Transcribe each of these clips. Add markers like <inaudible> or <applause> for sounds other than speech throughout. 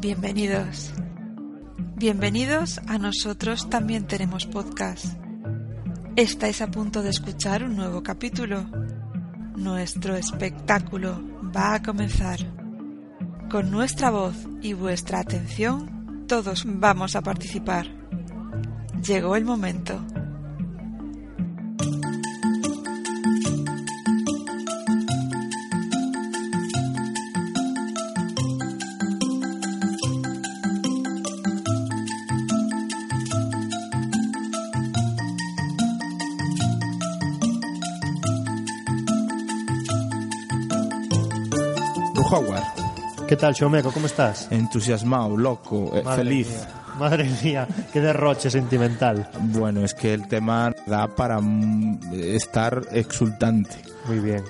Bienvenidos. Bienvenidos a nosotros también tenemos podcast. Estáis a punto de escuchar un nuevo capítulo. Nuestro espectáculo va a comenzar. Con nuestra voz y vuestra atención, todos vamos a participar. Llegó el momento. Tal, Xomeco, como estás? Entusiasmado, loco, eh, Madre feliz. Mía. <laughs> Madre mía, qué derroche sentimental. Bueno, es que el tema da para estar exultante. Muy bien.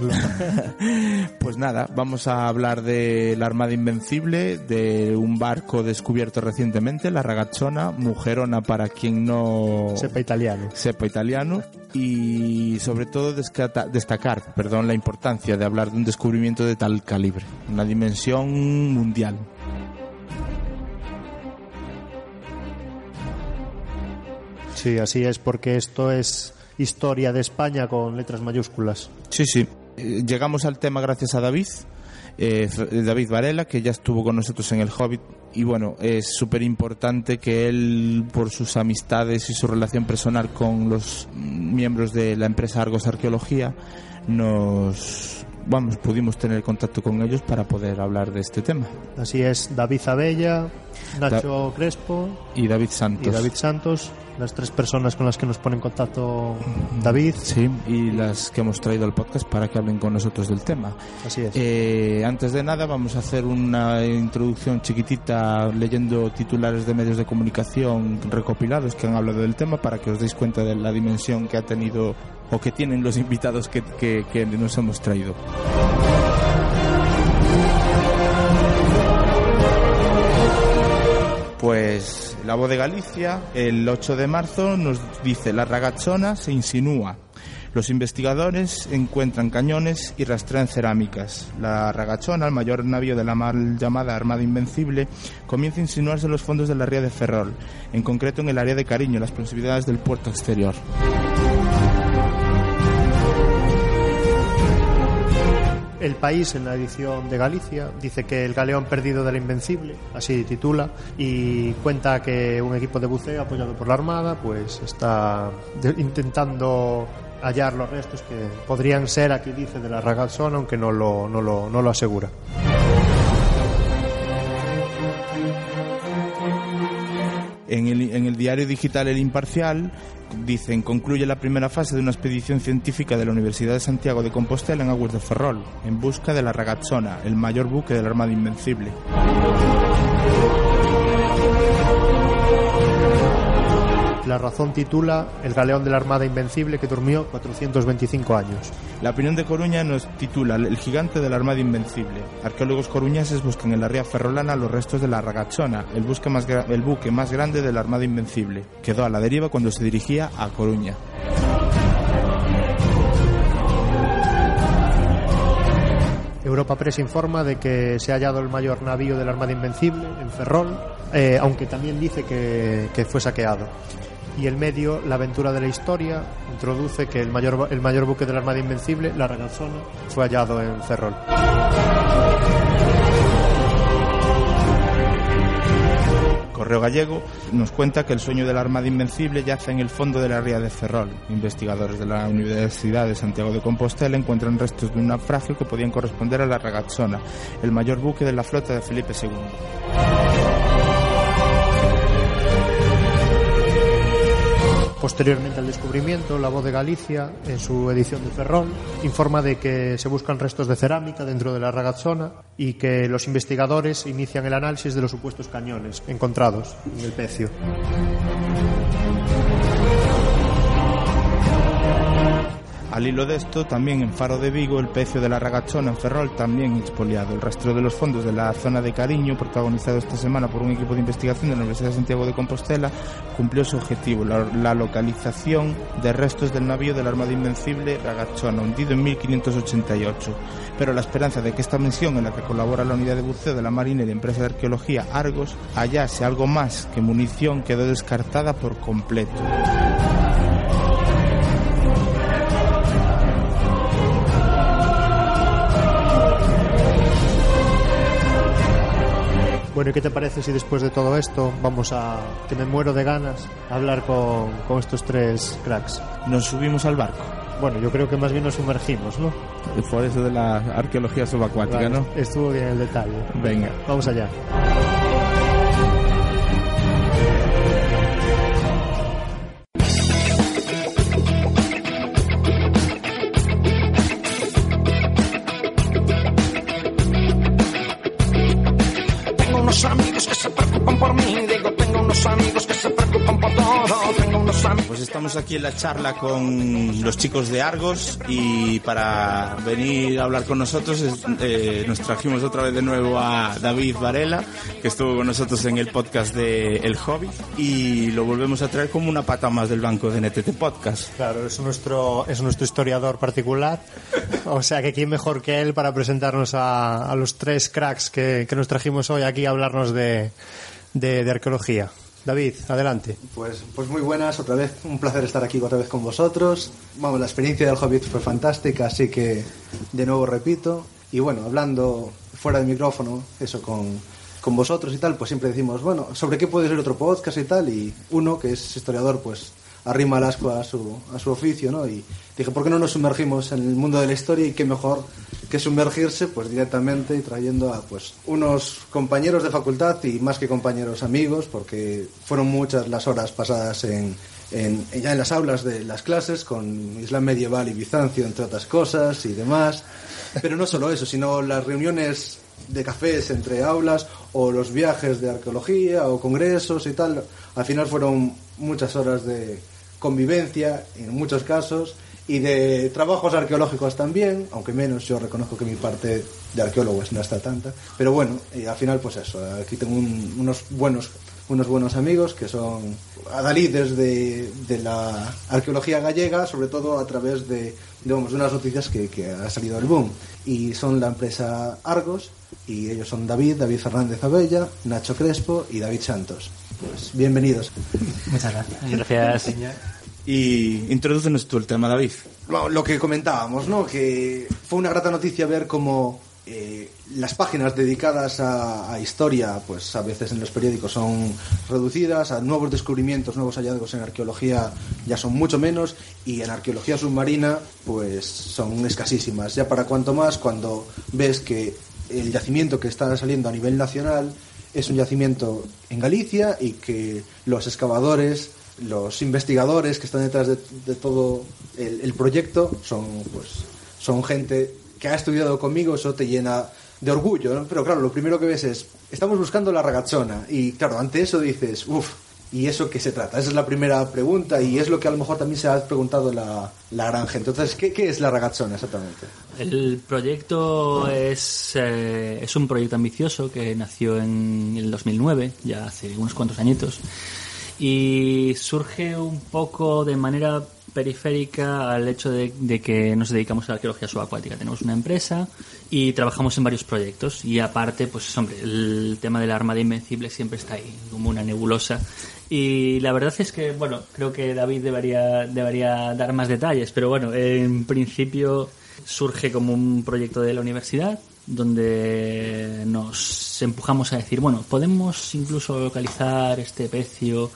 Gusta. <laughs> Pues nada, vamos a hablar de la Armada Invencible, de un barco descubierto recientemente, la Ragazzona, mujerona para quien no Sepa italiano. sepa italiano y sobre todo destacar, perdón, la importancia de hablar de un descubrimiento de tal calibre, una dimensión mundial. Sí, así es, porque esto es historia de España con letras mayúsculas. Sí, sí. Eh, Llegamos al tema gracias a David, eh, F- David Varela, que ya estuvo con nosotros en el Hobbit. Y bueno, es súper importante que él, por sus amistades y su relación personal con los miembros de la empresa Argos Arqueología, nos. Vamos, pudimos tener contacto con ellos para poder hablar de este tema. Así es, David Abella, Nacho Crespo Y David Santos. y David Santos, las tres personas con las que nos pone en contacto David. Sí, y las que hemos traído al podcast para que hablen con nosotros del tema. Así es. Eh, antes de nada vamos a hacer una introducción chiquitita leyendo titulares de medios de comunicación recopilados que han hablado del tema para que os deis cuenta de la dimensión que ha tenido o que tienen los invitados que, que- nos hemos traído. Pues la voz de Galicia, el 8 de marzo, nos dice la ragazzona se insinúa. Los investigadores encuentran cañones y rastrean cerámicas. La ragachona, el mayor navío de la mal llamada Armada Invencible, comienza a insinuarse en los fondos de la ría de Ferrol, en concreto en el área de Cariño, las proximidades del puerto exterior. El país, en la edición de Galicia, dice que el galeón perdido de la Invencible, así titula, y cuenta que un equipo de buceo apoyado por la Armada, pues está intentando hallar los restos que podrían ser, aquí dice, de la Ragazzona, aunque no lo, no lo, no lo asegura. En el, en el diario digital El Imparcial dicen concluye la primera fase de una expedición científica de la Universidad de Santiago de Compostela en aguas de Ferrol, en busca de la Ragazzona, el mayor buque de la Armada Invencible. La razón titula El galeón de la Armada Invencible que durmió 425 años. La opinión de Coruña nos titula El gigante de la Armada Invencible. Arqueólogos coruñeses buscan en la ría ferrolana los restos de la Ragazzona, el, buque más gra- el buque más grande de la Armada Invencible. Quedó a la deriva cuando se dirigía a Coruña. Europa Press informa de que se ha hallado el mayor navío de la Armada Invencible en Ferrol, eh, aunque también dice que, que fue saqueado. Y el medio, La aventura de la historia, introduce que el mayor, el mayor buque de la Armada Invencible, la Ragazzona, fue hallado en Ferrol. Correo Gallego nos cuenta que el sueño de la Armada Invencible yace en el fondo de la ría de Ferrol. Investigadores de la Universidad de Santiago de Compostela encuentran restos de un naufragio que podían corresponder a la Ragazzona, el mayor buque de la flota de Felipe II. Posteriormente al descubrimiento, La Voz de Galicia, en su edición de Ferrol, informa de que se buscan restos de cerámica dentro de la Ragazzona y que los investigadores inician el análisis de los supuestos cañones encontrados en el pecio. Al hilo de esto, también en Faro de Vigo, el pecio de la Ragachona en Ferrol también expoliado. El rastro de los fondos de la zona de Cariño, protagonizado esta semana por un equipo de investigación de la Universidad de Santiago de Compostela, cumplió su objetivo, la, localización de restos del navío de la Armada Invencible Ragachona, hundido en 1588. Pero la esperanza de que esta misión en la que colabora la unidad de buceo de la Marina y la empresa de arqueología Argos hallase algo más que munición quedó descartada por completo. Bueno, ¿y qué te parece si después de todo esto vamos a, que me muero de ganas, a hablar con, con estos tres cracks? Nos subimos al barco. Bueno, yo creo que más bien nos sumergimos, ¿no? Por eso de la arqueología subacuática, ¿no? Estuvo bien el detalle. Venga. Vamos allá. Aquí en la charla con los chicos de Argos y para venir a hablar con nosotros eh, nos trajimos otra vez de nuevo a David Varela, que estuvo con nosotros en el podcast de El Hobby y lo volvemos a traer como una pata más del banco de NTT Podcast. Claro, es nuestro, es nuestro historiador particular. O sea que quién mejor que él para presentarnos a, los tres cracks que, nos trajimos hoy aquí a hablarnos de, de arqueología. David, adelante. Pues, pues muy buenas, otra vez un placer estar aquí otra vez con vosotros. Vamos, la experiencia del Hobbit fue fantástica, así que de nuevo repito. Y bueno, hablando fuera del micrófono, eso con, con vosotros y tal, pues siempre decimos, bueno, ¿sobre qué puede ser otro podcast y tal? Y uno, que es historiador, pues arrima el asco a su, a su oficio, ¿no? Dije, ¿por qué no nos sumergimos en el mundo de la historia y qué mejor que sumergirse pues directamente y trayendo a pues unos compañeros de facultad y más que compañeros amigos porque fueron muchas las horas pasadas en, en- ya en las aulas de las clases con Islam medieval y Bizancio entre otras cosas y demás. Pero no solo eso sino las reuniones de cafés entre aulas o los viajes de arqueología o congresos y tal. Al final fueron muchas horas de convivencia en muchos casos y de trabajos arqueológicos también, aunque menos, yo reconozco que mi parte de arqueólogos no está tanta, pero bueno, y al final pues eso, aquí tengo un- unos buenos unos buenos amigos que son adalides de, de la arqueología gallega, sobre todo a través de, digamos, de unas noticias que, que ha salido el boom. Y son la empresa Argos, y ellos son David, David Fernández Abella, Nacho Crespo y David Santos. Pues bienvenidos. Muchas gracias. Gracias. Y introdúcenos tú el tema, David. Lo que comentábamos, ¿no? Que fue una grata noticia ver cómo eh, las páginas dedicadas a, a historia, pues a veces en los periódicos son reducidas, a nuevos descubrimientos, nuevos hallazgos en arqueología ya son mucho menos y en arqueología submarina pues son escasísimas. Ya para cuanto más cuando ves que el yacimiento que está saliendo a nivel nacional es un yacimiento en Galicia y que los excavadores, los investigadores que están detrás de, de todo el, proyecto son pues son gente que ha estudiado conmigo, eso te llena de orgullo. Pero claro, lo primero que ves es, estamos buscando la ragazona y claro, ante eso dices, uff, ¿y eso qué se trata? Esa es la primera pregunta y es lo que a lo mejor también se ha preguntado la, la gran gente. Entonces, ¿qué, qué es la ragazona exactamente? El proyecto es, eh, es un proyecto ambicioso que nació en el 2009, ya hace unos cuantos añitos, y surge un poco de manera periférica al hecho de, de que nos dedicamos a la arqueología subacuática. Tenemos una empresa y trabajamos en varios proyectos y aparte, pues hombre, el tema de la Armada Invencible siempre está ahí, como una nebulosa. Y la verdad es que, bueno, creo que David debería, debería dar más detalles, pero bueno, en principio surge como un proyecto de la universidad donde nos empujamos a decir, bueno, podemos incluso localizar este pecio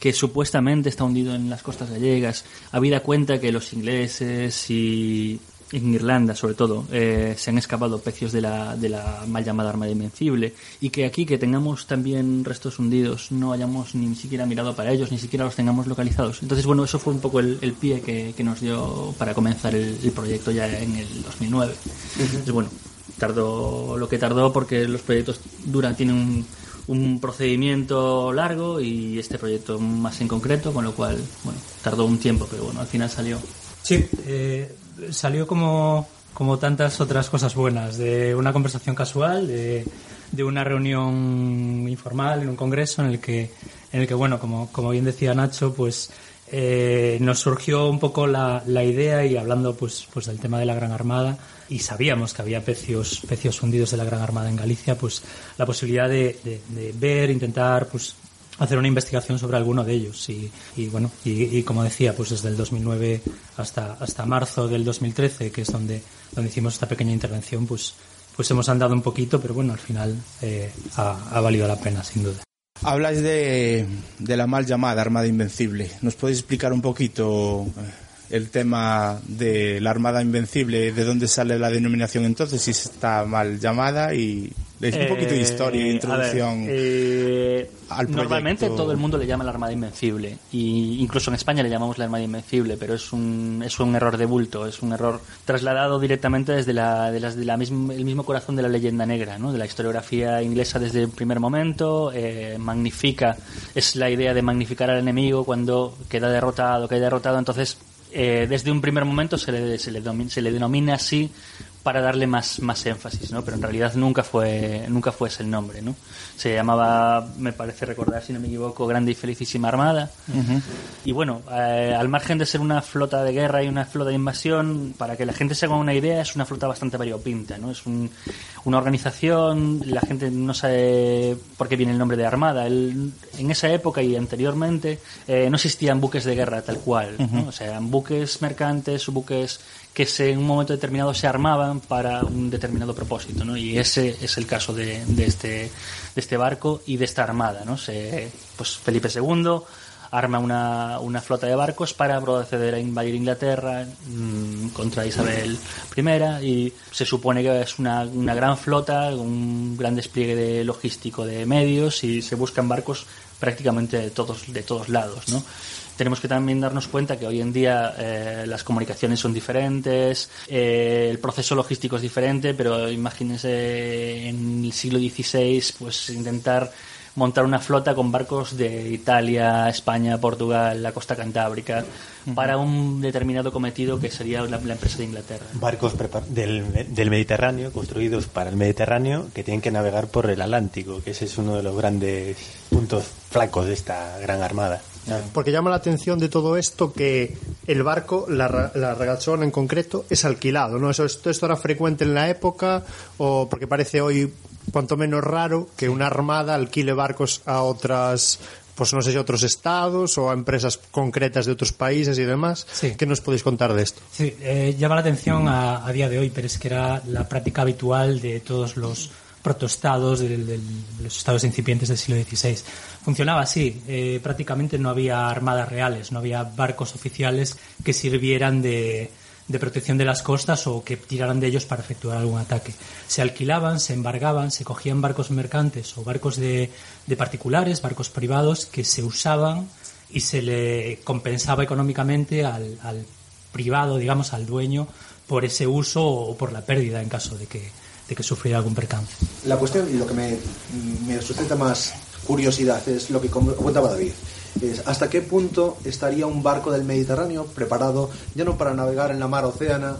que supuestamente está hundido en las costas gallegas, habida cuenta que los ingleses y en Irlanda sobre todo eh, se han escapado pecios de la, de la mal llamada Armada Invencible y que aquí que tengamos también restos hundidos no hayamos ni siquiera mirado para ellos, ni siquiera los tengamos localizados. Entonces bueno, eso fue un poco el, el pie que, que nos dio para comenzar el, el proyecto ya en el 2009. Entonces bueno, tardó lo que tardó porque los proyectos duran, tienen un, un procedimiento largo y este proyecto más en concreto, con lo cual, bueno, tardó un tiempo, pero bueno, al final salió. Sí, eh, salió como, como tantas otras cosas buenas, de una conversación casual, de, de una reunión informal en un congreso en el que, en el que bueno, como, como bien decía Nacho, pues eh, nos surgió un poco la, la, idea y hablando pues, pues del tema de la Gran Armada y sabíamos que había pecios, pecios hundidos de la Gran Armada en Galicia, pues la posibilidad de, de, de ver, intentar pues hacer una investigación sobre alguno de ellos y, y bueno y, y, como decía pues desde el 2009 hasta hasta marzo del 2013 que es donde donde hicimos esta pequeña intervención pues pues hemos andado un poquito pero bueno al final eh, ha, ha valido la pena sin duda Habláis de, de, la mal llamada Armada Invencible. ¿Nos podéis explicar un poquito el tema de la Armada Invencible, de dónde sale la denominación entonces, si está mal llamada y un poquito de historia, Eh, introducción ver, eh, al proyecto? Normalmente todo el mundo le llama la Armada Invencible, y incluso en España le llamamos la Armada Invencible, pero es un, es un error de bulto, es un error trasladado directamente desde la, de las, de la misma, el mismo corazón de la leyenda negra, ¿no? de la historiografía inglesa desde el primer momento, eh, magnifica, es la idea de magnificar al enemigo cuando queda derrotado, queda derrotado, entonces eh, desde un primer momento se le, se le, se le denomina así para darle más, más énfasis, ¿no? Pero en realidad nunca fue, nunca fue ese el nombre, ¿no? Se llamaba, me parece recordar, si no me equivoco, Grande y Felicísima Armada. Y bueno, eh, al margen de ser una flota de guerra y una flota de invasión, para que la gente se haga una idea, es una flota bastante variopinta, ¿no? Es un- una organización, la gente no sabe por qué viene el nombre de Armada. El- en esa época y anteriormente eh, no existían buques de guerra tal cual, ¿no? O sea, eran buques mercantes o buques que se, en un momento determinado se armaban para un determinado propósito, ¿no? Y ese es el caso de, de este, de este barco y de esta armada, ¿no? Se, pues Felipe II arma una, una flota de barcos para proceder a invadir Inglaterra mm, contra Isabel I y se supone que es una, una gran flota, un gran despliegue de logístico de medios y se buscan barcos prácticamente de todos, de todos lados, ¿no? Tenemos que también darnos cuenta que hoy en día eh, las comunicaciones son diferentes, eh, el proceso logístico es diferente, pero imagínense en el siglo XVI, pues intentar montar una flota con barcos de Italia, España, Portugal, la costa cantábrica, para un determinado cometido que sería la, la empresa de Inglaterra. Barcos del, del Mediterráneo, construidos para el Mediterráneo, que tienen que navegar por el Atlántico, que ese es uno de los grandes puntos flacos de esta gran armada. Porque llama la atención de todo esto que el barco, la, la en concreto, es alquilado, ¿no? Eso, esto, esto era frecuente en la época, o porque parece hoy cuanto menos raro que una armada alquile barcos a otras, pues no sé si otros estados o a empresas concretas de otros países y demás. Sí. ¿Qué nos podéis contar de esto? Sí, eh, llama la atención a, a día de hoy, pero es que era la práctica habitual de todos los protoestados, de, de los estados incipientes del siglo XVI. Funcionaba así, eh, prácticamente no había armadas reales, no había barcos oficiales que sirvieran de, de protección de las costas o que tiraran de ellos para efectuar algún ataque. Se alquilaban, se embargaban, se cogían barcos mercantes o barcos de, de particulares, barcos privados que se usaban y se le compensaba económicamente al, al privado, digamos, al dueño por ese uso o por la pérdida en caso de que, de que sufriera algún percance. La cuestión y lo que me, me suscita más curiosidad es lo que contaba David. Hasta qué punto estaría un barco del Mediterráneo preparado ya no para navegar en la mar océana,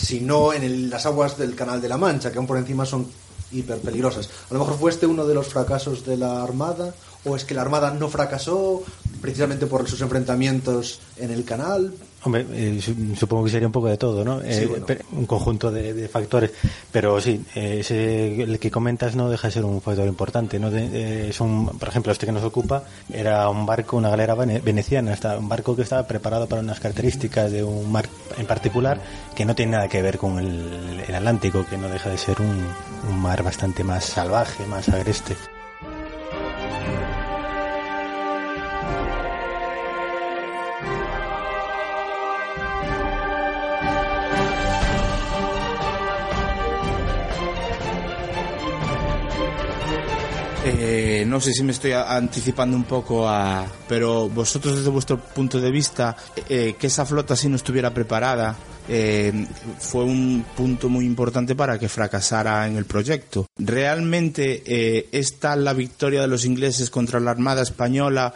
sino en el- las aguas del Canal de la Mancha, que aún por encima son hiper peligrosas. A lo mejor fue este uno de los fracasos de la Armada, o es que la Armada no fracasó precisamente por sus enfrentamientos en el canal. Hombre, eh, su- supongo que sería un poco de todo, ¿no? Eh, bueno. un conjunto de, de factores. Pero sí, eh, ese, el que comentas no deja de ser un factor importante, ¿no? De- eh, son, por ejemplo, este que nos ocupa era un barco, una galera vene- veneciana, un barco que estaba preparado para unas características de un mar en particular que no tiene nada que ver con el, el Atlántico, que no deja de ser un, un mar bastante más salvaje, más agreste. Eh, no sé si me estoy anticipando un poco a... Pero vosotros desde vuestro punto de vista, eh, que esa flota si no estuviera preparada, eh, fue un punto muy importante para que fracasara en el proyecto. ¿Realmente es tal la victoria de los ingleses contra la Armada Española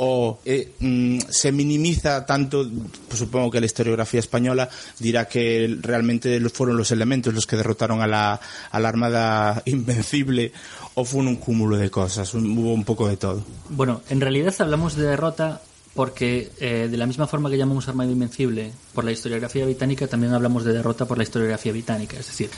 o eh, mm, se minimiza tanto, pues supongo que la historiografía española dirá que realmente fueron los elementos los que derrotaron a la, Armada <laughs> Invencible o fue un cúmulo de cosas, un- hubo un poco de todo. Bueno, en realidad hablamos de derrota porque eh, de la misma forma que llamamos Armada Invencible por la historiografía británica, también hablamos de derrota por la historiografía británica. Es decir,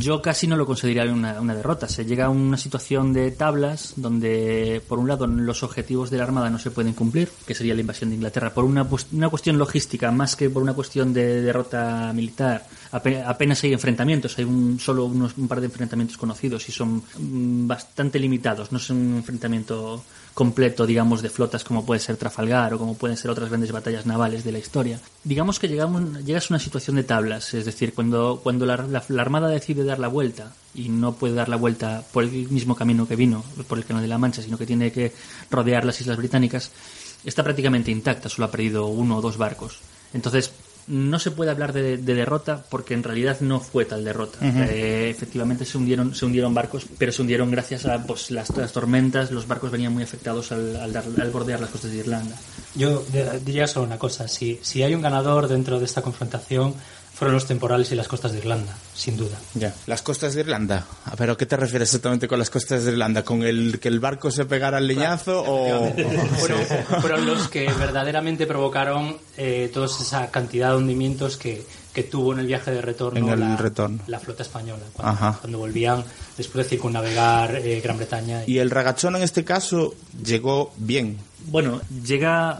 yo casi no lo consideraría una, derrota. Se llega a una situación de tablas donde, por un lado, los objetivos de la Armada no se pueden cumplir, que sería la invasión de Inglaterra, por una, una cuestión logística más que por una cuestión de derrota militar. Ape- Apenas hay enfrentamientos, hay un, solo unos, un par de enfrentamientos conocidos y son mm, bastante limitados. No es un enfrentamiento completo, digamos, de flotas como puede ser Trafalgar o como pueden ser otras grandes batallas navales de la historia. Digamos que llegamos, llegas a una situación de tablas, es decir, cuando, cuando la, la- la Armada decide dar la vuelta y no puede dar la vuelta por el mismo camino que vino, por el Canal de la Mancha, sino que tiene que rodear las Islas Británicas, está prácticamente intacta, solo ha perdido uno o dos barcos. Entonces, no se puede hablar de, de derrota porque en realidad no fue tal derrota. Eh, efectivamente se hundieron, se hundieron barcos, pero se hundieron gracias a pues, las, las tormentas. Los barcos venían muy afectados al, al dar- al bordear las costas de Irlanda. Yo eh, diría solo una cosa, si, si hay un ganador dentro de esta confrontación fueron los temporales y las costas de Irlanda, sin duda. Ya. Las costas de Irlanda. ¿Pero qué te refieres exactamente con las costas de Irlanda? ¿Con el que el barco se pegara al leñazo o...? <laughs> Fueron, fueron los que verdaderamente provocaron eh, toda esa cantidad de hundimientos que, que tuvo en el viaje de retorno, En el la, retorno. la flota española, cuando, Ajá. cuando volvían después de circunnavegar eh, Gran Bretaña. Y el ragachón en este caso llegó bien. Bueno, llega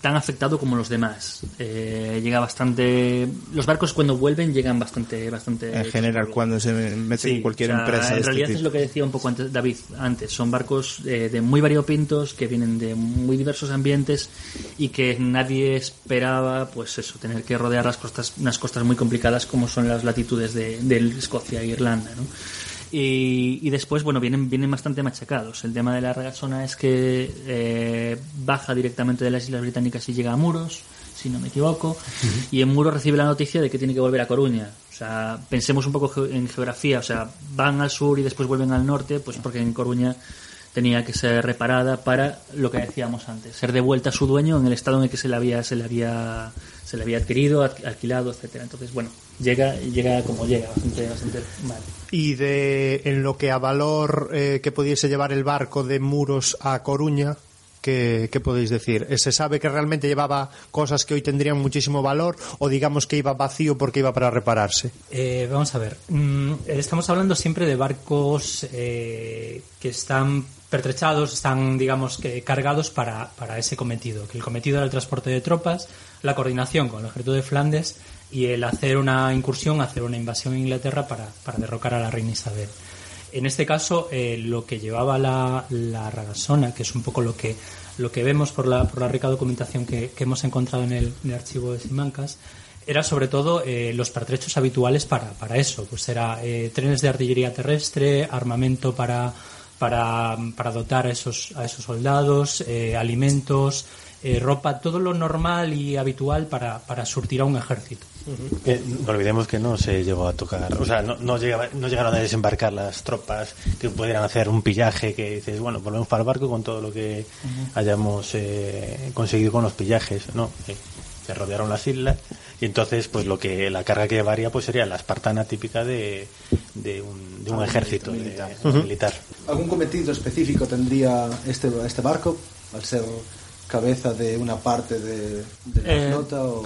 tan afectado como los demás. Eh, llega bastante. Los barcos cuando vuelven llegan bastante, bastante. En general, cuando se mete en cualquier o sea, empresa En este realidad es lo que decía un poco antes David antes. Son barcos eh, de muy variopintos que vienen de muy diversos ambientes y que nadie esperaba, pues eso, tener que rodear las costas, unas costas muy complicadas como son las latitudes de, de Escocia e Irlanda, ¿no? Y, y después, bueno, vienen, vienen bastante machacados. El tema de la regasona es que eh, baja directamente de las Islas Británicas y llega a Muros, si no me equivoco, y en Muros recibe la noticia de que tiene que volver a Coruña. O sea, pensemos un poco en geografía, o sea, van al sur y después vuelven al norte, pues porque en Coruña tenía que ser reparada para lo que decíamos antes, ser devuelta a su dueño en el estado en el que se le había, se le había, se le había adquirido, ad- alquilado, etcétera. Entonces, bueno, llega, llega como llega, bastante, bastante mal. Y de en lo que a valor eh, que pudiese llevar el barco de Muros a Coruña, ¿qué, qué podéis decir? Eh, ¿Se sabe que realmente llevaba cosas que hoy tendrían muchísimo valor o digamos que iba vacío porque iba para repararse? Eh, vamos a ver. Mm, estamos hablando siempre de barcos eh, que están pertrechados, están, digamos, que cargados para, para ese cometido. Que el cometido era el transporte de tropas, la coordinación con el ejército de Flandes y el hacer una incursión, hacer una invasión a Inglaterra para, para derrocar a la reina Isabel. En este caso, eh, lo que llevaba la, la Ragasona, que es un poco lo que, lo que vemos por la, por la rica documentación que, que hemos encontrado en el, en el archivo de Simancas, era sobre todo eh, los pertrechos habituales para, para eso. Pues era eh, trenes de artillería terrestre, armamento para, para, para dotar a esos, a esos soldados, eh, alimentos, eh, ropa, todo lo normal y habitual para, para surtir a un ejército. No olvidemos que no se llegó a tocar, o sea, no, no, llegaba- no llegaron a desembarcar las tropas que pudieran hacer un pillaje que dices, bueno, volvemos para el barco con todo lo que hayamos eh, conseguido con los pillajes, ¿no? Se rodearon las islas y entonces pues lo que la carga que llevaría pues sería la espartana típica de, de un, de un ejército de- militar. militar. ¿Algún cometido específico tendría este, este barco al ser cabeza de una parte de, de la Eh, flota? O...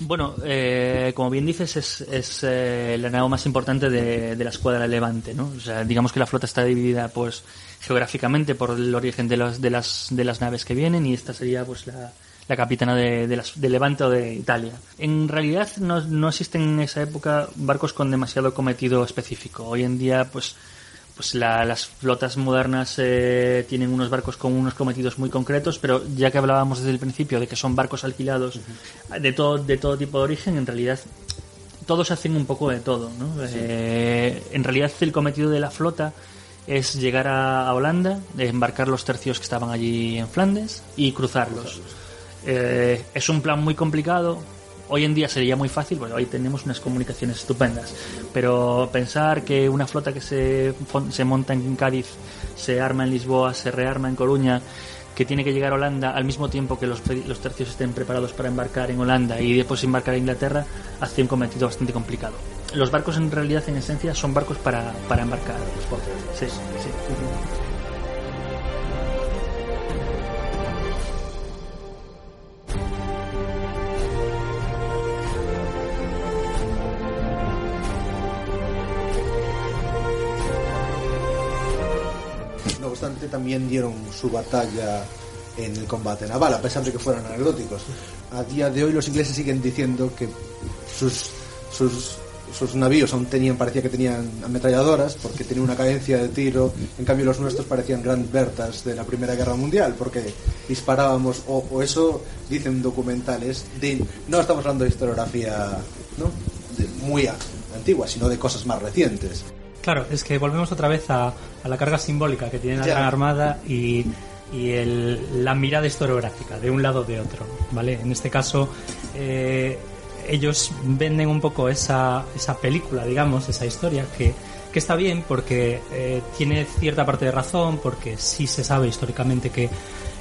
Bueno, eh, como bien dices, es, es eh, la nave más importante de, de la escuadra Levante, ¿no? O sea, digamos que la flota está dividida, pues, geográficamente por el origen de, los, de, las, de las naves que vienen y esta sería, pues, la, la capitana de, de, las, de Levante o de Italia. En realidad no, no existen en esa época barcos con demasiado cometido específico. Hoy en día, pues, pues la- las flotas modernas eh, tienen unos barcos con unos cometidos muy concretos, pero ya que hablábamos desde el principio de que son barcos alquilados de todo de todo tipo de origen, en realidad todos hacen un poco de todo. ¿no? Eh, en realidad el cometido de la flota es llegar a, a Holanda, embarcar los tercios que estaban allí en Flandes y cruzarlos. Eh, es un plan muy complicado. Hoy en día sería muy fácil, porque hoy tenemos unas comunicaciones estupendas. Pero pensar que una flota que se, se monta en Cádiz, se arma en Lisboa, se rearma en Coruña, que tiene que llegar a Holanda al mismo tiempo que los, los tercios estén preparados para embarcar en Holanda y después embarcar a Inglaterra, hace un cometido bastante complicado. Los barcos en realidad, en esencia, son barcos para, para embarcar. Sí, sí. También dieron su batalla en el combate naval, a pesar de que fueran anecdóticos. A día de hoy los ingleses siguen diciendo que sus, sus, sus navíos aún tenían, parecía que tenían ametralladoras, porque tenían una cadencia de tiro, en cambio los nuestros parecían Grand Bertas de la Primera Guerra Mundial, porque disparábamos, o, eso dicen documentales, de, no estamos hablando de historiografía ¿no? muy antigua, sino de cosas más recientes. Claro, es que volvemos otra vez a, a la carga simbólica que tiene la Ya. Gran Armada y, y el- la mirada historiográfica de un lado o de otro, ¿vale? En este caso, eh, ellos venden un poco esa, esa película, digamos, esa historia que, que está bien porque eh, tiene cierta parte de razón, porque sí se sabe históricamente que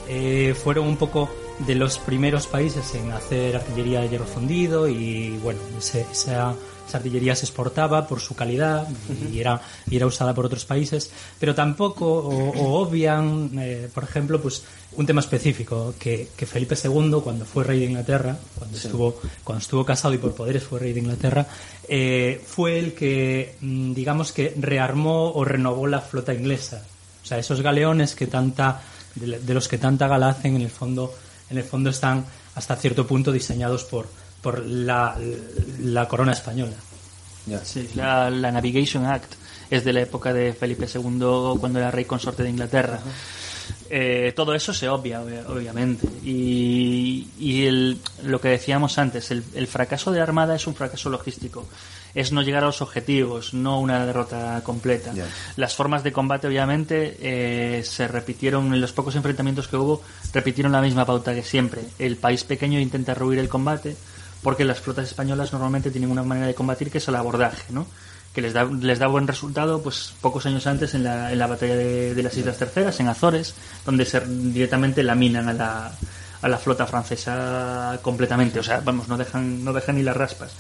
eh, fueron un poco de los primeros países en hacer artillería de hierro fundido y bueno, ese- esa, esa artillería se exportaba por su calidad y era, y era usada por otros países, pero tampoco o, o obvian, eh, por ejemplo, pues un tema específico que, que Felipe II cuando fue rey de Inglaterra, cuando estuvo cuando estuvo casado y por poderes fue rey de Inglaterra, eh, fue el que mm, digamos que rearmó o renovó la flota inglesa. O sea, esos galeones que tanta de, de los que tanta gala hacen en el fondo en el fondo están hasta cierto punto diseñados por por la, la corona española. Sí, la, la Navigation Act es de la época de Felipe II cuando era rey consorte de Inglaterra. Eh, todo eso se obvia, obvia- obviamente. Y, y el- lo que decíamos antes, el, el fracaso de Armada es un fracaso logístico. Es no llegar a los objetivos, no una derrota completa. Las formas de combate, obviamente, eh, se repitieron en los pocos enfrentamientos que hubo, repitieron la misma pauta que siempre. El país pequeño intenta rehuir el combate porque las flotas españolas normalmente tienen una manera de combatir que es el abordaje, ¿no? que les da, les da buen resultado pues pocos años antes en la, en la batalla de, las Islas Terceras, en Azores, donde se, directamente laminan a la, a la flota francesa completamente, o sea, vamos, no dejan, no dejan ni las raspas.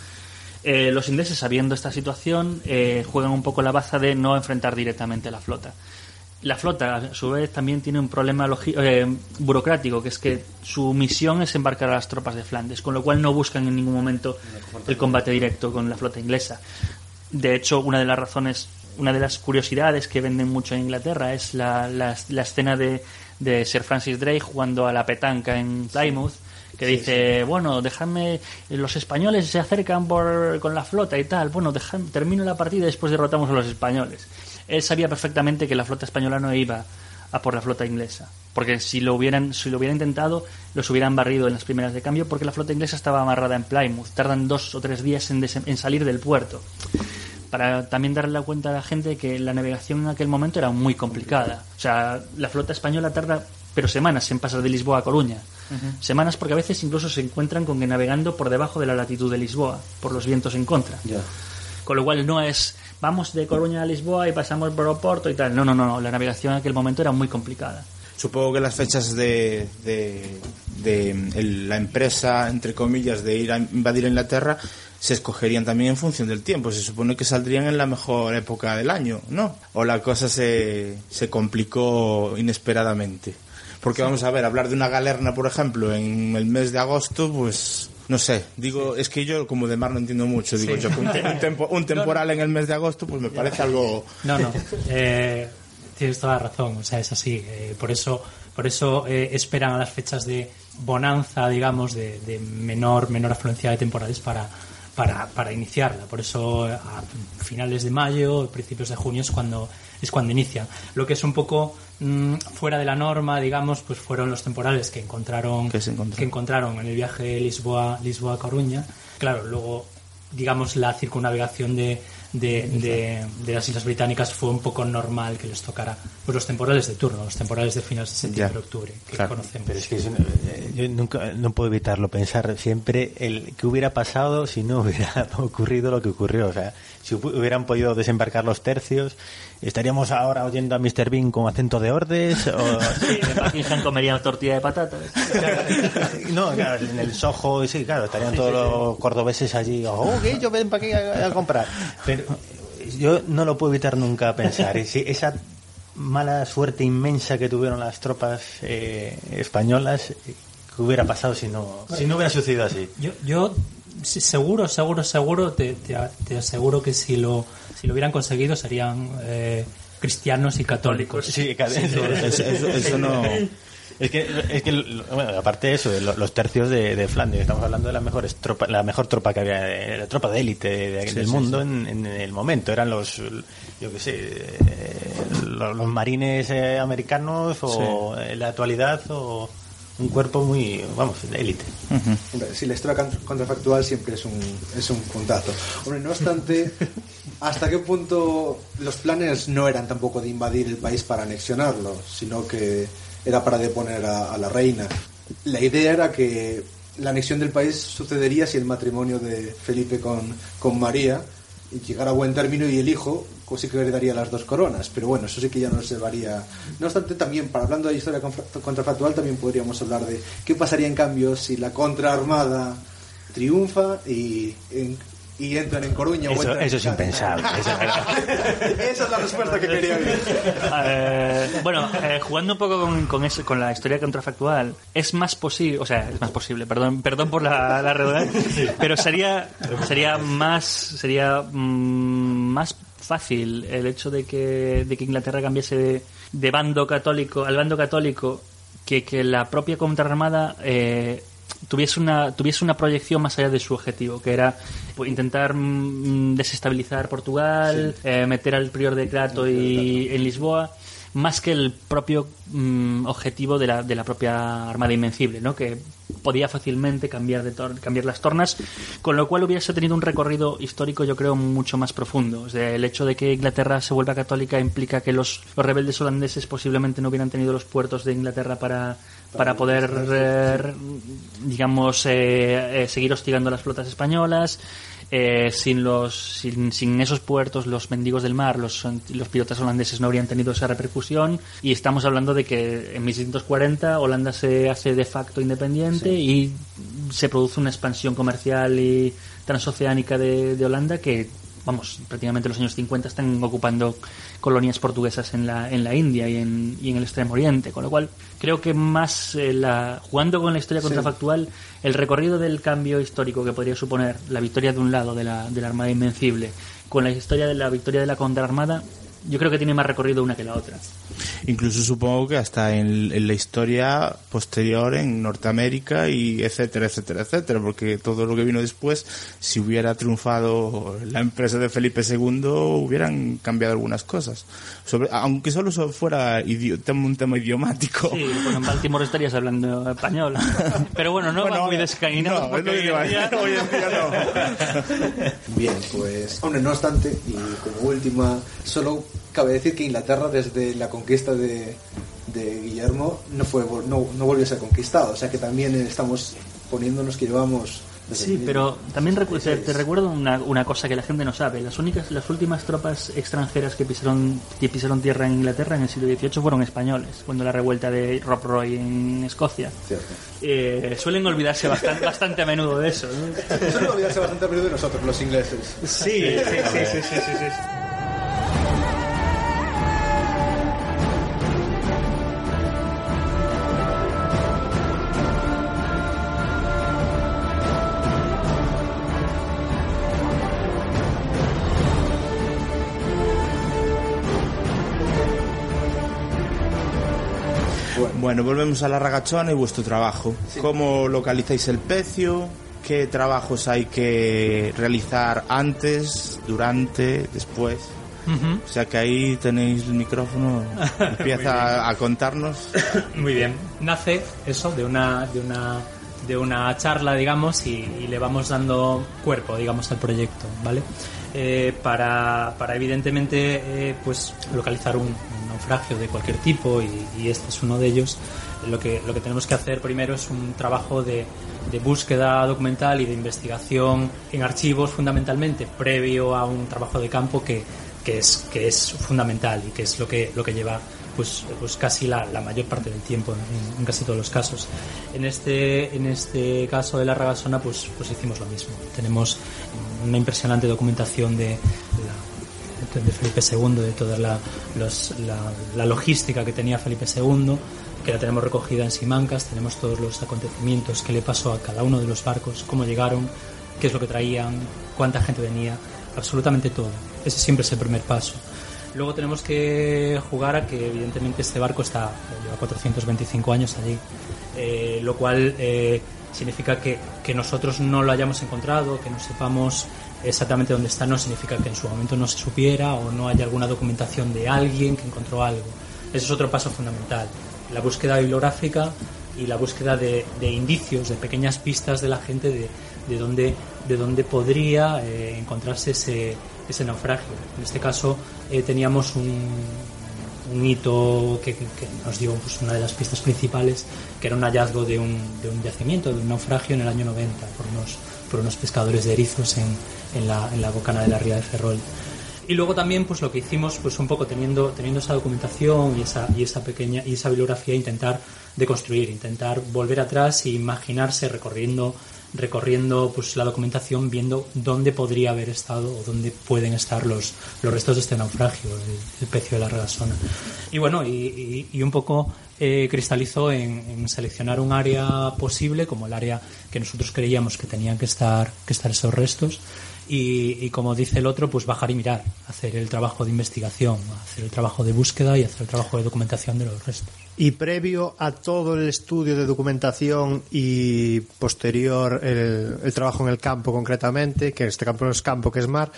Eh, los ingleses, sabiendo esta situación, eh, juegan un poco la baza de no enfrentar directamente a la flota. La flota, a su vez, también tiene un problema eh, burocrático, que es que su misión es embarcar a las tropas de Flandes, con lo cual no buscan en ningún momento el combate directo con la flota inglesa. De hecho, una de las razones, una de las curiosidades que venden mucho en Inglaterra es la, la- la escena de, de Sir Francis Drake jugando a la petanca en Plymouth, que dice, bueno, dejadme, los españoles se acercan por, con la flota y tal, bueno, dejad- termino la partida y después derrotamos a los españoles. Él sabía perfectamente que la flota española no iba a por la flota inglesa, porque si lo hubieran, si lo hubieran intentado, los hubieran barrido en las primeras de cambio, porque la flota inglesa estaba amarrada en Plymouth, tardan dos o tres días en, salir del puerto para también darle la cuenta a la gente que la navegación en aquel momento era muy complicada. O sea, la flota española tarda, pero semanas en pasar de Lisboa a Coruña. Semanas porque a veces incluso se encuentran con que navegando por debajo de la latitud de Lisboa, por los vientos en contra. Con lo cual no es, vamos de Coruña a Lisboa y pasamos por Oporto y tal. No, no, no, no. La navegación en aquel momento era muy complicada. Supongo que las fechas de, de, la empresa, entre comillas, de ir a invadir Inglaterra se escogerían también en función del tiempo. Se supone que saldrían en la mejor época del año, ¿no? O la cosa se, se complicó inesperadamente. Porque vamos a ver, hablar de una galerna, por ejemplo, en el mes de agosto, pues no sé. Digo, es que yo como de mar no entiendo mucho. Digo, yo un, te- un tempo- un temporal en el mes de agosto, pues me parece algo... No, no. eh, tienes toda la razón. O sea, es así. eh, por eso, por eso eh, esperan a las fechas de bonanza, digamos, de, de menor, menor afluencia de temporales para, para, para iniciarla. Por eso eh, a finales de mayo, principios de junio es cuando es cuando inician. Lo que es un poco mm, fuera de la norma, digamos, pues fueron los temporales que encontraron Que se encontraron. que encontraron en el viaje de Lisboa Lisboa a Coruña. Claro, luego digamos la circunnavegación de, de, de- de las Islas Británicas fue un poco normal que les tocara pues los temporales de turno, los temporales de finales de septiembre octubre que Claro. conocemos. Pero es que eh, yo nunca no puedo evitarlo pensar siempre el que hubiera pasado si no hubiera <laughs> ocurrido lo que ocurrió. O sea, si hu- hubieran podido desembarcar los tercios, estaríamos ahora oyendo a Mr. Bean con acento de Ordes. O, <laughs> Sí, Buckingham comería tortilla de patatas. <laughs> no, claro, en el Soho, sí, claro, estarían todos los cordobeses allí. Oh, que yo ven para aquí a, a comprar. Pero yo no lo puedo evitar nunca pensar. Esa mala suerte inmensa que tuvieron las tropas eh, españolas, eh, ¿qué hubiera pasado si no, si no hubiera sucedido así? Yo, seguro, seguro, seguro, te, te, te aseguro que si lo, si lo hubieran conseguido serían eh, cristianos y católicos. Sí, claro, Eso, eso- eso <laughs> no. Es que, es que bueno, aparte de eso, de los tercios de, de Flandes, estamos hablando de las mejores tropa, la mejor tropa que había, eh, la tropa de élite de- del mundo En, en el momento. Eran los, yo qué sé, eh, los, los marines eh, americanos o en la actualidad o un cuerpo muy, vamos, de élite. Si la historia contrafactual siempre es un, es un puntazo. Hombre, no obstante, <laughs> ¿hasta qué punto los planes no eran tampoco de invadir el país para anexionarlo, sino que era para deponer a, a la reina? La idea era que la anexión del país sucedería si el matrimonio de Felipe con, con María llegara a buen término y el hijo sí que heredaría las dos coronas, pero bueno, eso sí que ya no se varía. No obstante, también, para hablando de historia contra- contrafactual, también podríamos hablar de qué pasaría en cambio si la contraarmada triunfa y, en- y entran en Coruña. o Eso, entran en eso es Cádiz. impensable. eso es- <laughs> Esa es la respuesta que quería oír. Eh, bueno, eh, jugando un poco con, con eso, con la historia contrafactual, es más posible, o sea, es más posible, perdón, perdón por la, la redundancia, pero sería, sería más, sería mm, más fácil el hecho de que, de que Inglaterra cambiase de, de bando católico al bando católico que que la propia contraarmada eh, tuviese una tuviese una proyección más allá de su objetivo que era pues, intentar mm, desestabilizar Portugal eh, meter al prior de Crato y en Lisboa más que el propio mm, objetivo de la, de la propia Armada Invencible, ¿no? que podía fácilmente cambiar, de tor- cambiar las tornas, con lo cual hubiese tenido un recorrido histórico, yo creo, mucho más profundo. O sea, el hecho de que Inglaterra se vuelva católica implica que los, los rebeldes holandeses posiblemente no hubieran tenido los puertos de Inglaterra para, para poder, eh, digamos, eh, eh, seguir hostigando a las flotas españolas. Eh, sin los sin, sin esos puertos los mendigos del mar los, los pilotas holandeses no habrían tenido esa repercusión. Y estamos hablando de que en 1640 Holanda se hace de facto independiente y se produce una expansión comercial y transoceánica de, de Holanda que vamos prácticamente los años 50 están ocupando colonias portuguesas en la, en la India y en, y en el Extremo Oriente con lo cual creo que más eh, la, jugando con la historia contrafactual el recorrido del cambio histórico que podría suponer la victoria de un lado de la, de la Armada Invencible con la historia de la victoria de la contraarmada yo creo que tiene más recorrido una que la otra Incluso supongo que hasta en, en la historia posterior en Norteamérica y etcétera, etcétera, etcétera, porque todo lo que vino después, si hubiera triunfado la empresa de Felipe II, hubieran cambiado algunas cosas. Sobre, aunque solo so- fuera un tema idiomático. Sí, pues en Baltimore estarías hablando español. <laughs> Pero bueno, no Bueno, va muy descaminados no, porque es lo que iba a hoy en día- decir, <laughs> hoy en día no. <laughs> Bien, pues, hombre, no obstante, y como última, solo cabe decir que Inglaterra desde la conquista de, de Guillermo no fue no, no volvió a ser conquistado, o sea que también estamos poniéndonos que llevamos... Sí, pero también recu- te, 16. te recuerdo una, una cosa que la gente no sabe. Las únicas, las últimas tropas extranjeras que pisaron, que pisaron tierra en Inglaterra en el siglo XVIII fueron españoles, cuando la revuelta de Rob Roy en Escocia. Eh, suelen olvidarse bastante, <laughs> bastante a menudo de eso. ¿no? No olvidarse bastante a menudo de nosotros, los ingleses. Sí, sí, sí, sí, sí, sí, sí. Bueno, volvemos a la ragachona y vuestro trabajo. ¿Cómo localizáis el pecio? ¿Qué trabajos hay que realizar antes, durante, después? O sea que ahí tenéis el micrófono. <laughs> Empieza a, contarnos. <coughs> Muy bien. Nace eso de una, de una, de una charla, digamos, y, y le vamos dando cuerpo, digamos, al proyecto, ¿vale? eh, para, para evidentemente eh, pues localizar un naufragio de cualquier tipo y, y este es uno de ellos. Lo que, lo que tenemos que hacer primero es un trabajo de, de búsqueda documental y de investigación en archivos fundamentalmente, previo a un trabajo de campo que, que, es, que es fundamental y que es lo que, lo que lleva pues, pues casi la, la mayor parte del tiempo en, en casi todos los casos. En este, en este caso de la Ragasona pues, pues hicimos lo mismo. Tenemos una impresionante documentación de la, de Felipe II, de toda la, la, logística que tenía Felipe II, que la tenemos recogida en Simancas, tenemos todos los acontecimientos que le pasó a cada uno de los barcos, cómo llegaron, qué es lo que traían, cuánta gente venía, absolutamente todo. Ese siempre es el primer paso. Luego tenemos que jugar a que evidentemente este barco está lleva 425 años allí, eh, lo cual eh, significa que, que nosotros no lo hayamos encontrado, que no sepamos exactamente dónde está, no significa que en su momento no se supiera o no haya alguna documentación de alguien que encontró algo. Ese es otro paso fundamental. La búsqueda bibliográfica y la búsqueda de, de indicios, de pequeñas pistas de la gente de, de dónde, de dónde podría eh, encontrarse ese, ese naufragio. En este caso eh, teníamos un, un hito que, que nos dio pues, una de las pistas principales, que era un hallazgo de un, de un yacimiento, de un naufragio en el año 90 por unos, por unos pescadores de erizos en, en, la, en la bocana de la ría de Ferrol. Y luego también pues lo que hicimos pues un poco teniendo teniendo esa documentación y esa y esa pequeña y esa bibliografía intentar deconstruir, intentar volver atrás e imaginarse recorriendo recorriendo pues la documentación viendo dónde podría haber estado o dónde pueden estar los, los restos de este naufragio, el, el pecio de la Regasona. Y bueno, y, y- y un poco eh, cristalizó en, en seleccionar un área posible como el área que nosotros creíamos que tenían que estar, que estar esos restos y, y como dice el otro, pues bajar y mirar, hacer el trabajo de investigación, hacer el trabajo de búsqueda y hacer el trabajo de documentación de los restos. Y previo a todo el estudio de documentación y posterior el, el trabajo en el campo concretamente, que en este campo no es campo, que es mar,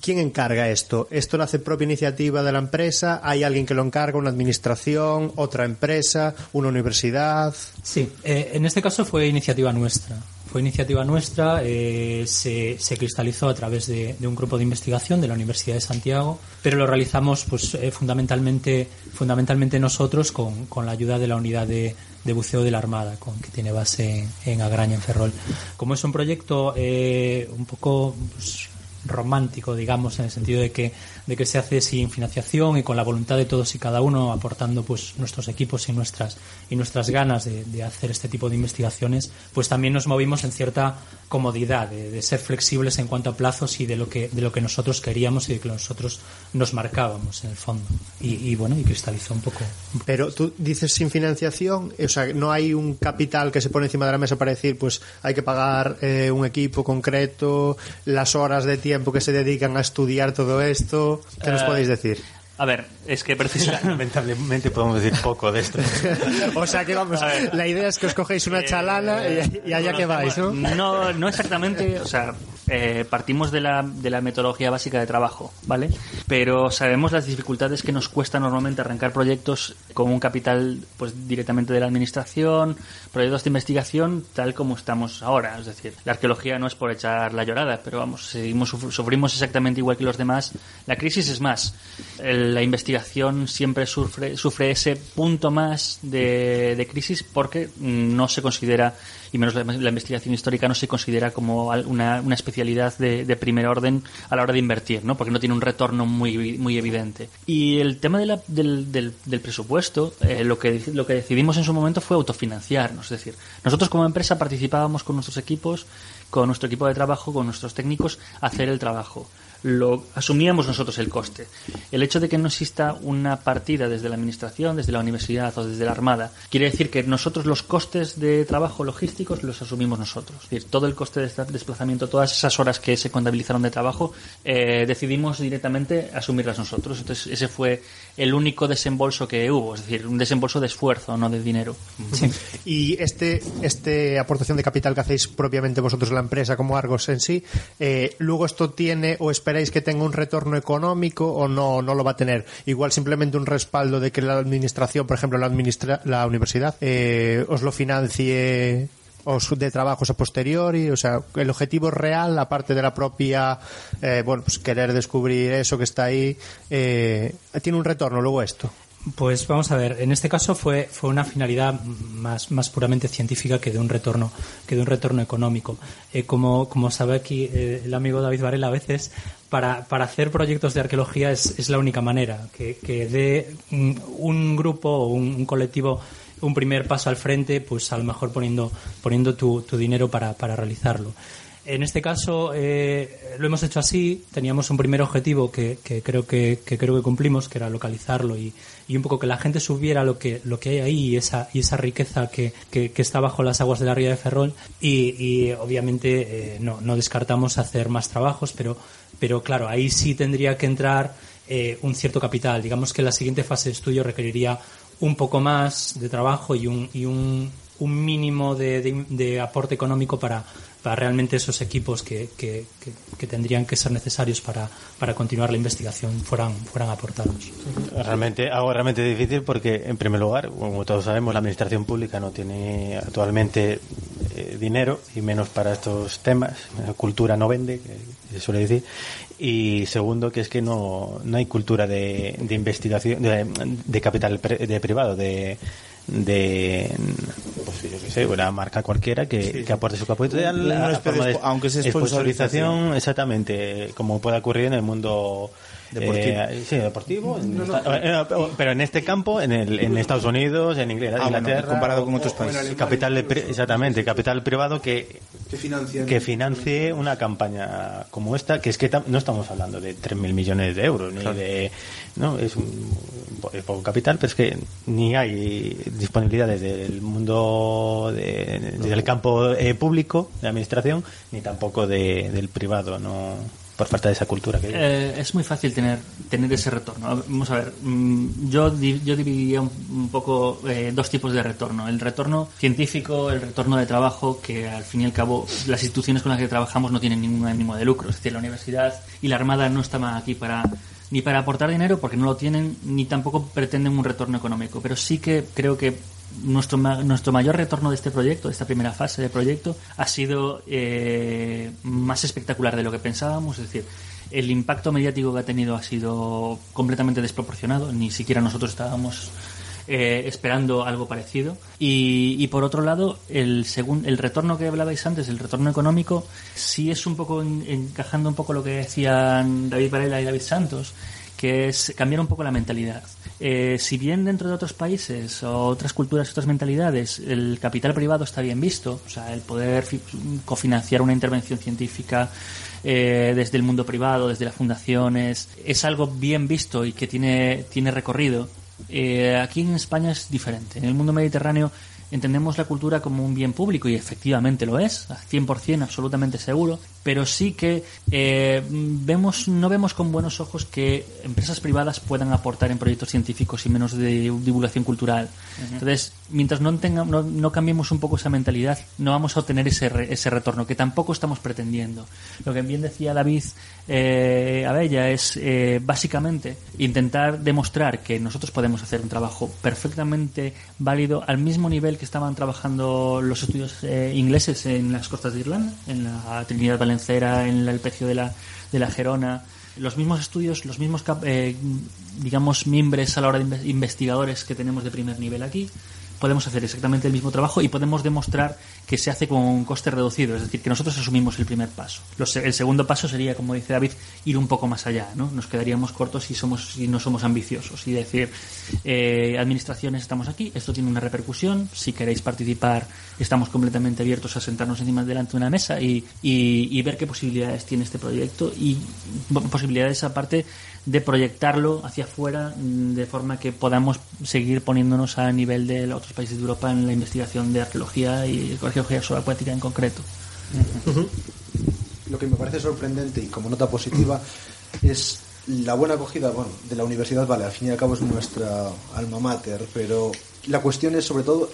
¿quién encarga esto? ¿Esto lo hace propia iniciativa de la empresa? ¿Hay alguien que lo encarga? ¿Una administración? ¿Otra empresa? ¿Una universidad? Sí, eh, en este caso fue iniciativa nuestra. Fue iniciativa nuestra, eh, se, se cristalizó a través de, un grupo de investigación de la Universidad de Santiago, pero lo realizamos pues eh, fundamentalmente, fundamentalmente nosotros con, con la ayuda de la unidad de, de buceo de la Armada, con, que tiene base en, en Agraña, en Ferrol. Como es un proyecto eh, un poco pues, romántico, digamos, en el sentido de que, de que se hace sin financiación y con la voluntad de todos y cada uno aportando pues nuestros equipos y nuestras y nuestras ganas de, de hacer este tipo de investigaciones, pues también nos movimos en cierta comodidad, de, de ser flexibles en cuanto a plazos y de lo que de lo que nosotros queríamos y de que nosotros nos marcábamos en el fondo. Y, y bueno, y cristalizó un poco. Pero tú dices sin financiación, o sea, no hay un capital que se pone encima de la mesa para decir, pues hay que pagar eh, un equipo concreto, las horas de tiempo que se dedican a estudiar todo esto. ¿Qué nos Eh, podéis decir? A ver, es que precisamente... <laughs> Lamentablemente podemos decir poco de esto. <laughs> O sea que vamos, la idea es que os cogéis una chalana y, y allá que vais, ¿no? No, no exactamente, o sea, eh, partimos de la, de la metodología básica de trabajo, ¿vale? Pero sabemos las dificultades que nos cuesta normalmente arrancar proyectos con un capital pues directamente de la administración, proyectos de investigación tal como estamos ahora, es decir, la arqueología no es por echar la llorada, pero vamos, seguimos sufr- sufrimos exactamente igual que los demás. La crisis es más, la investigación siempre sufre, sufre ese punto más de, de crisis porque mm, no se considera, y menos la, investigación histórica, no se considera como una, una especialidad de, de primer orden a la hora de invertir, ¿no? porque no tiene un retorno muy, muy evidente. Y el tema de la- del, del- del presupuesto, eh, lo, que, lo que decidimos en su momento fue autofinanciarnos, es decir, nosotros como empresa participábamos con nuestros equipos, con nuestro equipo de trabajo, con nuestros técnicos, hacer el trabajo lo asumíamos nosotros el coste. El hecho de que no exista una partida desde la administración, desde la universidad o desde la armada, quiere decir que nosotros los costes de trabajo logísticos los asumimos nosotros. Es decir, todo el coste de este desplazamiento, todas esas horas que se contabilizaron de trabajo, eh, decidimos directamente asumirlas nosotros. Entonces, ese fue el único desembolso que hubo, es decir, un desembolso de esfuerzo, no de dinero. Y este, este aportación de capital que hacéis propiamente vosotros la empresa como Argos en sí, eh, luego esto tiene o esperáis que tenga un retorno económico o no, no lo va a tener. Igual simplemente un respaldo de que la administración, por ejemplo, la, administra la universidad, eh, os lo financie o su- de trabajos a posteriori, o sea, el objetivo real, aparte de la propia, eh, bueno, pues querer descubrir eso que está ahí, eh, tiene un retorno luego esto. Pues vamos a ver, en este caso fue, fue una finalidad más, más puramente científica que de un retorno, que de un retorno económico. Eh, como, como sabe aquí eh, el amigo David Varela, a veces para, para hacer proyectos de arqueología es, es la única manera, que, que dé un, un grupo o un, un colectivo un primer paso al frente, pues a lo mejor poniendo, poniendo tu, tu dinero para, para realizarlo. En este caso eh, lo hemos hecho así. Teníamos un primer objetivo que, que creo que, creo que cumplimos, que era localizarlo y, y un poco que la gente supiera lo que lo que hay ahí y esa y esa riqueza que, está bajo las aguas de la ría de Ferrol. Y, obviamente eh, no, descartamos hacer más trabajos, pero pero claro ahí sí tendría que entrar eh, un cierto capital. Digamos que la siguiente fase de estudio requeriría un poco más de trabajo y un, y un, mínimo de aporte económico para, para realmente esos equipos que, que- que- que tendrían que ser necesarios para, para continuar la investigación fueran, fueran aportados. Realmente, algo realmente difícil porque, en primer lugar, como todos sabemos, la administración pública no tiene actualmente eh, dinero y menos para estos temas. La cultura no vende, se suele decir. Y segundo, que es que no, no hay cultura de, de investigación, de, de capital pre- de privado, de de pues yo qué sé una marca cualquiera que, que aporte su capital spo- aunque sea sponsorización, sponsorización. exactamente como puede ocurrir en el mundo Deportivo. eh, sí, deportivo. esta- eh, pero en este campo, en, el, en Estados Unidos, en Inglaterra, Ah, Inglaterra, comparado con otros países. capital de pri- exactamente, capital privado que Que financie una campaña como esta, que es que no estamos hablando de 3.000 millones de euros, ni de... No, es un es poco capital, pero es que ni hay disponibilidad desde el mundo, de- desde el campo eh, público, de administración, ni tampoco de, del privado, no por falta de esa cultura que. Eh, es muy fácil tener tener ese retorno. Vamos a ver, mm, yo, yo dividiría un, poco eh, dos tipos de retorno. El retorno científico, el retorno de trabajo, que al fin y al cabo las instituciones con las que trabajamos no tienen ningún ánimo de lucro. Es decir, la universidad y la Armada no estaban aquí para ni para aportar dinero porque no lo tienen, ni tampoco pretenden un retorno económico. Pero sí que creo que nuestro, nuestro mayor retorno de este proyecto, de esta primera fase del proyecto, ha sido eh, más espectacular de lo que pensábamos. Es decir, el impacto mediático que ha tenido ha sido completamente desproporcionado. Ni siquiera nosotros estábamos eh, esperando algo parecido. Y, y por otro lado, el, segun- el retorno que hablabais antes, el retorno económico, sí es un poco en- encajando un poco lo que decían David Varela y David Santos, que es cambiar un poco la mentalidad. Eh, si bien dentro de otros países o otras culturas, otras mentalidades, el capital privado está bien visto, o sea, el poder fi- cofinanciar una intervención científica eh, desde el mundo privado, desde las fundaciones, es algo bien visto y que tiene, tiene recorrido. Eh, aquí en España es diferente. En el mundo mediterráneo entendemos la cultura como un bien público y efectivamente lo es, a 100% absolutamente seguro, pero sí que eh, vemos, no vemos con buenos ojos que empresas privadas puedan aportar en proyectos científicos y menos de divulgación cultural. Entonces, mientras no, tenga, no, no cambiemos un poco esa mentalidad, no vamos a obtener ese, re- ese retorno que tampoco estamos pretendiendo. Lo que bien decía David eh, Abella es eh, básicamente intentar demostrar que nosotros podemos hacer un trabajo perfectamente válido al mismo nivel que estaban trabajando los estudios eh, ingleses en las costas de Irlanda, en la Trinidad Valencera, en el pecio de la, de la Gerona. Los mismos estudios, los mismos, eh, digamos, mimbres a la hora de inve- investigadores que tenemos de primer nivel aquí, podemos hacer exactamente el mismo trabajo y podemos demostrar que se hace con un coste reducido, es decir, que nosotros asumimos el primer paso. Lo se- el segundo paso sería, como dice David, ir un poco más allá, ¿no? Nos quedaríamos cortos si somos si no somos ambiciosos y decir, eh, administraciones, estamos aquí, esto tiene una repercusión, si queréis participar, estamos completamente abiertos a sentarnos encima delante de una mesa y, y- y ver qué posibilidades tiene este proyecto y po- posibilidades aparte de proyectarlo hacia afuera mm, de forma que podamos seguir poniéndonos a nivel de los otros países de Europa en la investigación de arqueología y arqueología subacuática en concreto. Lo que me parece sorprendente y como nota positiva es la buena acogida bueno, de la universidad, vale, al fin y al cabo es nuestra alma mater, pero la cuestión es sobre todo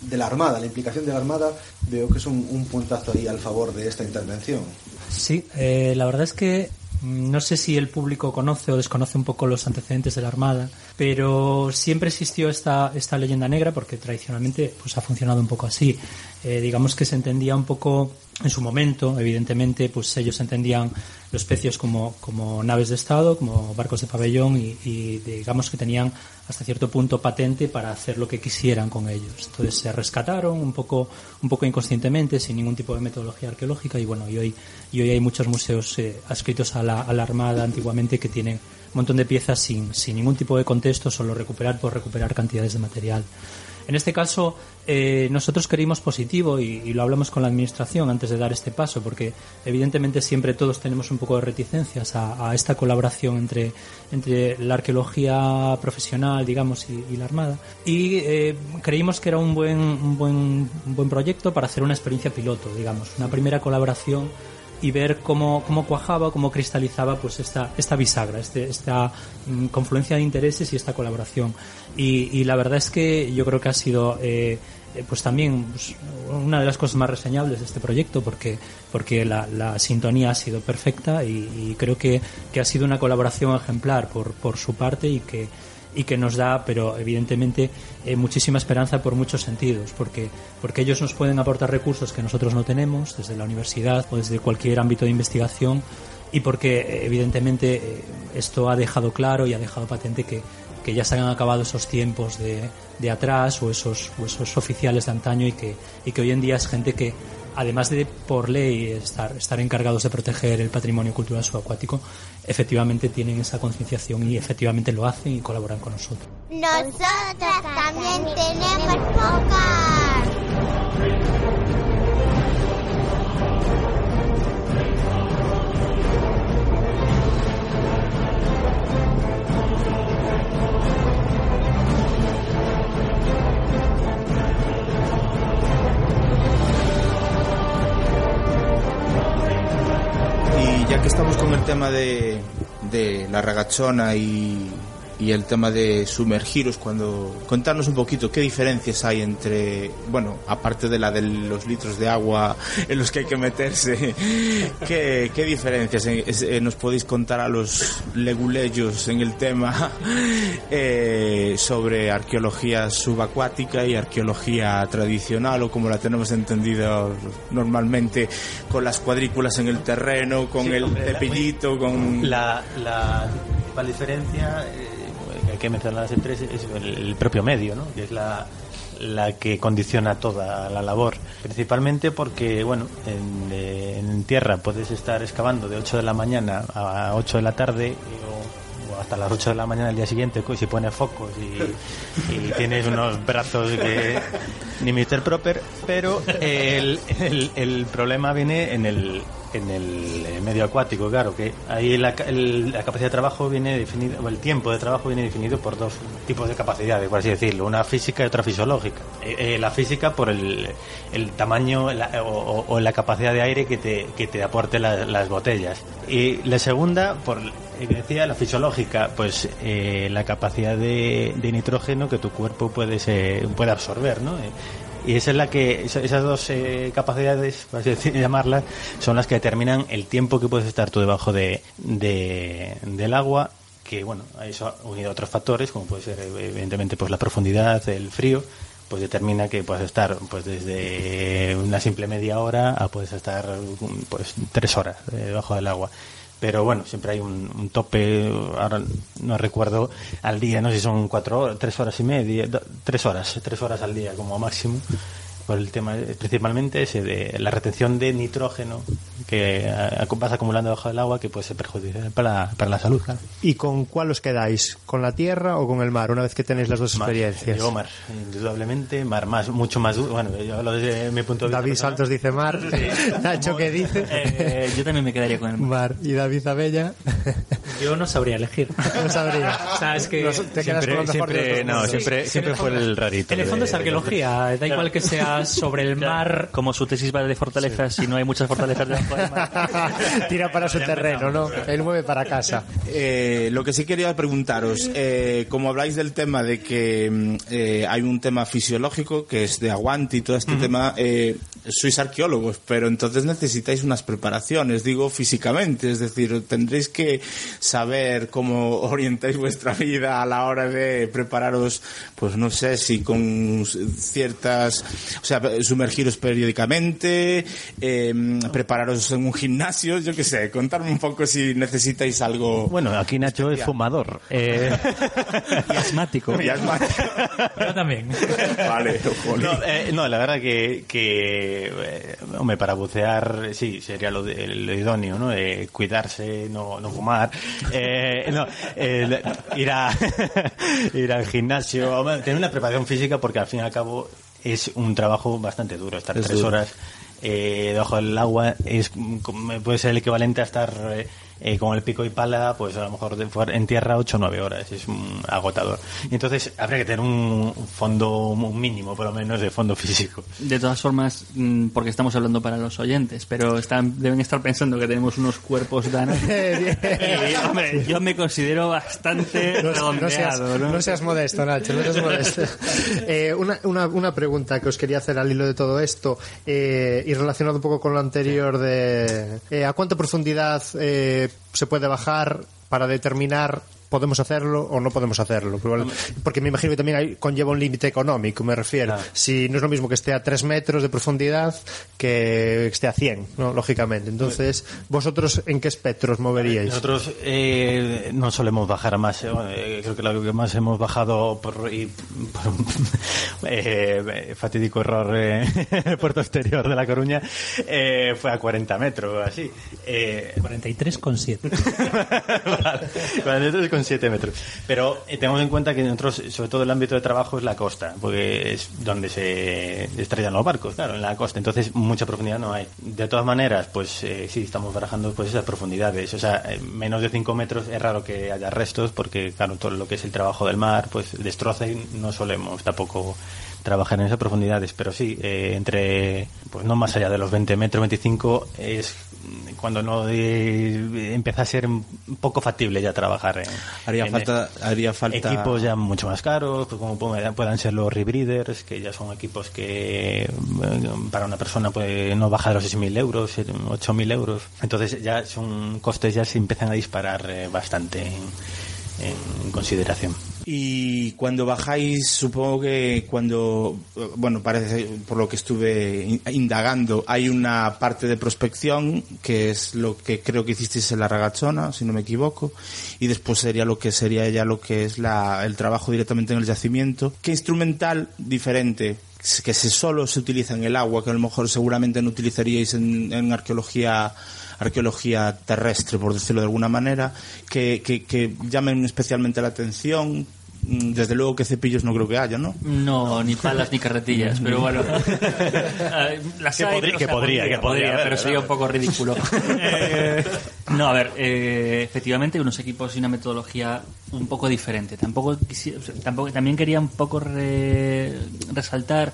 de la Armada, la implicación de la Armada, veo que es un, un puntazo ahí al favor de esta intervención. Sí, eh, la verdad es que No sé si el público conoce o desconoce un poco los antecedentes de la Armada, pero siempre existió esta, esta leyenda negra porque tradicionalmente pues, ha funcionado un poco así. Eh, digamos que se entendía un poco en su momento, evidentemente, pues ellos entendían los pecios como, como naves de Estado, como barcos de pabellón y, y digamos que tenían hasta cierto punto patente para hacer lo que quisieran con ellos. Entonces se rescataron un poco, un poco inconscientemente, sin ningún tipo de metodología arqueológica y bueno, y hoy, y hoy hay muchos museos eh, adscritos a la, a la Armada antiguamente que tienen un montón de piezas sin, sin ningún tipo de contexto, solo recuperar por recuperar cantidades de material. En este caso, eh, nosotros creímos positivo y, y, lo hablamos con la Administración antes de dar este paso, porque evidentemente siempre todos tenemos un poco de reticencias a, a esta colaboración entre, entre la arqueología profesional, digamos, y, y la Armada. Y eh, creímos que era un buen, un, buen, un buen proyecto para hacer una experiencia piloto, digamos, una primera colaboración y ver cómo, cómo cuajaba, cómo cristalizaba pues esta, esta bisagra, este, esta mm, confluencia de intereses y esta colaboración. Y, y, la verdad es que yo creo que ha sido eh, pues también pues, una de las cosas más reseñables de este proyecto porque, porque la, sintonía ha sido perfecta y, creo que, que, ha sido una colaboración ejemplar por, por su parte y que, y que nos da, pero evidentemente, eh, muchísima esperanza por muchos sentidos, porque, porque ellos nos pueden aportar recursos que nosotros no tenemos, desde la universidad o desde cualquier ámbito de investigación, y porque, evidentemente, eh, esto ha dejado claro y ha dejado patente que, que ya se han acabado esos tiempos de, de atrás o esos, esos oficiales de antaño y que, y que hoy en día es gente que además de por ley estar, estar encargados de proteger el patrimonio cultural subacuático, efectivamente tienen esa concienciación y efectivamente lo hacen y colaboran con nosotros. Nosotros también tenemos pocas. Ya que estamos con el tema de, de la ragachona y, y el tema de sumergiros cuando contarnos un poquito qué diferencias hay entre bueno aparte de la de los litros de agua <laughs> en los que hay que meterse <laughs> qué, qué diferencias eh, nos podéis contar a los leguleyos en el tema <laughs> eh, sobre arqueología subacuática y arqueología tradicional o como la tenemos entendida normalmente con las cuadrículas en el terreno con Sí, el hombre, la- cepillito con La, la principal diferencia eh, que mencionar siempre es, es el, propio medio, ¿no? que es la, la que condiciona toda la labor. Principalmente porque, bueno, en, eh, en tierra puedes estar excavando de 8 de la mañana a 8 de la tarde o, o hasta las 8 de la mañana del día siguiente si pones focos y, y tienes unos brazos que ni Mr. Proper, pero el, el problema viene en el en el eh, medio acuático, claro, que ahí la, el- la capacidad de trabajo viene definida, o el tiempo de trabajo viene definido por dos tipos de capacidades, por así decirlo, una física y otra fisiológica. Eh, eh, la física por el, tamaño la- o, o- la capacidad de aire que te, que te aporte la- las botellas. Y la segunda, por decía, la fisiológica, pues eh, la capacidad de, de nitrógeno que tu cuerpo puede, puede absorber, ¿no? Eh, y esa es la que, esa- esas dos eh, capacidades, por así llamarlas, son las que determinan el tiempo que puedes estar tú debajo de, de- del agua, que bueno, eso unido a otros factores, como puede ser evidentemente pues la profundidad, el frío, pues determina que puedes estar pues desde una simple media hora a puedes estar pues tres horas eh, debajo del agua pero bueno, siempre hay un, tope, ahora no recuerdo al día, no sé si son cuatro horas, tres horas y media, tres horas, tres horas al día como máximo, por el tema principalmente ese de la retención de nitrógeno que vas acumulando debajo del agua que puede ser perjudicial para, para la salud. claro. ¿Y con cuál os quedáis? ¿Con la tierra o con el mar? Una vez que tenéis las dos Mar, experiencias. yo mar, indudablemente, mar más, mucho más duro, bueno, yo hablo desde mi punto de vista. David personal. Santos dice mar. <laughs> Nacho, ¿qué dice? Eh, yo también me quedaría con el mar. Mar. Y David Abella. <laughs> Yo no sabría elegir. No sabría. <laughs> O sea, es que te quedas Siempre, con lo mejor de siempre, los dos no, siempre, Sí, siempre fue el rarito. En el fondo es de- arqueología, da igual que sea sobre el mar. Como su tesis va de fortalezas y no hay muchas fortalezas debajo del mar. <laughs> Tira para su terreno, ¿no? Él mueve para casa. Eh, lo que sí quería preguntaros, eh, como habláis del tema de que mm, eh, hay un tema fisiológico que es de aguante y todo este tema, eh, sois arqueólogos, pero entonces necesitáis unas preparaciones, digo físicamente, es decir, tendréis que saber cómo <laughs> orientáis vuestra vida a la hora de prepararos, pues no sé si con ciertas, o sea, sumergiros periódicamente, eh, prepararos en un gimnasio, yo qué sé, contarme un poco si necesitáis algo. Bueno, aquí Nacho es fumador. Eh, <laughs> Y asmático. Y asmático. <laughs> Yo también. Vale. No, eh, no, la verdad que, que eh, hombre, para bucear sí, sería lo, de- lo idóneo, ¿no? Eh, cuidarse, no, no fumar, eh, <laughs> no, ir, a, <laughs> ir al gimnasio, tener una preparación física porque al fin y al cabo es un trabajo bastante duro, estar Es tres duro. horas eh, debajo del agua es puede ser el equivalente a estar eh, eh, con el pico y pala, pues a lo mejor en tierra 8 o 9 horas, es un agotador. Y entonces habría que tener un, fondo un mínimo, por lo menos, de fondo físico. De todas formas, mm, porque estamos hablando para los oyentes, pero están, deben estar pensando que tenemos unos cuerpos danos. <laughs> Y, <laughs> hombre, yo me considero bastante No, no seas, ¿no? no seas modesto, Nacho, no seas modesto. <laughs> Eh, una, una, una pregunta que os quería hacer al hilo de todo esto eh, y relacionado un poco con lo anterior de eh, ¿a cuánta profundidad eh, se puede bajar para determinar podemos hacerlo o no podemos hacerlo? Porque me imagino que también hay, conlleva un límite económico, me refiero. Claro. Si no es lo mismo que esté a 3 metros de profundidad que esté a 100, ¿no? lógicamente. Entonces, ¿vosotros en qué espectro os moveríais? Nosotros eh, no solemos bajar a más. eh, creo que lo que más hemos bajado por, y, por un <laughs> eh, fatídico error eh, <laughs> en el puerto exterior de La Coruña eh, fue a 40 metros, así. Eh, 43,7. <laughs> vale, 43,7 metros. Pero eh, en cuenta que nosotros, sobre todo el ámbito de trabajo es la costa, porque es donde se estrellan los barcos, claro, en la costa. Entonces, mucha profundidad no hay. De todas maneras, pues eh, sí, estamos barajando pues esas profundidades. O sea, eh, menos de 5 metros es raro que haya restos, porque, claro, todo lo que es el trabajo del mar, pues destroza y no solemos tampoco trabajar en esas profundidades, pero sí, eh, entre, pues no más allá de los 20 metros, 25, es cuando no eh, empieza a ser un poco factible ya trabajar en, Haría en falta, haría falta equipos ya mucho más caros, pues como puedan puedan ser los rebreeders, que ya son equipos que eh, para una persona pues, no baja de los 6.000 euros, 8.000 euros. Entonces ya son costes ya se empiezan a disparar eh, bastante en, en consideración. Y cuando bajáis, supongo que cuando, bueno, parece, por lo que estuve in- indagando, hay una parte de prospección, que es lo que creo que hicisteis en la ragazona, si no me equivoco, y después sería lo que sería ya lo que es la, el trabajo directamente en el yacimiento. ¿Qué instrumental diferente que se solo se utiliza en el agua, que a lo mejor seguramente no utilizaríais en, en arqueología arqueología terrestre, por decirlo de alguna manera, que, que, que llamen especialmente la atención. Mm, Desde luego que cepillos no creo que haya, ¿no? No, ni palas ni carretillas, pero bueno. <laughs> Eh, Las Que hay, podría- que podría, que podría pero sería un poco ridículo. <laughs> Eh, no, a ver, eh, efectivamente, unos equipos y una metodología un poco diferente. Tampoco, tampoco también quería un poco re- resaltar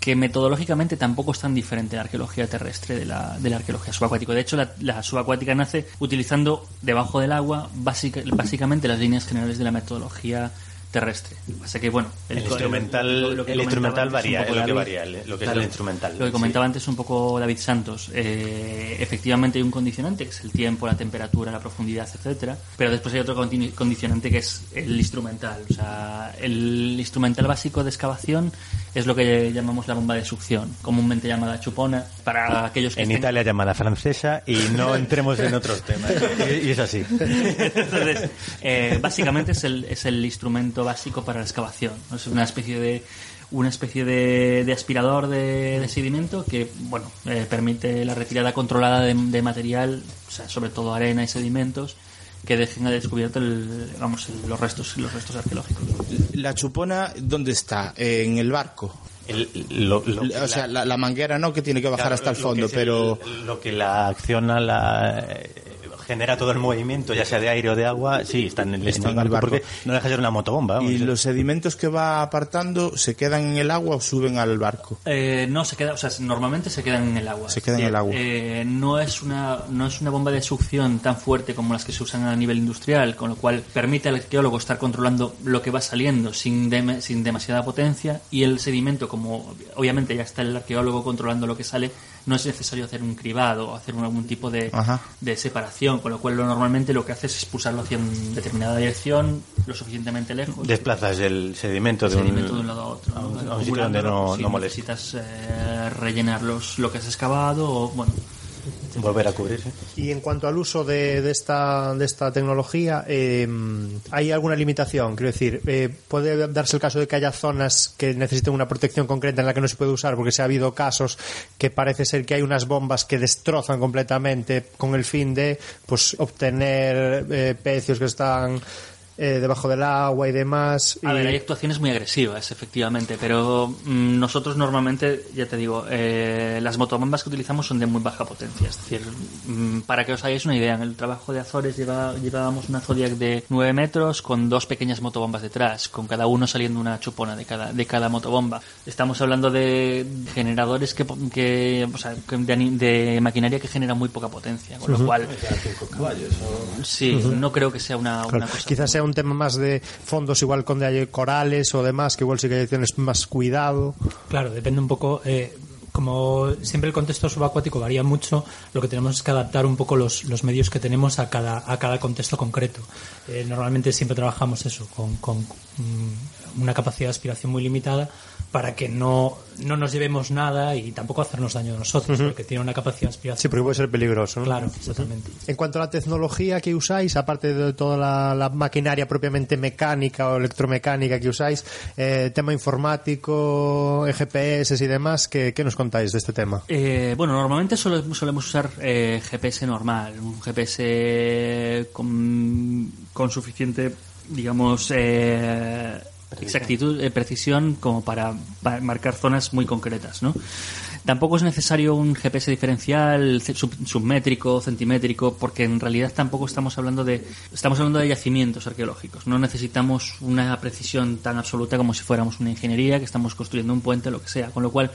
que metodológicamente tampoco es tan diferente la arqueología terrestre de la, de la arqueología subacuática. De hecho, la, la subacuática nace utilizando debajo del agua básica- básicamente las líneas generales de la metodología terrestre. Pasa que, bueno, El instrumental- lo que el comentaba instrumental varía, es lo que varía, lo que es el instrumental, Lo que sí. comentaba antes un poco David Santos. eh, efectivamente hay un condicionante que es el tiempo, la temperatura, la profundidad, etcétera. Pero después hay otro condicionante que es el instrumental. O sea, el instrumental básico de excavación es lo que llamamos la bomba de succión, comúnmente llamada chupona, para aquellos que En estén- Italia llamada francesa y no <laughs> entremos en otros temas. Y, y es así. Entonces, eh, básicamente es el, es el instrumento básico para la excavación. Es una especie de una especie de, de aspirador de, de sedimento que bueno eh, permite la retirada controlada de, de material, o sea, sobre todo arena y sedimentos que dejen al descubierto el- vamos el- los restos los restos arqueológicos. La chupona, ¿dónde está? En el barco. El- lo- lo- o sea, la, la manguera no, que tiene que bajar Claro, hasta el fondo, pero... el- lo que la acciona la genera todo el movimiento, ya sea de aire o de agua, sí, está en el, Está en en el barco, barco. porque no deja de ser una motobomba. vamos, ¿Y es- los sedimentos que va apartando se quedan en el agua o suben al barco? Eh, no se queda, o sea, normalmente se quedan en el agua. Se quedan en el agua. Eh, no es una no es una bomba de succión tan fuerte como las que se usan a nivel industrial, con lo cual permite al arqueólogo estar controlando lo que va saliendo sin dem- sin demasiada potencia y el sedimento, como obviamente ya está el arqueólogo controlando lo que sale, no es necesario hacer un cribado o hacer algún tipo de, de separación, con lo cual lo normalmente lo que hace es expulsarlo hacia una determinada dirección, lo suficientemente lejos. Desplazas el sedimento de, sedimento un, de un lado a otro. a un- ¿no? a un sitio donde no, si no necesitas eh, rellenar los, lo que has excavado o, bueno, Cubrirse. Y en cuanto al uso de, de esta, de esta tecnología, eh, ¿hay alguna limitación? Quiero decir, eh, ¿puede darse el caso de que haya zonas que necesiten una protección concreta en la que no se puede usar? Porque se ha habido casos que parece ser que hay unas bombas que destrozan completamente con el fin de pues obtener eh, pecios que están eh, debajo del agua y demás. A ver, hay actuaciones muy agresivas, efectivamente, pero mm, nosotros normalmente, ya te digo, eh, las motobombas que utilizamos son de muy baja potencia. Es decir, mm, para que os hagáis una idea, en el trabajo de Azores lleva- llevábamos una Zodiac de 9 metros con dos pequeñas motobombas detrás, con cada uno saliendo una chupona de cada, de cada motobomba. Estamos hablando de generadores que, po- que o sea, de, maquinaria que genera muy poca potencia, con lo cual... Sí, no creo que sea una, una Claro, cosa... quizás sea un tema más de fondos igual con hay corales o demás, que igual sí que tienes más cuidado. Claro, depende un poco. eh, como siempre el contexto subacuático varía mucho, lo que tenemos es que adaptar un poco los, los medios que tenemos a cada, a cada contexto concreto. Eh, normalmente siempre trabajamos eso, con, con, mm, una capacidad de aspiración muy limitada para que no, no nos llevemos nada y tampoco hacernos daño a nosotros, porque tiene una capacidad de. Sí, porque puede ser peligroso. ¿no? Claro, exactamente. En cuanto a la tecnología que usáis, aparte de toda la, la maquinaria propiamente mecánica o electromecánica que usáis, eh, tema informático, eh, GPS y demás, ¿qué, qué nos contáis de este tema? Eh, bueno, normalmente solo- solemos usar eh, GPS normal, un GPS con, con suficiente, digamos, exactitud, eh, precisión como para, marcar zonas muy concretas, ¿no? Tampoco es necesario un GPS diferencial, submétrico, centimétrico, porque en realidad tampoco estamos hablando de estamos hablando de yacimientos arqueológicos. No necesitamos una precisión tan absoluta como si fuéramos una ingeniería que estamos construyendo un puente, lo que sea. Con lo cual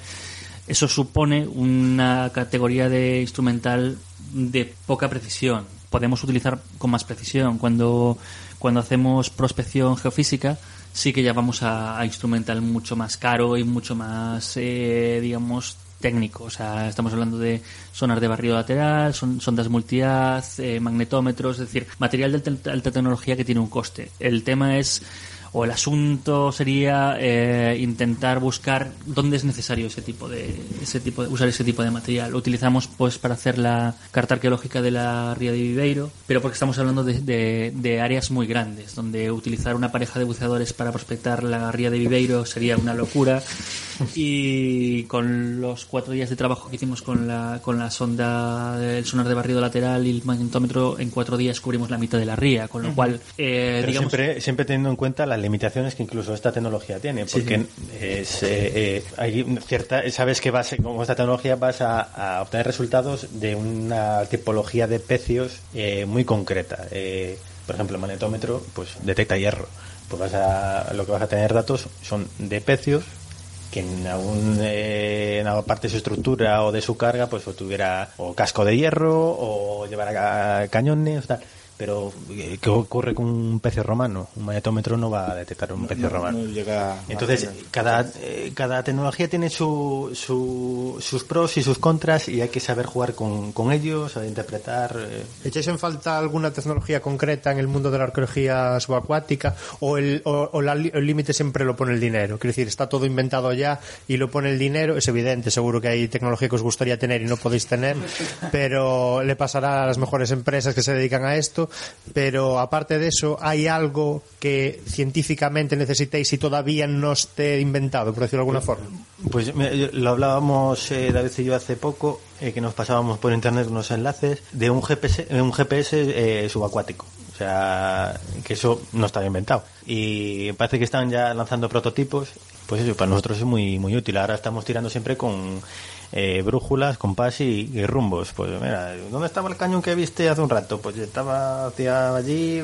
eso supone una categoría de instrumental de poca precisión. Podemos utilizar con más precisión. Cuando, cuando hacemos prospección geofísica, sí que ya vamos a, a instrumental mucho más caro y mucho más, eh, digamos, técnico. O sea, estamos hablando de sonar de barrido lateral, son, sondas multihaz, eh, magnetómetros, es decir, material de alta tecnología que tiene un coste. El tema es o el asunto sería eh, intentar buscar dónde es necesario ese tipo de ese tipo de, usar ese tipo de material. Lo utilizamos pues para hacer la carta arqueológica de la ría de Viveiro pero porque estamos hablando de, de- de áreas muy grandes donde utilizar una pareja de buceadores para prospectar la ría de Viveiro sería una locura. Y con los cuatro días de trabajo que hicimos con la con la sonda del sonar de barrido lateral y el magnetómetro en cuatro días cubrimos la mitad de la ría con lo cual eh, Pero digamos siempre, siempre teniendo en cuenta las limitaciones que incluso esta tecnología tiene, porque es, eh, eh, hay cierta, sabes que vas, con esta tecnología vas a, a obtener resultados de una tipología de pecios eh, muy concreta. Eh, por ejemplo, el magnetómetro pues detecta hierro. Pues vas a, lo que vas a tener datos son de pecios que en algún eh, en alguna parte de su estructura o de su carga pues o tuviera o casco de hierro o llevara cañones tal pero eh, ¿qué ocurre con un pecio romano? Un magnetómetro no va a detectar un pecio romano. No llega Entonces, cada, eh, cada tecnología tiene su, su- sus pros y sus contras y hay que saber jugar con, con ellos, saber interpretar. eh. ¿Echáis en falta alguna tecnología concreta en el mundo de la arqueología subacuática o el, o, o la li- el límite siempre lo pone el dinero? Quiero decir, está todo inventado ya y lo pone el dinero. Es evidente, seguro que hay tecnología que os gustaría tener y no podéis tener, <laughs> pero le pasará a las mejores empresas que se dedican a esto. Pero aparte de eso, ¿hay algo que científicamente necesitéis y todavía no esté inventado, por decirlo de alguna forma? Pues lo hablábamos eh, David y yo hace poco, eh, que nos pasábamos por internet unos enlaces de un GPS, un GPS eh, subacuático. O sea, que eso no estaba inventado. Y parece que están ya lanzando prototipos, pues eso, para nosotros es muy, muy útil. Ahora estamos tirando siempre con eh, brújulas, compás y, y rumbos. Pues mira, ¿dónde estaba el cañón que viste hace un rato? Pues estaba hacia allí,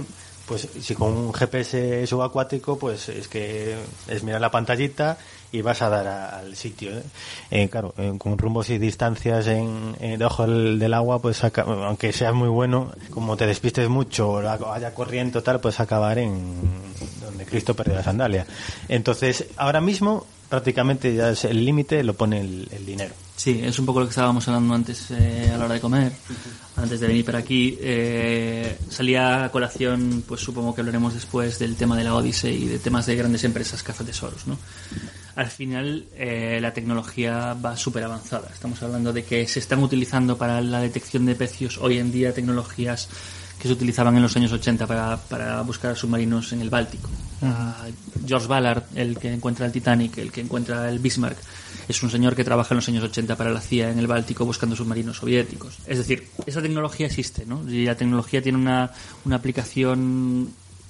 pues si con un GPS subacuático, pues es que es mirar la pantallita y vas a dar al sitio. ¿eh? Eh, claro, eh, con rumbos y distancias en, debajo del, del agua, pues aunque seas muy bueno, como te despistes mucho o haya corriente tal, puedes acabar en donde Cristo perdió la sandalia. Entonces, ahora mismo prácticamente ya es el límite, lo pone el, dinero. Sí, es un poco lo que estábamos hablando antes eh, a la hora de comer, antes de venir para aquí. Eh, salía a colación, pues supongo que hablaremos después del tema de la Odyssey y de temas de grandes empresas cazatesoros, ¿no? Al final, eh, la tecnología va súper avanzada. Estamos hablando de que se están utilizando para la detección de pecios hoy en día tecnologías que se utilizaban en los años 80 para, para buscar submarinos en el Báltico. Ah, George Ballard, el que encuentra el Titanic, el que encuentra el Bismarck, es un señor que trabaja en los años 80 para la CIA en el Báltico buscando submarinos soviéticos. Es decir, esa tecnología existe, ¿no? Y la tecnología tiene una, una aplicación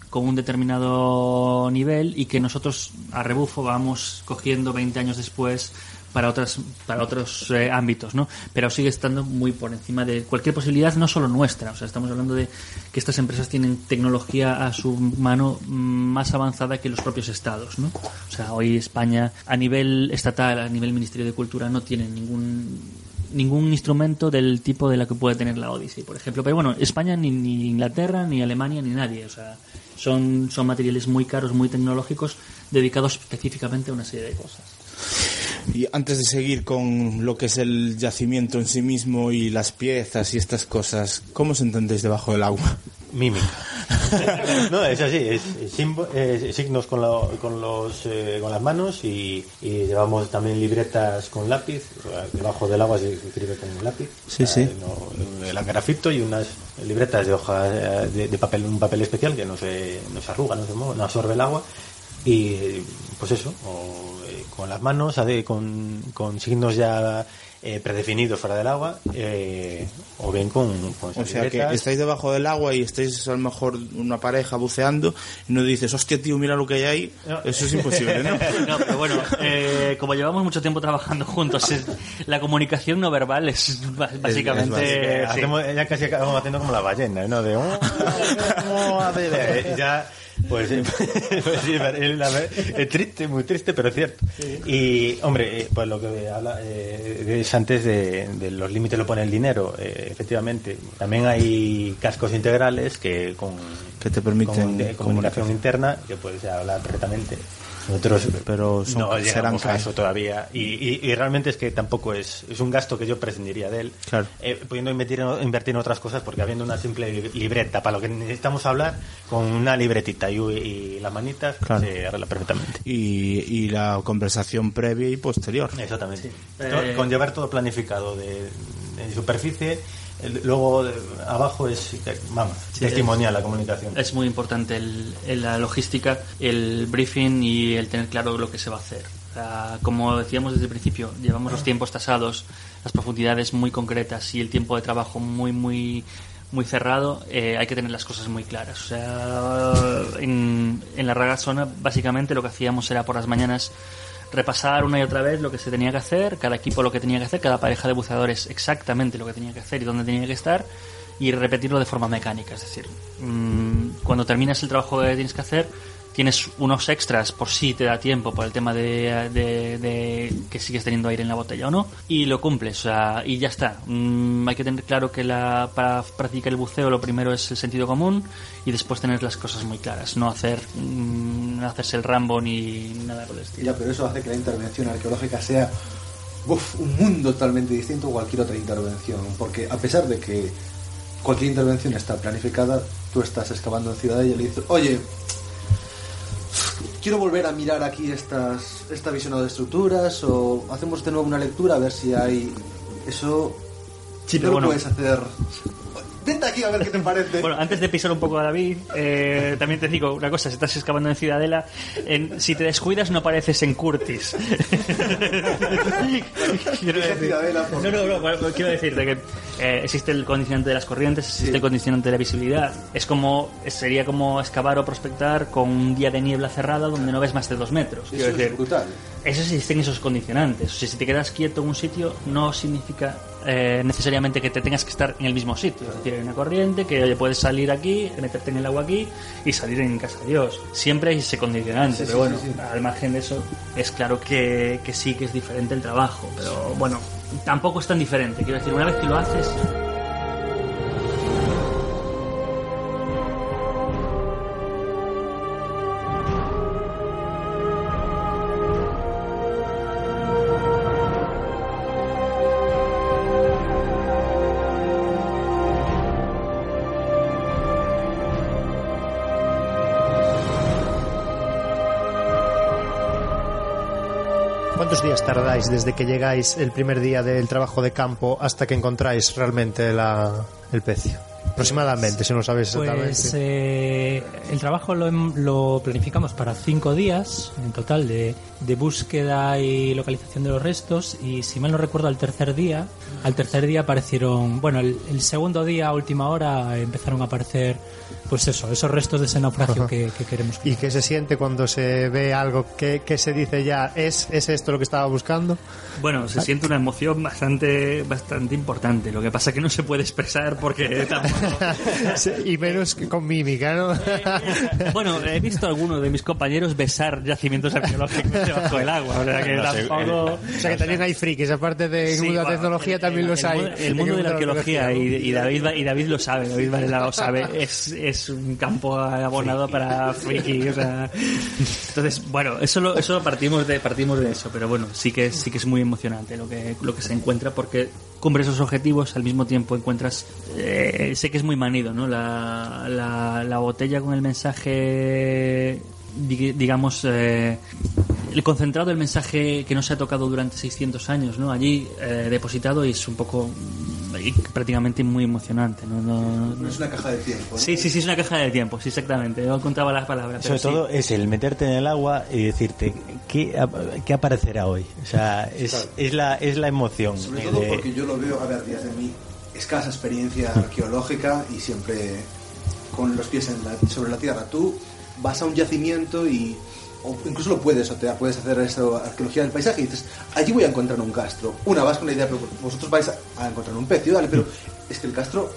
con un determinado nivel y que nosotros a rebufo vamos cogiendo 20 años después para otras para otros eh, ámbitos, ¿no? Pero sigue estando muy por encima de cualquier posibilidad, no solo nuestra. O sea, estamos hablando de que estas empresas tienen tecnología a su mano más avanzada que los propios estados, ¿no? O sea, hoy España a nivel estatal, a nivel Ministerio de Cultura, no tiene ningún ningún instrumento del tipo de la que puede tener la Odyssey, por ejemplo. Pero bueno, España ni, ni Inglaterra, ni Alemania, ni nadie. O sea, son, son materiales muy caros, muy tecnológicos, dedicados específicamente a una serie de cosas. Y antes de seguir con lo que es el yacimiento en sí mismo y las piezas y estas cosas, ¿cómo os entendéis debajo del agua? Mímica. <laughs> no, es así, es, signos con, la- con, los, eh, con las manos y, y llevamos también libretas con lápiz. Debajo del agua se escribe con un lápiz. Sí, sí. no, el grafito y unas libretas de hoja eh, de, de papel, un papel especial que no se, no se arruga, no se mueve, no absorbe el agua. Y pues eso, o, eh, con las manos, con, con signos ya eh, predefinidos fuera del agua, eh, o bien con, con O sea, que estáis debajo del agua y estáis a lo mejor una pareja buceando y no dices, hostia, tío, mira lo que hay ahí. No. Eso es imposible, ¿no? <laughs> No, pero bueno, eh, como llevamos mucho tiempo trabajando juntos, es- la comunicación no verbal es básicamente... Eh, sí. hacemos, ya casi acabamos haciendo como la ballena, ¿no? De, "Oh, ¿cómo hace?" Eh, ya, pues, pues sí, <laughs> es, la ver- es triste, muy triste, pero es cierto. Y, hombre, eh, pues lo que habla eh, es antes de, de los límites lo pone el dinero, eh, efectivamente. También hay cascos integrales que con, Que te permiten con de- comunicación interna, que puedes hablar perfectamente. Nosotros Pero son- no serán a eso todavía. Y, y- y realmente es que tampoco es, es un gasto que yo prescindiría de él. Claro. Eh, pudiendo invertir en, invertir en otras cosas, porque habiendo una simple li- libreta para lo que necesitamos hablar, con una libretita y, y las manitas, Claro. se arregla perfectamente. Y, y la conversación previa y posterior. Exactamente. Eh, Con llevar todo planificado de, de superficie, el- luego abajo es, vamos, testimonial la comunicación. Es muy importante el, el- la logística, el briefing y el tener claro lo que se va a hacer. O sea, como decíamos desde el principio, llevamos los tiempos tasados, las profundidades muy concretas y el tiempo de trabajo muy, muy, muy cerrado. eh, hay que tener las cosas muy claras. O sea, en, en la ragazona básicamente lo que hacíamos era por las mañanas repasar una y otra vez lo que se tenía que hacer, cada equipo lo que tenía que hacer, cada pareja de buceadores exactamente lo que tenía que hacer y dónde tenía que estar y repetirlo de forma mecánica. Es decir, mm, cuando terminas el trabajo que tienes que hacer, tienes unos extras por si te da tiempo, por el tema de, que sigues teniendo aire en la botella o no, y lo cumples, o sea, y ya está. Mm, hay que tener claro que la, para practicar el buceo lo primero es el sentido común y después tener las cosas muy claras, no hacer mm, hacerse el Rambo ni nada por el estilo. Ya, pero eso hace que la intervención arqueológica sea uf, un mundo totalmente distinto a cualquier otra intervención. Porque a pesar de que cualquier intervención está planificada, tú estás excavando en Ciudadella y le dices, oye, quiero volver a mirar aquí estas, esta visionado de estructuras o hacemos de nuevo una lectura a ver si hay eso... Sí, no pero lo bueno. puedes hacer... Intenta aquí a ver qué te parece. Bueno, antes de pisar un poco a David, eh, también te digo una cosa, si estás excavando en Ciudadela, en- si te descuidas no apareces en Curtis. <laughs> quiero decir, no, no, no, bueno, quiero decirte que eh, existe el condicionante de las corrientes, existe Sí. el condicionante de la visibilidad. Es como, sería como excavar o prospectar con un día de niebla cerrada donde no ves más de dos metros. Eso es decir, brutal. eso existen esos condicionantes. O sea, si te quedas quieto en un sitio, no significa eh, necesariamente que te tengas que estar en el mismo sitio. Es decir, hay una corriente que oye, puedes salir aquí, meterte en el agua aquí y salir en casa de Dios. Siempre hay ese condicionante, Sí, pero sí, bueno, sí, al margen de eso, es claro que, que sí que es diferente el trabajo. Pero bueno, tampoco es tan diferente. Quiero decir, una vez que lo haces. Tardáis desde que llegáis el primer día del trabajo de campo hasta que encontráis realmente la- el pecio? Aproximadamente, si no lo sabéis exactamente. Pues eh, el trabajo lo, lo planificamos para cinco días en total de, de búsqueda y localización de los restos y si mal no recuerdo al tercer día, al tercer día aparecieron, bueno, el, el segundo día a última hora empezaron a aparecer pues eso, esos restos de ese naufragio que, que queremos. ¿Y qué se siente cuando se ve algo que, que se dice ya, ¿es, ¿es esto lo que estaba buscando? Bueno, se siente una emoción bastante, bastante importante. Lo que pasa que no se puede expresar porque tampoco. <laughs> Y menos que con mímica, ¿no? <laughs> Bueno, he visto a algunos de mis compañeros besar yacimientos arqueológicos <laughs> debajo del agua. O sea que No tampoco. O sea que también hay frikis, aparte de Sí, mundo de la bueno, tecnología el- también el- los hay. El mundo de la arqueología y, y David y David lo sabe, David Varela lo sabe. Es, es un campo abonado para friki, o sea. Entonces, bueno, eso lo, eso lo partimos de partimos de eso, pero bueno, sí que es, sí que es muy emocionante lo que lo que se encuentra porque cumples esos objetivos al mismo tiempo encuentras eh, sé que es muy manido, ¿no? La, la, la botella con el mensaje dig- digamos eh, el concentrado del mensaje que no se ha tocado durante 600 años, ¿no? Allí eh, depositado y es un poco mm, y prácticamente muy emocionante, ¿no? No- no- Es una caja de tiempo. Sí, sí, sí, es una caja de tiempo, sí, exactamente. Yo contaba las palabras. Sobre pero sí. todo es el meterte en el agua y decirte qué, qué aparecerá hoy. O sea, es, es, la, es la emoción. Sobre todo de- porque yo lo veo, a ver, desde mi escasa experiencia arqueológica y siempre con los pies en la- sobre la tierra. Tú vas a un yacimiento y o incluso lo puedes, o te puedes hacer eso, arqueología del paisaje y dices, allí voy a encontrar un castro. Una vas con la idea, pero vosotros vais a, encontrar un pez, y dale, pero es que el castro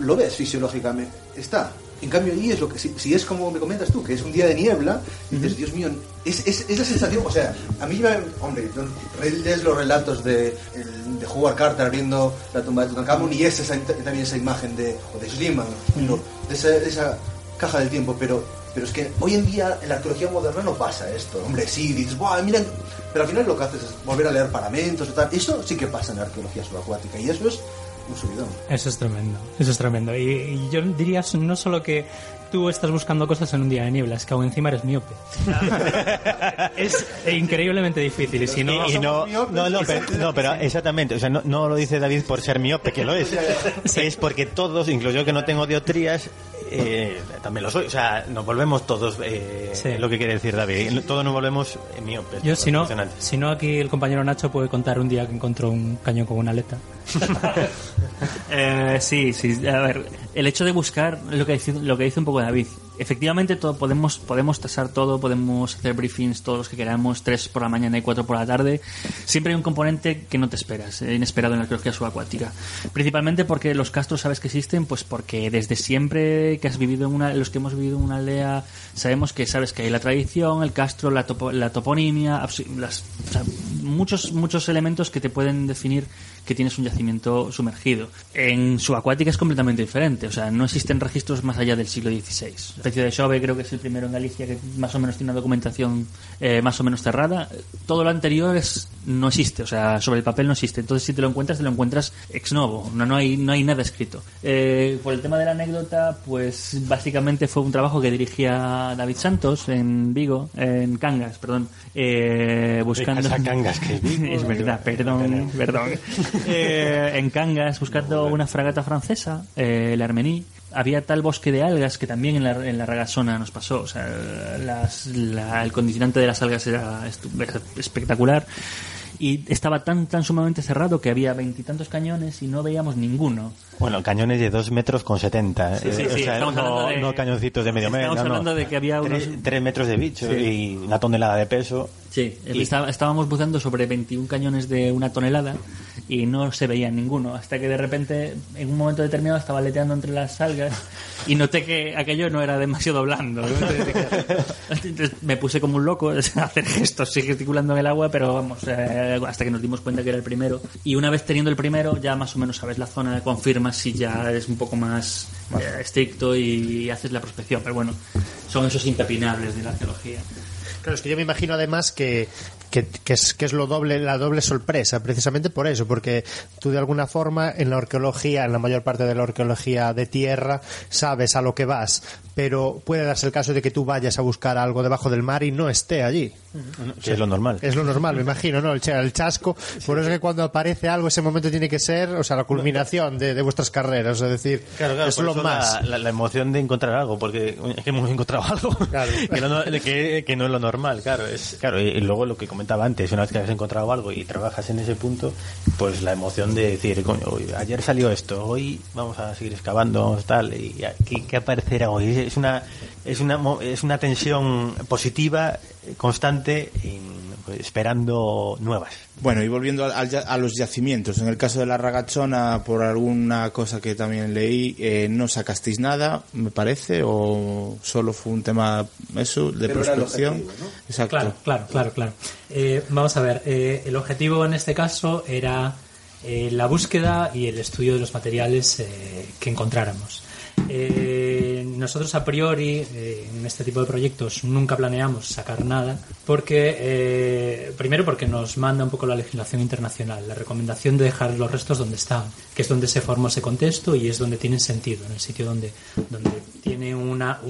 lo ves fisiológicamente, está. En cambio, ahí es lo que, si, si es como me comentas tú, que es un día de niebla, dices, Dios mío, es, es, es la sensación, o sea, a mí me, hombre, lees los relatos de, de Howard Carter abriendo la tumba de Tutankamón y es esa, también esa imagen de, o de Schliemann, ¿no? de, esa, de esa caja del tiempo, pero, pero es que hoy en día en la arqueología moderna no pasa esto, hombre, sí, dices, ¡buah, mira! Pero al final lo que haces es volver a leer paramentos y tal, eso sí que pasa en la arqueología subacuática y eso es un subidón. Eso es tremendo, eso es tremendo. Y, y yo diría no solo que tú estás buscando cosas en un día de niebla, es que aún encima eres miope. <laughs> es increíblemente difícil. Y si no, y, y no, no, no, pero, <laughs> no, pero exactamente, o sea, no, no lo dice David por ser miope, que lo es. <laughs> Es porque todos, incluso yo que no tengo dioptrías, eh, también lo soy. O sea, nos volvemos todos, eh, Sí. lo que quiere decir David, todos nos volvemos eh, miopes. yo si no, Impresionante. si no aquí el compañero Nacho puede contar un día que encontró un cañón con una aleta. <laughs> Eh, sí, sí. A ver, el hecho de buscar lo que dice, lo que dice un poco David. Efectivamente, todo, podemos, podemos tasar todo, podemos hacer briefings todos los que queramos, tres por la mañana y cuatro por la tarde. Siempre hay un componente que no te esperas, eh, inesperado en la arqueología subacuática. Principalmente porque los castros sabes que existen, pues porque desde siempre que has vivido en una, los que hemos vivido en una aldea, sabemos que sabes que hay la tradición, el castro, la, topo- la toponimia, las, muchos, muchos elementos que te pueden definir que tienes un yacimiento sumergido. En subacuática es completamente diferente, o sea, no existen registros más allá del siglo XVI. La especie de Xove creo que es el primero en Galicia que más o menos tiene una documentación eh, más o menos cerrada. Todo lo anterior es, no existe, o sea, sobre el papel no existe. Entonces, si te lo encuentras, te lo encuentras ex novo, no, no, hay, no hay nada escrito. Eh, por el tema de la anécdota, pues básicamente fue un trabajo que dirigía David Santos en Vigo, en Cangas, perdón, eh, buscando... Cangas. Que <laughs> es verdad, perdón, perdón. Eh, en Cangas, buscando una fragata francesa, eh, el Armení, había tal bosque de algas que también en la, en la Ragasona nos pasó. O sea, las- la- el condicionante de las algas era espectacular. Y estaba tan, tan sumamente cerrado que había veintitantos cañones y no veíamos ninguno. Bueno, cañones de 2 metros con 70. Sí, sí, eh, o sí, sea, estamos no, de- no cañoncitos de medio metro. Estamos no, no. hablando de que había unos... Tres, tres metros de bicho Sí. y una tonelada de peso. Sí, Y- está- estábamos buceando sobre 21 cañones de una tonelada y no se veía ninguno. Hasta que de repente, en un momento determinado, estaba aleteando entre las algas y noté que aquello no era demasiado blando. ¿no? Entonces, me puse como un loco <laughs> a hacer gestos, sí, gesticulando en el agua, pero vamos, eh, hasta que nos dimos cuenta que era el primero. Y una vez teniendo el primero, ya más o menos sabes la zona, confirmas si ya es un poco más eh, estricto y haces la prospección. Pero bueno, son esos impepinables de la arqueología. Claro, es que yo me imagino además que, que, que es, que es lo doble, la doble sorpresa, precisamente por eso, porque tú de alguna forma en la arqueología, en la mayor parte de la arqueología de tierra, sabes a lo que vas, pero puede darse el caso de que tú vayas a buscar algo debajo del mar y no esté allí. Es lo normal. Es lo normal, me imagino, ¿no? El, cha- el chasco. Por eso es que cuando aparece algo, ese momento tiene que ser, o sea, la culminación de, de vuestras carreras. Es decir, Claro, claro, es lo más. La, la- la emoción de encontrar algo, porque es que hemos encontrado algo Claro. <laughs> que, no, que, que no es lo normal, claro. Es, claro, y, y luego lo que comentaba antes, una vez que has encontrado algo y trabajas en ese punto, pues la emoción de decir, coño, ayer salió esto, hoy vamos a seguir excavando, tal, y a- ¿qué, aparecerá hoy? Es una, es una, es una tensión positiva, eh, constante, y, esperando nuevas. Bueno, y volviendo ya- a, los yacimientos, en el caso de la ragachona, por alguna cosa que también leí, eh, no sacasteis nada, me parece, o solo fue un tema eso de Pero prospección. objetivo, ¿no? Exacto. Claro, claro, claro, claro. Eh, vamos a ver, eh, el objetivo en este caso era eh, la búsqueda y el estudio de los materiales eh, que encontráramos. Eh, nosotros a priori eh, en este tipo de proyectos nunca planeamos sacar nada porque eh, primero porque nos manda un poco la legislación internacional la recomendación de dejar los restos donde están que es donde se formó ese contexto y es donde tienen sentido en el sitio donde donde tiene una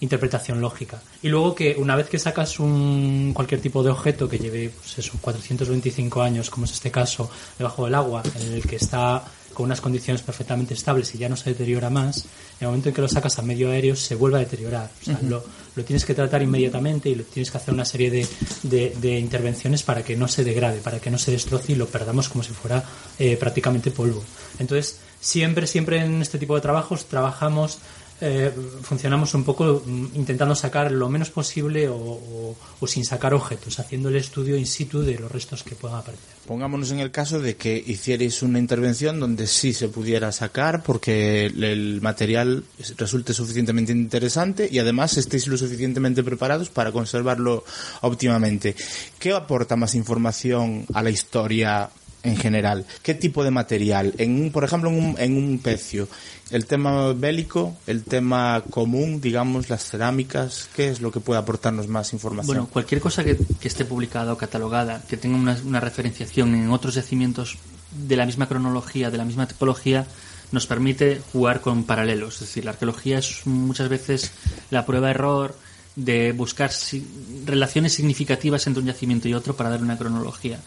interpretación lógica. Y luego que una vez que sacas un cualquier tipo de objeto que lleve pues eso, 425 años, como es este caso, debajo del agua, en el que está con unas condiciones perfectamente estables y ya no se deteriora más, en el momento en que lo sacas a medio aéreo se vuelve a deteriorar. O sea, lo, lo tienes que tratar inmediatamente y lo tienes que hacer una serie de, de- de intervenciones para que no se degrade, para que no se destroce y lo perdamos como si fuera eh, prácticamente polvo. Entonces, siempre, siempre en este tipo de trabajos trabajamos eh, funcionamos un poco mm, intentando sacar lo menos posible o, sin sacar objetos, haciendo el estudio in situ de los restos que puedan aparecer. Pongámonos en el caso de que hicierais una intervención donde sí se pudiera sacar porque el material resulte suficientemente interesante y además estéis lo suficientemente preparados para conservarlo óptimamente. ¿Qué aporta más información a la historia en general? ¿Qué tipo de material? En un, por ejemplo, en un, en un pecio, el tema bélico, el tema común, digamos, las cerámicas, ¿qué es lo que puede aportarnos más información? Bueno, cualquier cosa que, esté publicada o catalogada, que tenga una, una referenciación en otros yacimientos de la misma cronología, de la misma tipología, nos permite jugar con paralelos. Es decir, la arqueología es muchas veces la prueba-error de buscar si- relaciones significativas entre un yacimiento y otro para dar una cronología.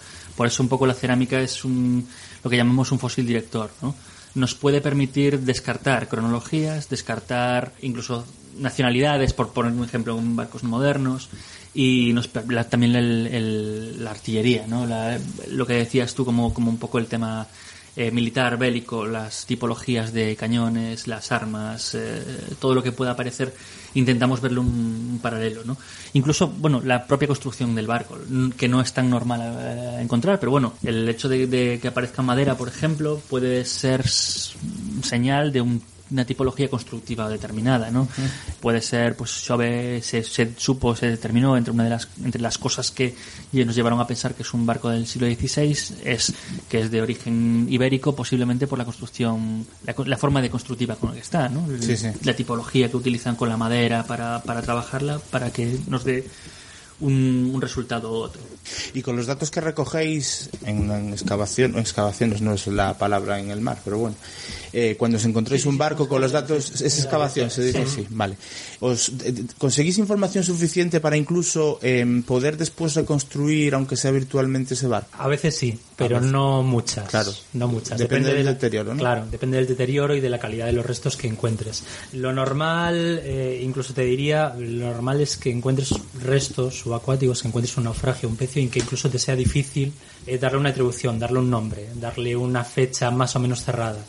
Por eso un poco la cerámica es un, lo que llamamos un fósil director. ¿no? Nos puede permitir descartar cronologías, descartar incluso nacionalidades, por poner un ejemplo, en barcos modernos, y nos, la- también el- el- la artillería, ¿no? La- lo que decías tú como, como un poco el tema eh, militar, bélico, las tipologías de cañones, las armas, eh, todo lo que pueda aparecer, intentamos verlo un, paralelo, ¿no? Incluso, bueno, la propia construcción del barco, que no es tan normal eh, encontrar, pero bueno, el hecho de, de que aparezca madera, por ejemplo, puede ser señal de un- una tipología constructiva determinada, ¿no? Puede ser, pues, Xove se, se supo, se determinó entre una de las, entre las cosas que nos llevaron a pensar que es un barco del siglo XVI, es que es de origen ibérico, posiblemente por la construcción, la, la forma de constructiva con la que está, ¿no? El- Sí, sí. La tipología que utilizan con la madera para, para trabajarla, para que nos dé un, un resultado u otro. Y con los datos que recogéis en, en excavación, excavaciones no es la palabra en el mar, pero bueno, eh, cuando os encontréis un barco con los datos, es excavación, se dice así, vale. Os, eh, ¿Conseguís información suficiente para incluso em, poder después reconstruir, aunque sea virtualmente, ese barco? A veces sí, pero no muchas. Claro. No muchas. Depende del la- deterioro, ¿no? Claro, depende del deterioro y de la calidad de los restos que encuentres. Lo normal, eh, incluso te diría, lo normal es que encuentres restos subacuáticos, que encuentres un naufragio, un pecio, y que incluso te sea difícil eh, darle una atribución, darle un nombre, darle una fecha más o menos cerrada.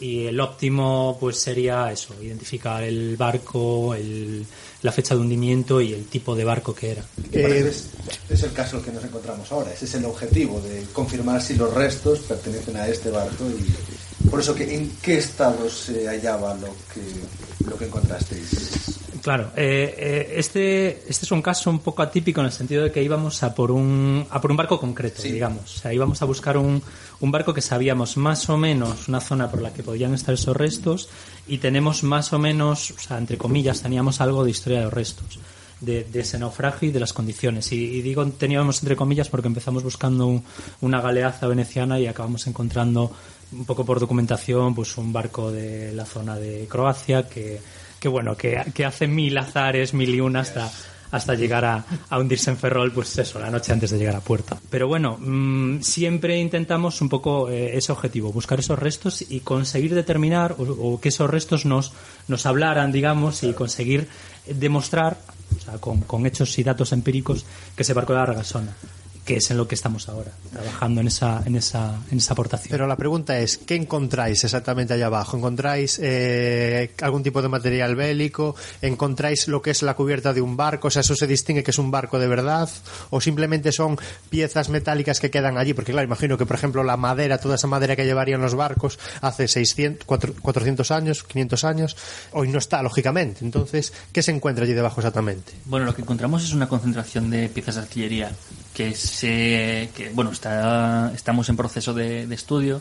Y el óptimo, pues sería eso, identificar el barco, el- la fecha de hundimiento y el tipo de barco que era. Es, es el caso que nos encontramos ahora. Ese es el objetivo, de confirmar si los restos pertenecen a este barco y por eso que en qué estado se hallaba lo que lo que encontrasteis. Claro, eh, eh, este, este es un caso un poco atípico en el sentido de que íbamos a por un, a por un barco concreto, digamos. O sea, íbamos a buscar un, un barco que sabíamos más o menos una zona por la que podían estar esos restos y tenemos más o menos, o sea, entre comillas, teníamos algo de historia de los restos. De, de ese naufragio y de las condiciones. Y, y digo teníamos entre comillas porque empezamos buscando un- una galeaza veneciana y acabamos encontrando un poco por documentación pues un barco de la zona de Croacia que, que bueno, que, hace mil azares, mil y una hasta, hasta llegar a, hundirse en Ferrol, pues eso, la noche antes de llegar a puerto. Pero bueno, mm, siempre intentamos un poco eh, ese objetivo, buscar esos restos y conseguir determinar o, o que esos restos nos, nos hablaran, digamos, y conseguir demostrar, o sea, con, con hechos y datos empíricos, que ese barco era Ragasona que es en lo que estamos ahora, trabajando en esa, en esa, en esa aportación. Pero la pregunta es, ¿qué encontráis exactamente allá abajo? ¿Encontráis eh, algún tipo de material bélico? ¿Encontráis lo que es la cubierta de un barco? O sea, ¿eso se distingue que es un barco de verdad? ¿O simplemente son piezas metálicas que quedan allí? Porque claro, imagino que, por ejemplo, la madera, toda esa madera que llevarían los barcos hace 600, cuatro- 400 años, 500 años, hoy no está, lógicamente. Entonces, ¿qué se encuentra allí debajo exactamente? Bueno, lo que encontramos es una concentración de piezas de artillería que se, que, bueno, está, estamos en proceso de, estudio,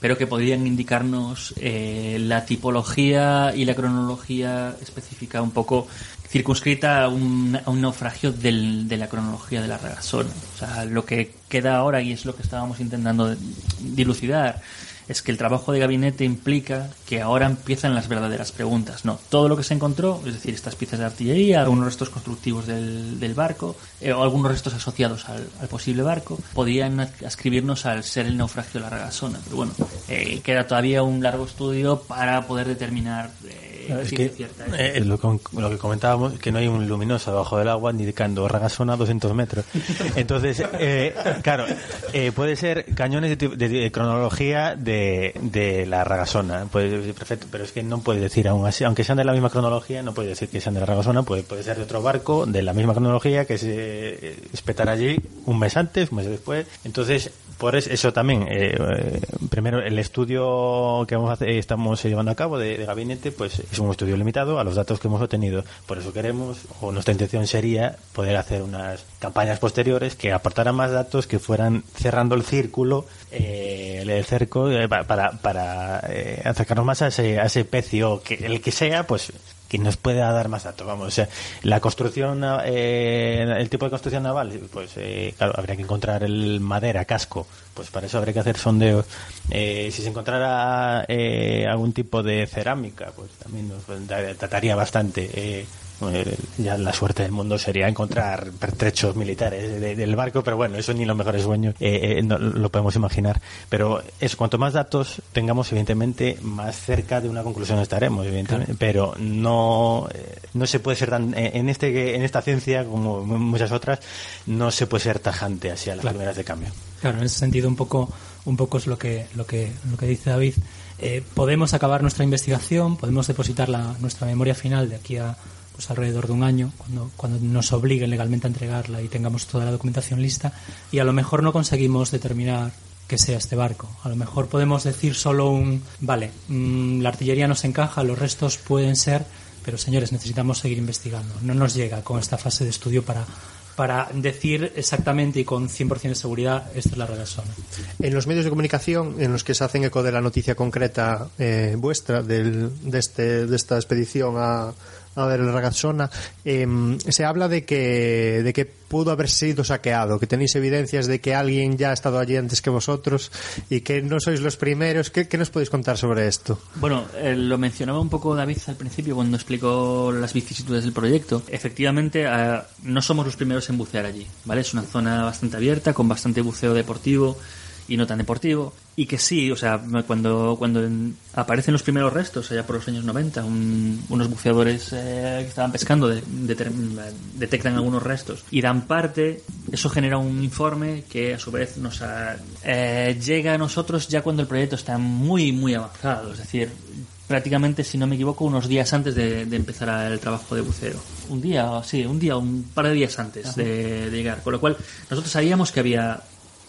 pero que podrían indicarnos eh, la tipología y la cronología específica un poco circunscrita a un, a un naufragio del- de la cronología de la Ragasona. O sea, lo que queda ahora, y es lo que estábamos intentando dilucidar, es que el trabajo de gabinete implica que ahora empiezan las verdaderas preguntas. No, todo lo que se encontró, es decir, estas piezas de artillería, algunos restos constructivos del, barco, eh, o algunos restos asociados al, al posible barco, podían ascribirnos al ser el naufragio de la Ragasona. Pero bueno, eh, queda todavía un largo estudio para poder determinar eh, Es ciencia que cierta. eh, lo, que comentábamos, que no hay un luminoso debajo del agua ni Ragasona a 200 metros. <laughs> Entonces, eh, claro, eh, puede ser cañones de, de- de cronología de, de la Ragasona. Puede perfecto, pero es que no puede decir aún así, aunque sean de la misma cronología, no puede decir que sean de la Ragasona, puede, puede ser de otro barco de la misma cronología que se eh, espetará allí un mes antes, un mes después. Entonces, por es- eso también, eh, eh, primero el estudio que vamos a hacer, estamos llevando a cabo de, de gabinete, pues es un estudio limitado a los datos que hemos obtenido. Por eso queremos, o nuestra intención sería poder hacer unas campañas posteriores que aportaran más datos, que fueran cerrando el círculo, eh, el, cerco, eh, pa- para, para eh, acercarnos más a ese, a ese pecio, que el que sea, pues que nos pueda dar más datos. Vamos, o sea, la construcción, eh, el tipo de construcción naval, pues eh, claro, habría que encontrar el madera, casco, pues para eso habría que hacer sondeos. Eh, si se encontrara eh, algún tipo de cerámica, pues también nos trataría bastante. Eh, ya la suerte del mundo sería encontrar pertrechos militares de- del barco, pero bueno, eso ni los mejores sueños eh, eh, no lo podemos imaginar. Pero es cuanto más datos tengamos, evidentemente, más cerca de una conclusión estaremos, evidentemente. Pero no, eh, no se puede ser tan eh, en este en esta ciencia como en muchas otras no se puede ser tajante así a las Claro. primeras de cambio. Claro, en ese sentido un poco, un poco es lo que, lo que, lo que dice David. Podemos acabar nuestra investigación, podemos depositar la, nuestra memoria final de aquí a pues alrededor de un año, cuando, cuando nos obliguen legalmente a entregarla y tengamos toda la documentación lista, y a lo mejor no conseguimos determinar que sea este barco. A lo mejor podemos decir solo un, vale, mm, la artillería nos encaja, los restos pueden ser, pero señores, necesitamos seguir investigando. No nos llega con esta fase de estudio para, para decir exactamente y con 100% de seguridad esta es la Ragasona. En los medios de comunicación en los que se hacen eco de la noticia concreta eh, vuestra del- de, este, de esta expedición a, a ver, el Ragazzona, em, se habla de que, de que pudo haber sido saqueado, que tenéis evidencias de que alguien ya ha estado allí antes que vosotros y que no sois los primeros. ¿Qué, qué nos podéis contar sobre esto? Bueno, eh, lo mencionaba un poco David al principio cuando explicó las vicisitudes del proyecto. Efectivamente, eh, no somos los primeros en bucear allí, ¿vale? Es una zona bastante abierta, con bastante buceo deportivo y no tan deportivo. Y que sí, o sea, cuando, cuando en- aparecen los primeros restos, allá por los años 90, un- unos buceadores eh, que estaban pescando de- deter- detectan algunos restos y dan parte, eso genera un informe que a su vez nos ha- eh, llega a nosotros ya cuando el proyecto está muy, muy avanzado. Es decir, prácticamente, si no me equivoco, unos días antes de, de empezar el trabajo de buceo. Un día, sí, un día, un par de días antes de, de llegar. Con lo cual, nosotros sabíamos que había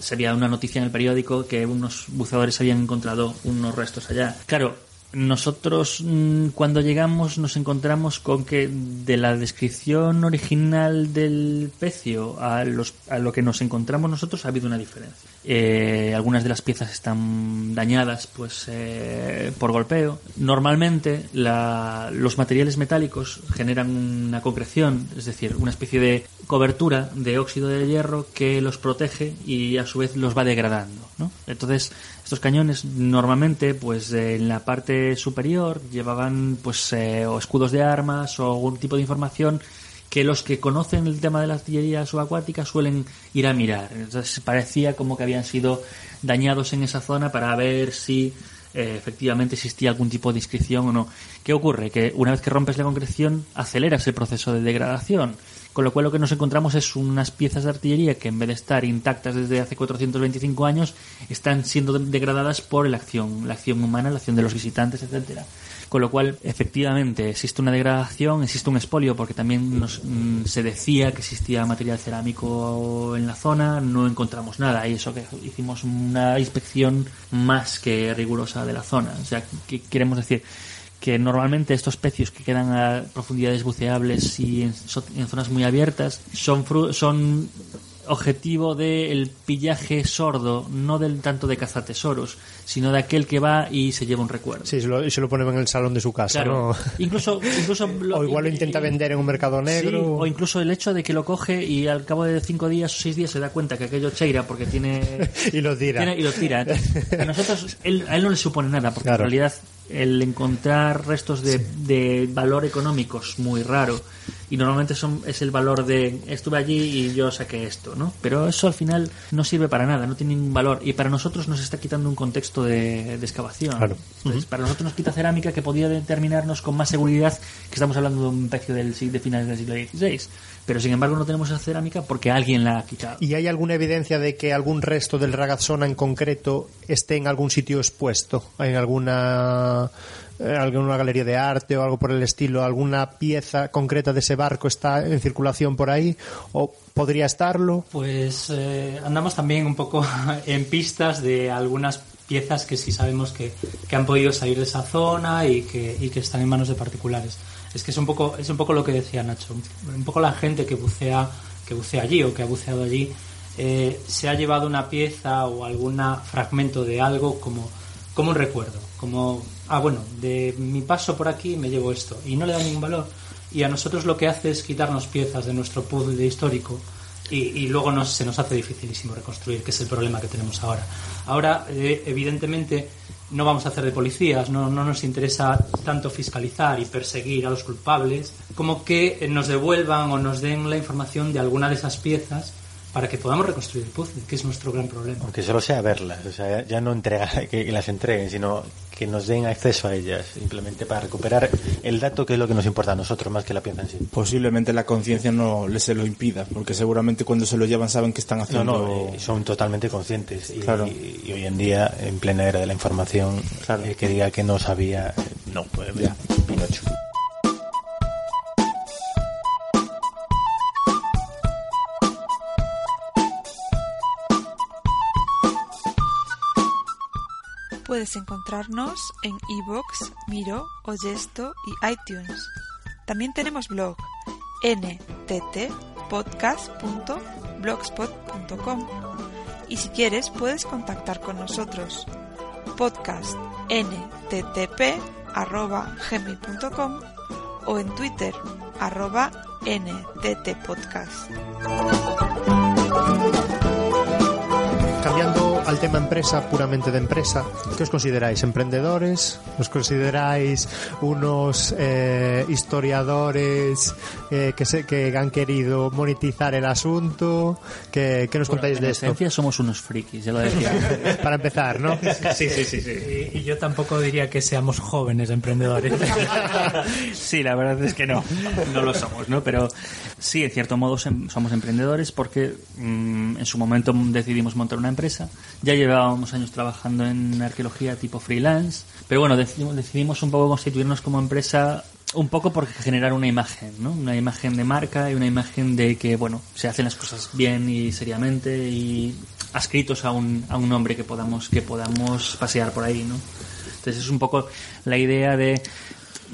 sería una noticia en el periódico que unos buceadores habían encontrado unos restos allá. Claro, nosotros mm, cuando llegamos nos encontramos con que de la descripción original del pecio a, los, a lo que nos encontramos nosotros ha habido una diferencia. Eh, algunas de las piezas están dañadas pues eh, por golpeo. Normalmente la- los materiales metálicos generan una concreción, es decir, una especie de cobertura de óxido de hierro que los protege y a su vez los va degradando. ¿no? Entonces estos cañones normalmente pues eh, en la parte superior llevaban pues eh, o escudos de armas o algún tipo de información que los que conocen el tema de la artillería subacuática suelen ir a mirar. Entonces parecía como que habían sido dañados en esa zona para ver si eh, efectivamente existía algún tipo de inscripción o no. ¿Qué ocurre? Que una vez que rompes la concreción aceleras el proceso de degradación. Con lo cual lo que nos encontramos es unas piezas de artillería que en vez de estar intactas desde hace 425 años están siendo degradadas por la acción, la acción humana, la acción de los visitantes, etcétera. Con lo cual, efectivamente, existe una degradación, existe un expolio, porque también nos, mm, se decía que existía material cerámico en la zona, no encontramos nada, y eso que hicimos una inspección más que rigurosa de la zona. O sea, que queremos decir que normalmente estos pecios que quedan a profundidades buceables y en, zonas muy abiertas son, son objetivo del pillaje sordo, no del tanto de cazatesoros, sino de aquel que va y se lleva un recuerdo. Sí, se lo, y se lo pone en el salón de su casa, Claro. ¿no? Incluso, incluso <laughs> lo- o igual lo intenta vender en un mercado negro. Sí, o incluso el hecho de que lo coge y al cabo de cinco días o seis días se da cuenta que aquello cheira porque tiene <laughs> y lo tira. tiene- y lo tira. Entonces, <laughs> a nosotros él- a él no le supone nada porque Claro. en realidad el encontrar restos de, de valor económico es muy raro y normalmente son es el valor de estuve allí y yo saqué esto, ¿no? Pero eso al final no sirve para nada, no tiene ningún valor y para nosotros nos está quitando un contexto de, de excavación. Claro. Entonces, Para nosotros nos quita cerámica que podía determinarnos con más seguridad que estamos hablando de un pecio del, de finales del siglo XVI. Pero sin embargo no tenemos esa cerámica porque alguien la ha quitado. ¿Y hay alguna evidencia de que algún resto del ragazzona en concreto esté en algún sitio expuesto? ¿En alguna, alguna galería de arte o algo por el estilo? ¿Alguna pieza concreta de ese barco está en circulación por ahí? ¿O podría estarlo? Pues eh, andamos también un poco <laughs> en pistas de algunas piezas que sí sabemos que, que han podido salir de esa zona y que, y que están en manos de particulares. Es que es un poco, es un poco lo que decía Nacho. Un poco la gente que bucea, que bucea allí o que ha buceado allí eh, se ha llevado una pieza o algún fragmento de algo como, como un recuerdo. Como, ah, bueno, de mi paso por aquí me llevo esto. Y no le da ningún valor. Y a nosotros lo que hace es quitarnos piezas de nuestro puzzle histórico y, luego nos, se nos hace dificilísimo reconstruir, que es el problema que tenemos ahora. Ahora, eh, evidentemente, no vamos a hacer de policías, no, no nos interesa tanto fiscalizar y perseguir a los culpables, como que nos devuelvan o nos den la información de alguna de esas piezas para que podamos reconstruir el puzzle, que es nuestro gran problema. Aunque solo sea verlas, o sea, ya, no entregar, <laughs> que las entreguen, sino que nos den acceso a ellas, simplemente para recuperar el dato que es lo que nos importa a nosotros más que la pieza en sí. Posiblemente la conciencia no les se lo impida, porque seguramente cuando se lo llevan saben que están No, haciendo... no, eh, son totalmente conscientes y, Claro. y- y hoy en día, en plena era de la información, eh, que diga que no sabía, no, pues Ya. Pinocho. Puedes encontrarnos en iVoox, Miro, Oyesto y iTunes. También tenemos blog nttpodcast.blogspot.com y si quieres puedes contactar con nosotros podcast nttp@gmail.com o en Twitter, arroba nttpodcast. Cambiando al tema empresa, puramente de empresa, ¿qué os consideráis? ¿Emprendedores? ¿Os consideráis unos eh, historiadores eh, que, se, que han querido monetizar el asunto? ¿Qué, qué nos contáis en de esto? esencia somos unos frikis, ya lo decía. <laughs> Para empezar, ¿no? Sí, sí, sí, Y, y yo tampoco diría que seamos jóvenes emprendedores. <laughs> sí, la verdad es que no, no lo somos, ¿no? Pero sí, en cierto modo sem- somos emprendedores porque mm, en su momento decidimos montar una empresa. Ya llevábamos años trabajando en arqueología tipo freelance, pero bueno, decidimos, decidimos un poco constituirnos como empresa un poco por generar una imagen, ¿no? Una imagen de marca y una imagen de que, bueno, se hacen las cosas bien y seriamente y adscritos a un, a un nombre que podamos, que podamos pasear por ahí, ¿no? Entonces es un poco la idea de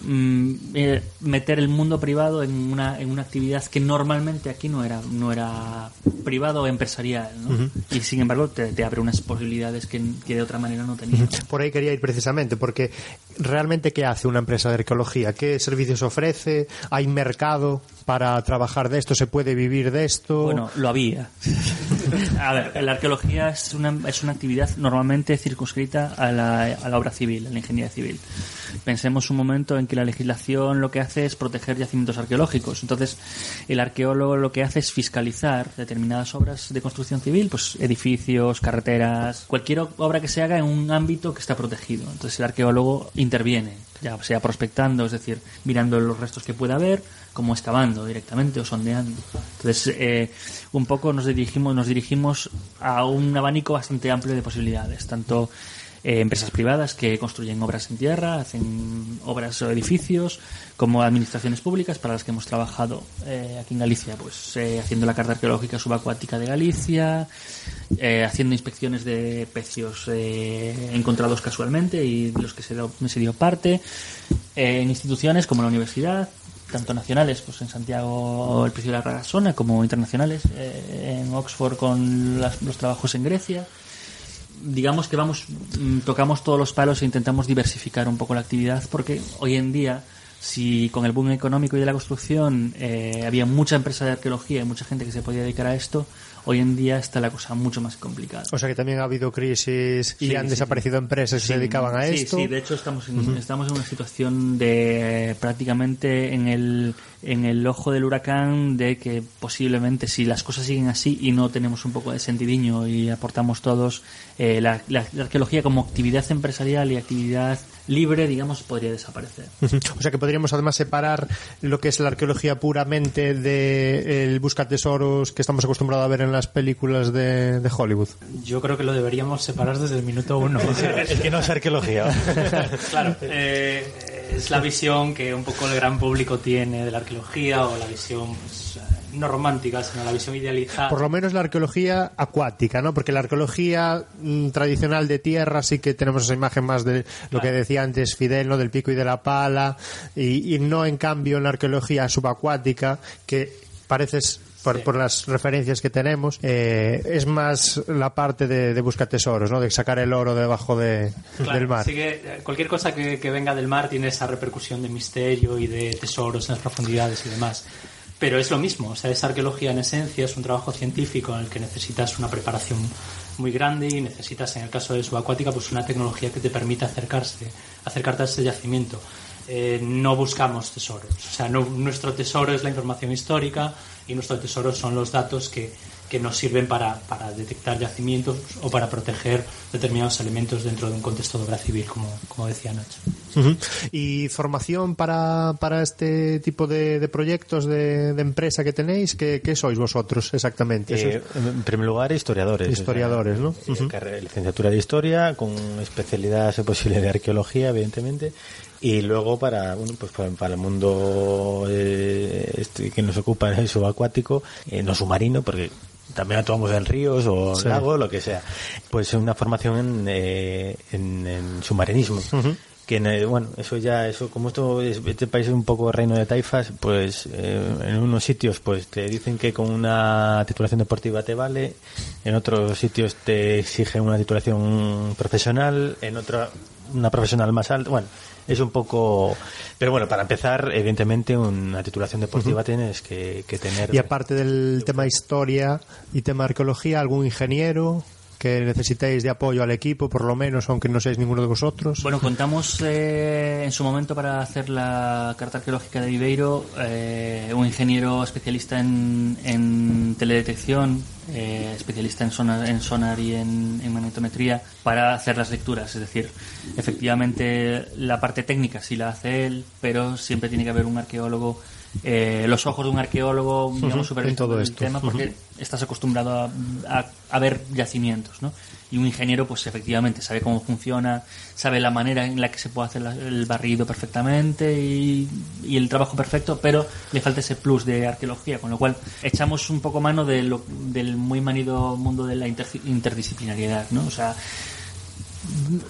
mm, eh, meter el mundo privado en una, en una actividad que normalmente aquí no era no era privado o empresarial ¿no? y sin embargo te, te abre unas posibilidades que, que de otra manera no tenía Por ahí quería ir precisamente, porque realmente ¿qué hace una empresa de arqueología? ¿Qué servicios ofrece? ¿Hay mercado para trabajar de esto? ¿Se puede vivir de esto? Bueno, lo había. <laughs> A ver, la arqueología es una, es una actividad normalmente circunscrita a la, a la obra civil, a la ingeniería civil. Pensemos un momento en que la legislación lo que hace es proteger yacimientos arqueológicos. Entonces, el arqueólogo lo que hace es fiscalizar determinadas obras de construcción civil, pues edificios, carreteras, cualquier obra que se haga en un ámbito que está protegido. Entonces, el arqueólogo interviene, ya sea prospectando, es decir, mirando los restos que pueda haber, como excavando directamente o sondeando. Entonces, eh, un poco nos dirigimos, nos dirigimos a un abanico bastante amplio de posibilidades, tanto eh, empresas privadas que construyen obras en tierra, hacen obras o edificios, como administraciones públicas para las que hemos trabajado eh, aquí en Galicia, pues eh, haciendo la carta arqueológica subacuática de Galicia, eh, haciendo inspecciones de pecios encontrados casualmente y de los que se, dio- se dio parte, en instituciones como la universidad, tanto nacionales, pues en Santiago el precio de la Ragasona, como internacionales, eh, en Oxford con las- los trabajos en Grecia. Digamos que vamos mm, tocamos todos los palos e intentamos diversificar un poco la actividad porque hoy en día si con el boom económico y de la construcción eh, había mucha empresa de arqueología y mucha gente que se podía dedicar a esto hoy en día está la cosa mucho más complicada. O sea que también ha habido crisis y Sí, han sí, desaparecido empresas que se Sí, dedicaban a sí, esto. Sí, de hecho estamos en, estamos en una situación de prácticamente en el, en el ojo del huracán de que posiblemente si las cosas siguen así y no tenemos un poco de sentidiño y aportamos todos, eh, la, la- la arqueología como actividad empresarial y actividad libre, digamos, podría desaparecer. <laughs> O sea que podríamos además separar lo que es la arqueología puramente de el busca tesoros que estamos acostumbrados a ver en las películas de, de Hollywood. Yo creo que lo deberíamos separar desde el minuto uno. <laughs> Es que no es arqueología. <laughs> claro, eh, es la visión que un poco el gran público tiene de la arqueología o la visión pues, eh, no romántica, sino la visión idealizada. Por lo menos la arqueología acuática, ¿no? Porque la arqueología mm, tradicional de tierra sí que tenemos esa imagen más de lo que decía antes Fidel, ¿no? Del pico y de la pala, y, y no en cambio en la arqueología subacuática, que pareces por, por las referencias que tenemos, eh, es más la parte de, de buscar tesoros, ¿no? De sacar el oro debajo de- Claro, del mar. así que eh, cualquier cosa que, que venga del mar tiene esa repercusión de misterio y de tesoros en las profundidades y demás. Pero es lo mismo, o sea, esa arqueología en esencia es un trabajo científico en el que necesitas una preparación muy grande y necesitas, en el caso de subacuática, pues una tecnología que te permita acercarse, acercarte a ese yacimiento. Eh, no buscamos tesoros, o sea, no- nuestro tesoro es la información histórica y nuestro tesoro son los datos que, que nos sirven para, para detectar yacimientos o para proteger determinados elementos dentro de un contexto de obra civil, como, como decía Nacho. ¿Y formación para, para este tipo de, de proyectos de, de empresa que tenéis? ¿Qué, qué sois vosotros exactamente? Eh, ¿Sois en primer lugar, historiadores. Historiadores, ¿no? eh, licenciatura de historia, con especialidad, si posible, de arqueología, evidentemente. Y luego para, bueno, pues para, el mundo eh, este que nos ocupa el subacuático, eh, no submarino, porque también actuamos en ríos o Sí. lagos, lo que sea. Pues una formación en, eh, en, en submarinismo. Ujú. que en el- bueno, eso ya, eso como esto es, este país es un poco reino de taifas, pues eh, en unos sitios pues te dicen que con una titulación deportiva te vale, en otros sitios te exigen una titulación profesional, en otra una profesional más alta, bueno, es un poco, pero bueno, para empezar, evidentemente una titulación deportiva tienes que, que tener. Y aparte del tema historia y tema arqueología, algún ingeniero que necesitéis de apoyo al equipo, por lo menos, aunque no seáis ninguno de vosotros. Bueno, contamos eh, en su momento para hacer la carta arqueológica de Viveiro eh, un ingeniero especialista en, teledetección, eh, especialista en sonar, y en magnetometría para hacer las lecturas. Es decir, efectivamente la parte técnica sí la hace él, pero siempre tiene que haber un arqueólogo. Eh, los ojos de un arqueólogo, digamos, supervisando en todo el esto. tema, porque estás acostumbrado a, a- a ver yacimientos, ¿no? Y un ingeniero, pues efectivamente, sabe cómo funciona, sabe la manera en la que se puede hacer la- el barrido perfectamente y, y el trabajo perfecto, pero le falta ese plus de arqueología, con lo cual echamos un poco mano de lo- del muy manido mundo de la inter- interdisciplinariedad, ¿no? O sea,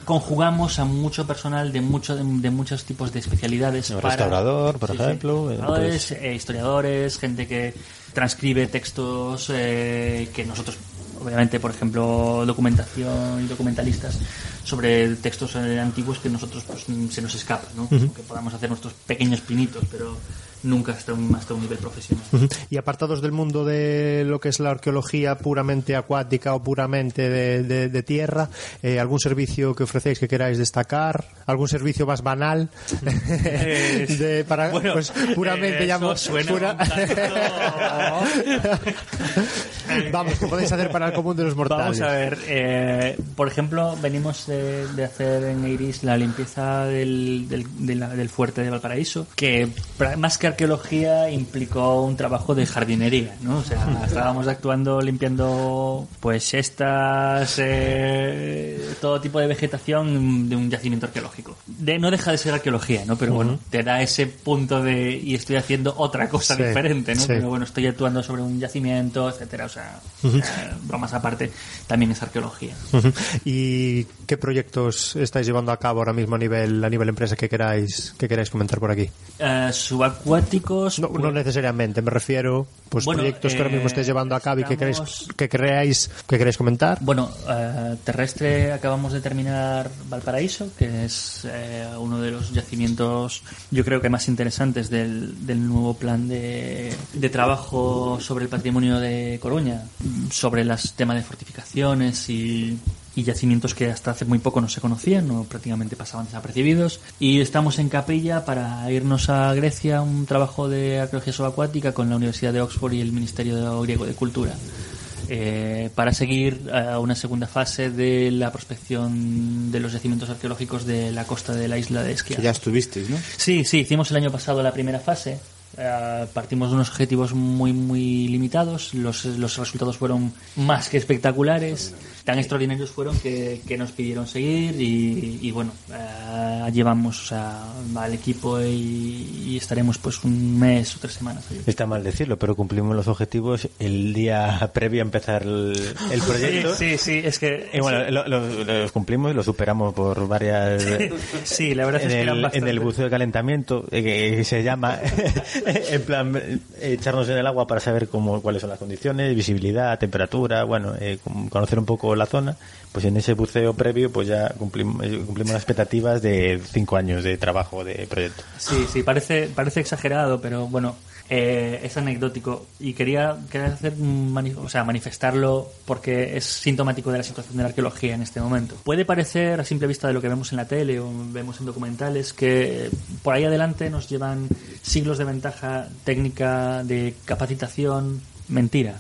conjugamos a mucho personal de mucho de, de muchos tipos de especialidades para- restaurador, por Sí, ejemplo, Restauradores, pues- eh, historiadores gente que transcribe textos que, que nosotros obviamente por ejemplo documentación y documentalistas sobre textos eh, antiguos que nosotros pues se nos escapa ¿no? Que podamos hacer nuestros pequeños pinitos pero nunca hasta un, hasta un nivel profesional. Y apartados del mundo de lo que es la arqueología puramente acuática o puramente de, de- de tierra, eh, ¿algún servicio que ofrecéis que queráis destacar? ¿Algún servicio más banal? <laughs> de, para, Bueno, pues puramente eh, llamo- suena pura- <laughs> Vamos, ¿qué podéis hacer para el común de los mortales? Vamos a ver, eh, por ejemplo, venimos de, de hacer en Iris la limpieza del, del, de la- del fuerte de Valparaíso, que más que arqueología implicó un trabajo de jardinería, ¿no? O sea, <laughs> estábamos actuando limpiando pues estas, eh, todo tipo de vegetación de un yacimiento arqueológico. De, no deja de ser arqueología, ¿no? Pero bueno, te da ese punto de y estoy haciendo otra cosa Sí, diferente, ¿no? sí. Pero bueno, estoy actuando sobre un yacimiento, etcétera, o sea, eh, bromas aparte, también es arqueología. ¿Y qué proyectos estáis llevando a cabo ahora mismo a nivel a nivel empresa que queráis que queráis comentar por aquí? Eh, No, pues, no necesariamente, me refiero pues Bueno, proyectos que ahora mismo eh, estéis llevando a cabo y que queréis estamos- que creáis que queréis comentar. Bueno, eh, terrestre acabamos de terminar Valparaíso, que es eh, uno de los yacimientos, yo creo que más interesantes del, del nuevo plan de, de trabajo sobre el patrimonio de Coruña, sobre los temas de fortificaciones y, y yacimientos que hasta hace muy poco no se conocían, o prácticamente pasaban desapercibidos. Y estamos en Capilla para irnos a Grecia, a un trabajo de arqueología subacuática con la Universidad de Oxford y el Ministerio Griego de Cultura eh, para seguir a una segunda fase de la prospección de los yacimientos arqueológicos de la costa de la isla de Esquia. Que ya estuvisteis, ¿no? Sí, sí, hicimos el año pasado la primera fase. Eh, partimos de unos objetivos muy, muy limitados. Los, los resultados fueron más que espectaculares. Tan extraordinarios fueron que, que nos pidieron seguir y, y bueno, eh, llevamos o sea, al equipo y, y estaremos pues un mes o tres semanas. allí. Está mal decirlo, pero cumplimos los objetivos el día <laughs> previo a empezar el, el proyecto. Sí, sí, sí, es que... Y bueno, lo- lo- los cumplimos y lo superamos por varias. Sí, la verdad en es que el, en el buceo de calentamiento, eh, que se llama, <laughs> en plan, echarnos en el agua para saber cómo, cuáles son las condiciones, visibilidad, temperatura, bueno, eh, conocer un poco la zona. Pues en ese buceo previo, pues ya cumplimos, eh, cumplimos las expectativas de cinco años de trabajo de proyecto. Sí, sí, parece, parece exagerado, pero bueno, eh, es anecdótico y quería, quería hacer o sea, manifestarlo porque es sintomático de la situación de la arqueología en este momento. Puede parecer a simple vista de lo que vemos en la tele o vemos en documentales que por ahí adelante nos llevan siglos de ventaja técnica de capacitación, mentira.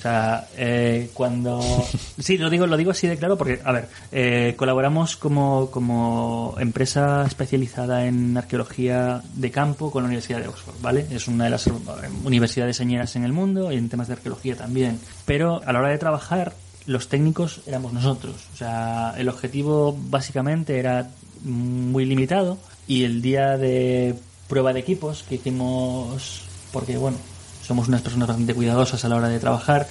O sea, eh, cuando... <laughs> Sí, lo digo, lo digo así de claro porque, a ver, eh, colaboramos como, como empresa especializada en arqueología de campo con la Universidad de Oxford, ¿vale? Es una de las eh, universidades señeras en el mundo y en temas de arqueología también. Pero a la hora de trabajar, los técnicos éramos nosotros. O sea, el objetivo básicamente era muy limitado y el día de prueba de equipos que hicimos, porque bueno, somos unas personas bastante cuidadosas a la hora de trabajar,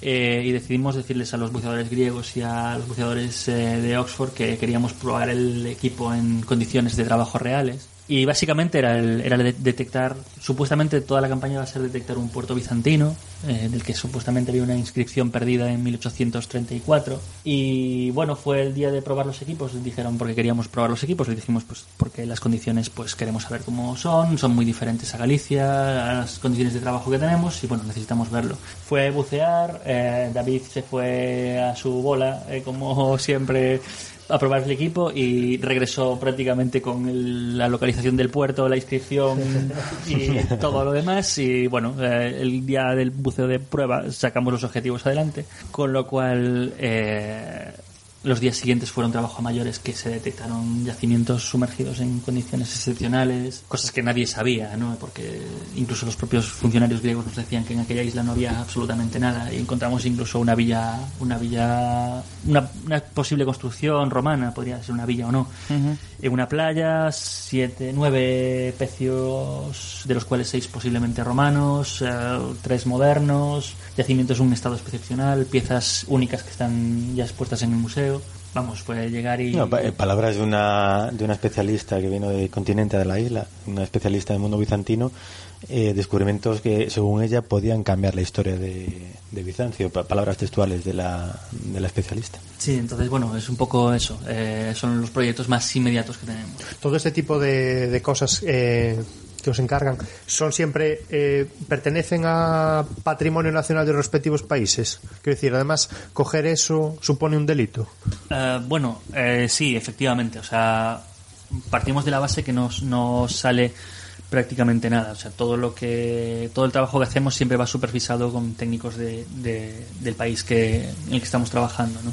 eh, y decidimos decirles a los buceadores griegos y a los buceadores eh, de Oxford que queríamos probar el equipo en condiciones de trabajo reales. Y básicamente era, el, era el de- detectar, supuestamente toda la campaña va a ser detectar un puerto bizantino, eh, del que supuestamente había una inscripción perdida en 1834. Y bueno, fue el día de probar los equipos, dijeron porque queríamos probar los equipos, le dijimos pues porque las condiciones pues queremos saber cómo son, son muy diferentes a Galicia, a las condiciones de trabajo que tenemos y bueno, necesitamos verlo. Fue bucear, eh, David se fue a su bola, eh, como siempre a probar el equipo y regresó prácticamente con el- la localización del puerto, la inscripción y <laughs> todo lo demás. Y bueno, eh, el día del buceo de prueba sacamos los objetivos adelante, con lo cual eh, los días siguientes fueron trabajo a mayores que se detectaron yacimientos sumergidos en condiciones excepcionales, cosas que nadie sabía, ¿no? Porque incluso los propios funcionarios griegos nos decían que en aquella isla no había absolutamente nada y encontramos incluso una villa, una villa, una, una posible construcción romana, podría ser una villa o no, en una playa, siete, nueve pecios, de los cuales seis posiblemente romanos, eh, tres modernos, yacimientos en un estado excepcional, piezas únicas que están ya expuestas en el museo. Vamos, fue llegar y... No, eh, palabras de una, de una especialista que vino del continente de la isla, una especialista del mundo bizantino, eh, descubrimientos que, según ella, podían cambiar la historia de, de Bizancio. Pa- palabras textuales de la, de la especialista. Sí, entonces, bueno, es un poco eso. eh, son los proyectos más inmediatos que tenemos. Todo este tipo de, de cosas eh, que os encargan son siempre eh, pertenecen a patrimonio nacional de los respectivos países. Quiero decir, además, coger eso supone un delito. Eh, bueno, eh, sí, efectivamente. O sea, partimos de la base que nos, no sale prácticamente nada. O sea, todo lo que todo el trabajo que hacemos siempre va supervisado con técnicos de, de- del país que en el que estamos trabajando, ¿no?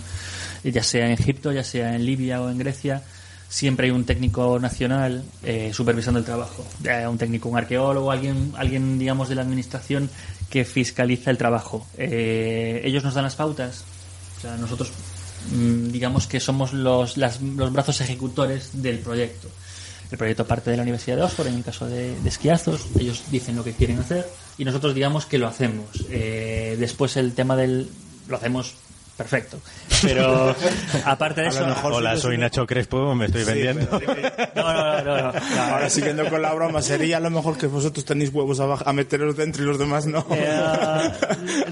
Ya sea en Egipto, ya sea en Libia o en Grecia, siempre hay un técnico nacional eh, supervisando el trabajo. Eh, un técnico, un arqueólogo, alguien, alguien digamos de la administración que fiscaliza el trabajo. Eh, ellos nos dan las pautas. O sea, nosotros mm, digamos que somos los, las- los brazos ejecutores del proyecto. El proyecto parte de la Universidad de Oxford, en el caso de, de esquiazos, ellos dicen lo que quieren hacer y nosotros digamos que lo hacemos. Eh, después el tema del... lo hacemos perfecto. Pero <laughs> aparte de A lo eso... mejor Hola, sí, soy sí. Nacho Crespo, me estoy vendiendo. No, no, no, no, no. <laughs> Ahora siguiendo con la broma, sería a lo mejor que vosotros tenéis huevos a, baj- a meteros dentro y los demás no. Eh, <laughs>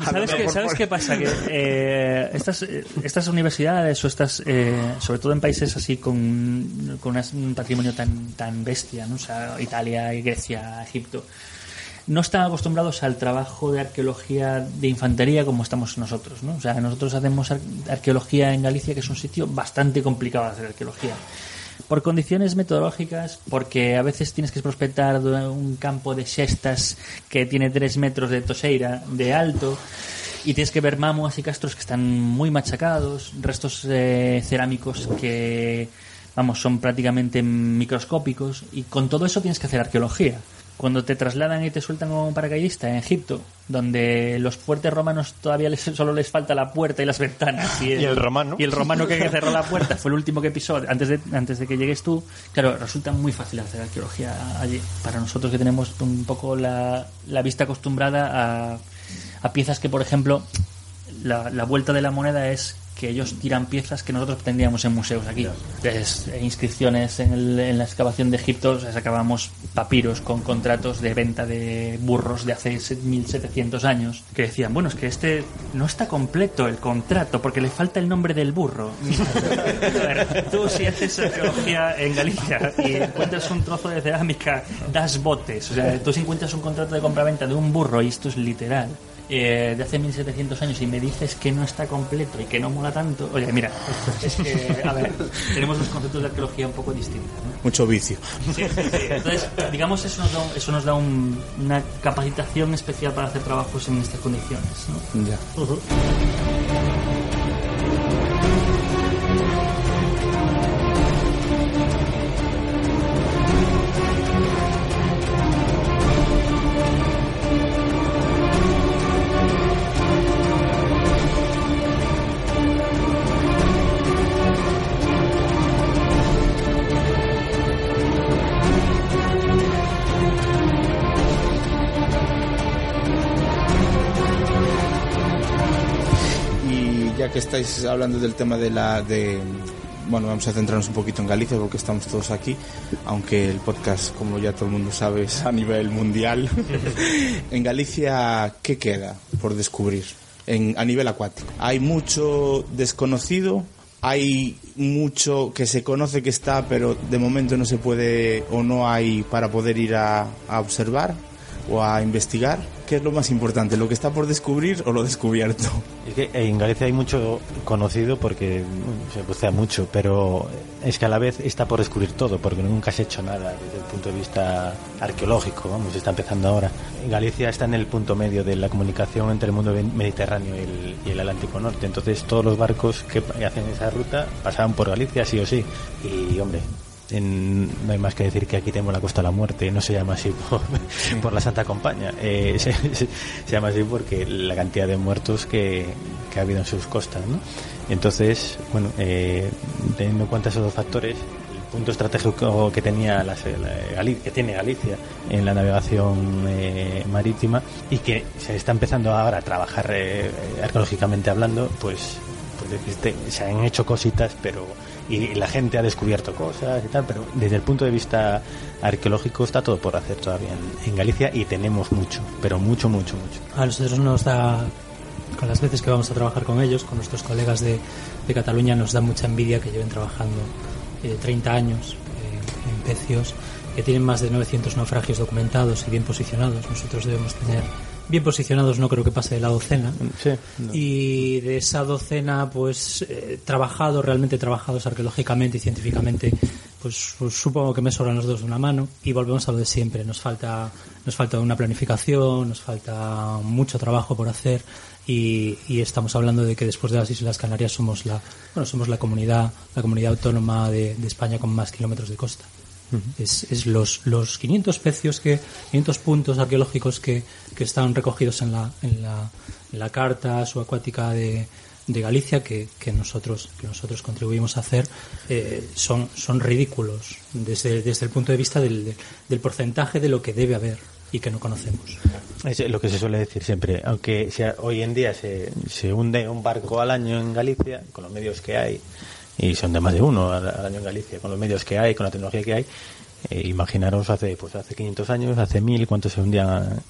¿Sabes, qué, mejor ¿sabes por- qué pasa? Que eh, estas, estas universidades o estas, eh, sobre todo en países así con, un patrimonio tan, tan bestia, ¿no? o sea, Italia, Grecia, Egipto, no están acostumbrados al trabajo de arqueología de infantería como estamos nosotros. ¿no? O sea, nosotros hacemos ar- arqueología en Galicia, que es un sitio bastante complicado de hacer arqueología. Por condiciones metodológicas, porque a veces tienes que prospectar un campo de cestas que tiene 3 metros de toseira de alto y tienes que ver mamuas y castros que están muy machacados, restos eh, cerámicos que, vamos, son prácticamente microscópicos y con todo eso tienes que hacer arqueología. Cuando te trasladan y te sueltan como un paracaidista en Egipto, donde los fuertes romanos todavía les- solo les falta la puerta y las ventanas. Y Y el romano. Y el romano que cerró la puerta fue el último que pisó antes de, antes de que llegues tú. Claro, resulta muy fácil hacer arqueología allí. Para nosotros que tenemos un poco la, la vista acostumbrada a, a piezas que, por ejemplo, la, la vuelta de la moneda es que ellos tiran piezas que nosotros tendríamos en museos aquí. Entonces, eh, inscripciones en, el- en la excavación de Egipto, o sea, sacábamos papiros con contratos de venta de burros de hace se- 1700 años, que decían, bueno, es que este no está completo el contrato porque le falta el nombre del burro. <laughs> A ver, tú si haces arqueología en Galicia y encuentras un trozo de cerámica, das botes. O sea, tú si encuentras un contrato de compraventa de un burro, y esto es literal, eh, de hace 1700 años y me dices que no está completo y que no mola tanto, oye, mira, es que, a ver, <laughs> tenemos los conceptos de arqueología un poco distintos. ¿no? Mucho vicio. Sí, sí, sí. Entonces, digamos, eso nos da, eso nos da un- una capacitación especial para hacer trabajos en estas condiciones. ¿no? Ya. Estáis hablando del tema de la de bueno, vamos a centrarnos un poquito en Galicia porque estamos todos aquí, aunque el podcast, como ya todo el mundo sabe, es a nivel mundial. <laughs> en Galicia, ¿qué queda por descubrir en, a nivel acuático? Hay mucho desconocido, hay mucho que se conoce que está, pero de momento no se puede o no hay para poder ir a, a observar o a investigar. ¿Qué es lo más importante, lo que está por descubrir o lo descubierto? Es que en Galicia hay mucho conocido porque se bucea mucho, pero es que a la vez está por descubrir todo, porque nunca se ha hecho nada desde el punto de vista arqueológico, vamos, está empezando ahora. Galicia está en el punto medio de la comunicación entre el mundo mediterráneo y el, y el Atlántico Norte, entonces todos los barcos que hacen esa ruta pasaban por Galicia sí o sí. Y hombre, en- no hay más que decir que aquí tenemos la Costa de la Muerte, no se llama así por, <laughs> la Santa Compañía, eh, <laughs> se, se- llama así porque la cantidad de muertos que, ha habido en sus costas. ¿no? Entonces, bueno, eh, teniendo en cuenta esos dos factores, el punto estratégico que tenía la, la- que tiene Galicia en la navegación eh, marítima y que se está empezando ahora a trabajar eh, arqueológicamente hablando, pues pues se han hecho cositas, pero y la gente ha descubierto cosas y tal, pero desde el punto de vista arqueológico está todo por hacer todavía en, en Galicia y tenemos mucho, pero mucho, mucho, mucho. A nosotros nos da, con las veces que vamos a trabajar con ellos, con nuestros colegas de, de Cataluña, nos da mucha envidia que lleven trabajando eh, 30 años eh, en pecios, que tienen más de 900 naufragios documentados y bien posicionados. Nosotros debemos tener bien posicionados, no creo que pase de la docena. Sí, Y de esa docena, pues, eh, trabajados, realmente trabajados arqueológicamente y científicamente, pues, pues, supongo que me sobran los dos de una mano. Y volvemos a lo de siempre. Nos falta, nos falta una planificación, nos falta mucho trabajo por hacer. Y, y estamos hablando de que después de las Islas Canarias somos la, bueno, somos la comunidad, la comunidad autónoma de, de España con más kilómetros de costa. Es, es los, los 500 pecios que 500 puntos arqueológicos que, que están recogidos en la, en la, la carta subacuática de, de Galicia que, que nosotros que nosotros contribuimos a hacer eh, son son ridículos desde, desde el punto de vista del, del porcentaje de lo que debe haber y que no conocemos. Es lo que se suele decir siempre, aunque sea, hoy en día se, se hunde un barco al año en Galicia, con los medios que hay, y son de más de uno al, año en Galicia, con los medios que hay, con la tecnología que hay, eh, imaginaros hace pues hace 500 años, hace 1000, cuántos se hundían,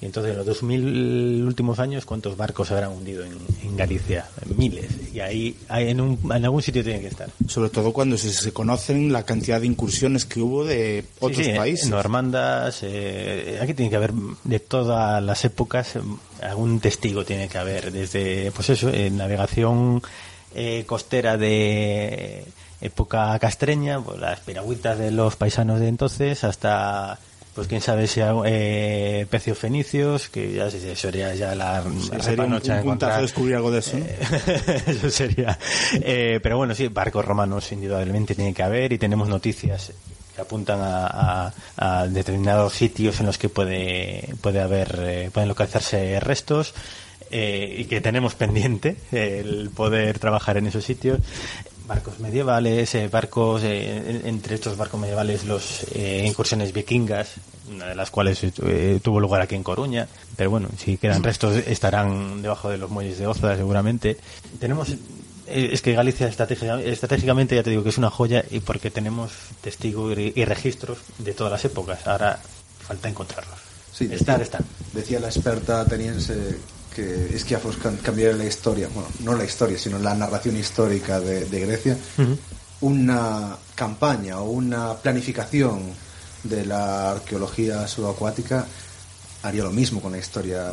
y entonces en los 2000 últimos años, ¿cuántos barcos se habrán hundido en, en Galicia? Miles, y ahí, ahí en, un, en algún sitio tienen que estar. Sobre todo cuando se, se conocen la cantidad de incursiones que hubo de otros Sí, sí, países. Normandas, eh, aquí tiene que haber de todas las épocas algún testigo tiene que haber, desde pues eso, eh, navegación eh, costera de época castreña, pues las piragüitas de los paisanos de entonces, hasta pues quién sabe si eh, pecios fenicios, que ya se- sería ya la, la sería un- repanocha un encontrar- puntazo descubrir algo de eso, ¿no? <laughs> eso sería. Eh, pero bueno, sí, barcos romanos indudablemente tiene que haber y tenemos noticias que apuntan a, a- a determinados sitios en los que puede, puede haber, eh, pueden localizarse restos. Eh, y que tenemos pendiente el poder trabajar en esos sitios. Barcos medievales eh, barcos eh, entre estos barcos medievales los eh, incursiones vikingas una de las cuales eh, tuvo lugar aquí en Coruña. Pero bueno si quedan restos estarán debajo de los muelles de Oza seguramente. Tenemos es que Galicia estratégica- estratégicamente ya te digo que es una joya y porque tenemos testigos y, registros de todas las épocas. Ahora falta encontrarlos. Sí, estar decía, decía la experta ateniense que Esquiafos cambiaría la historia, bueno, no la historia, sino la narración histórica de, de Grecia, una campaña o una planificación de la arqueología subacuática haría lo mismo con la historia,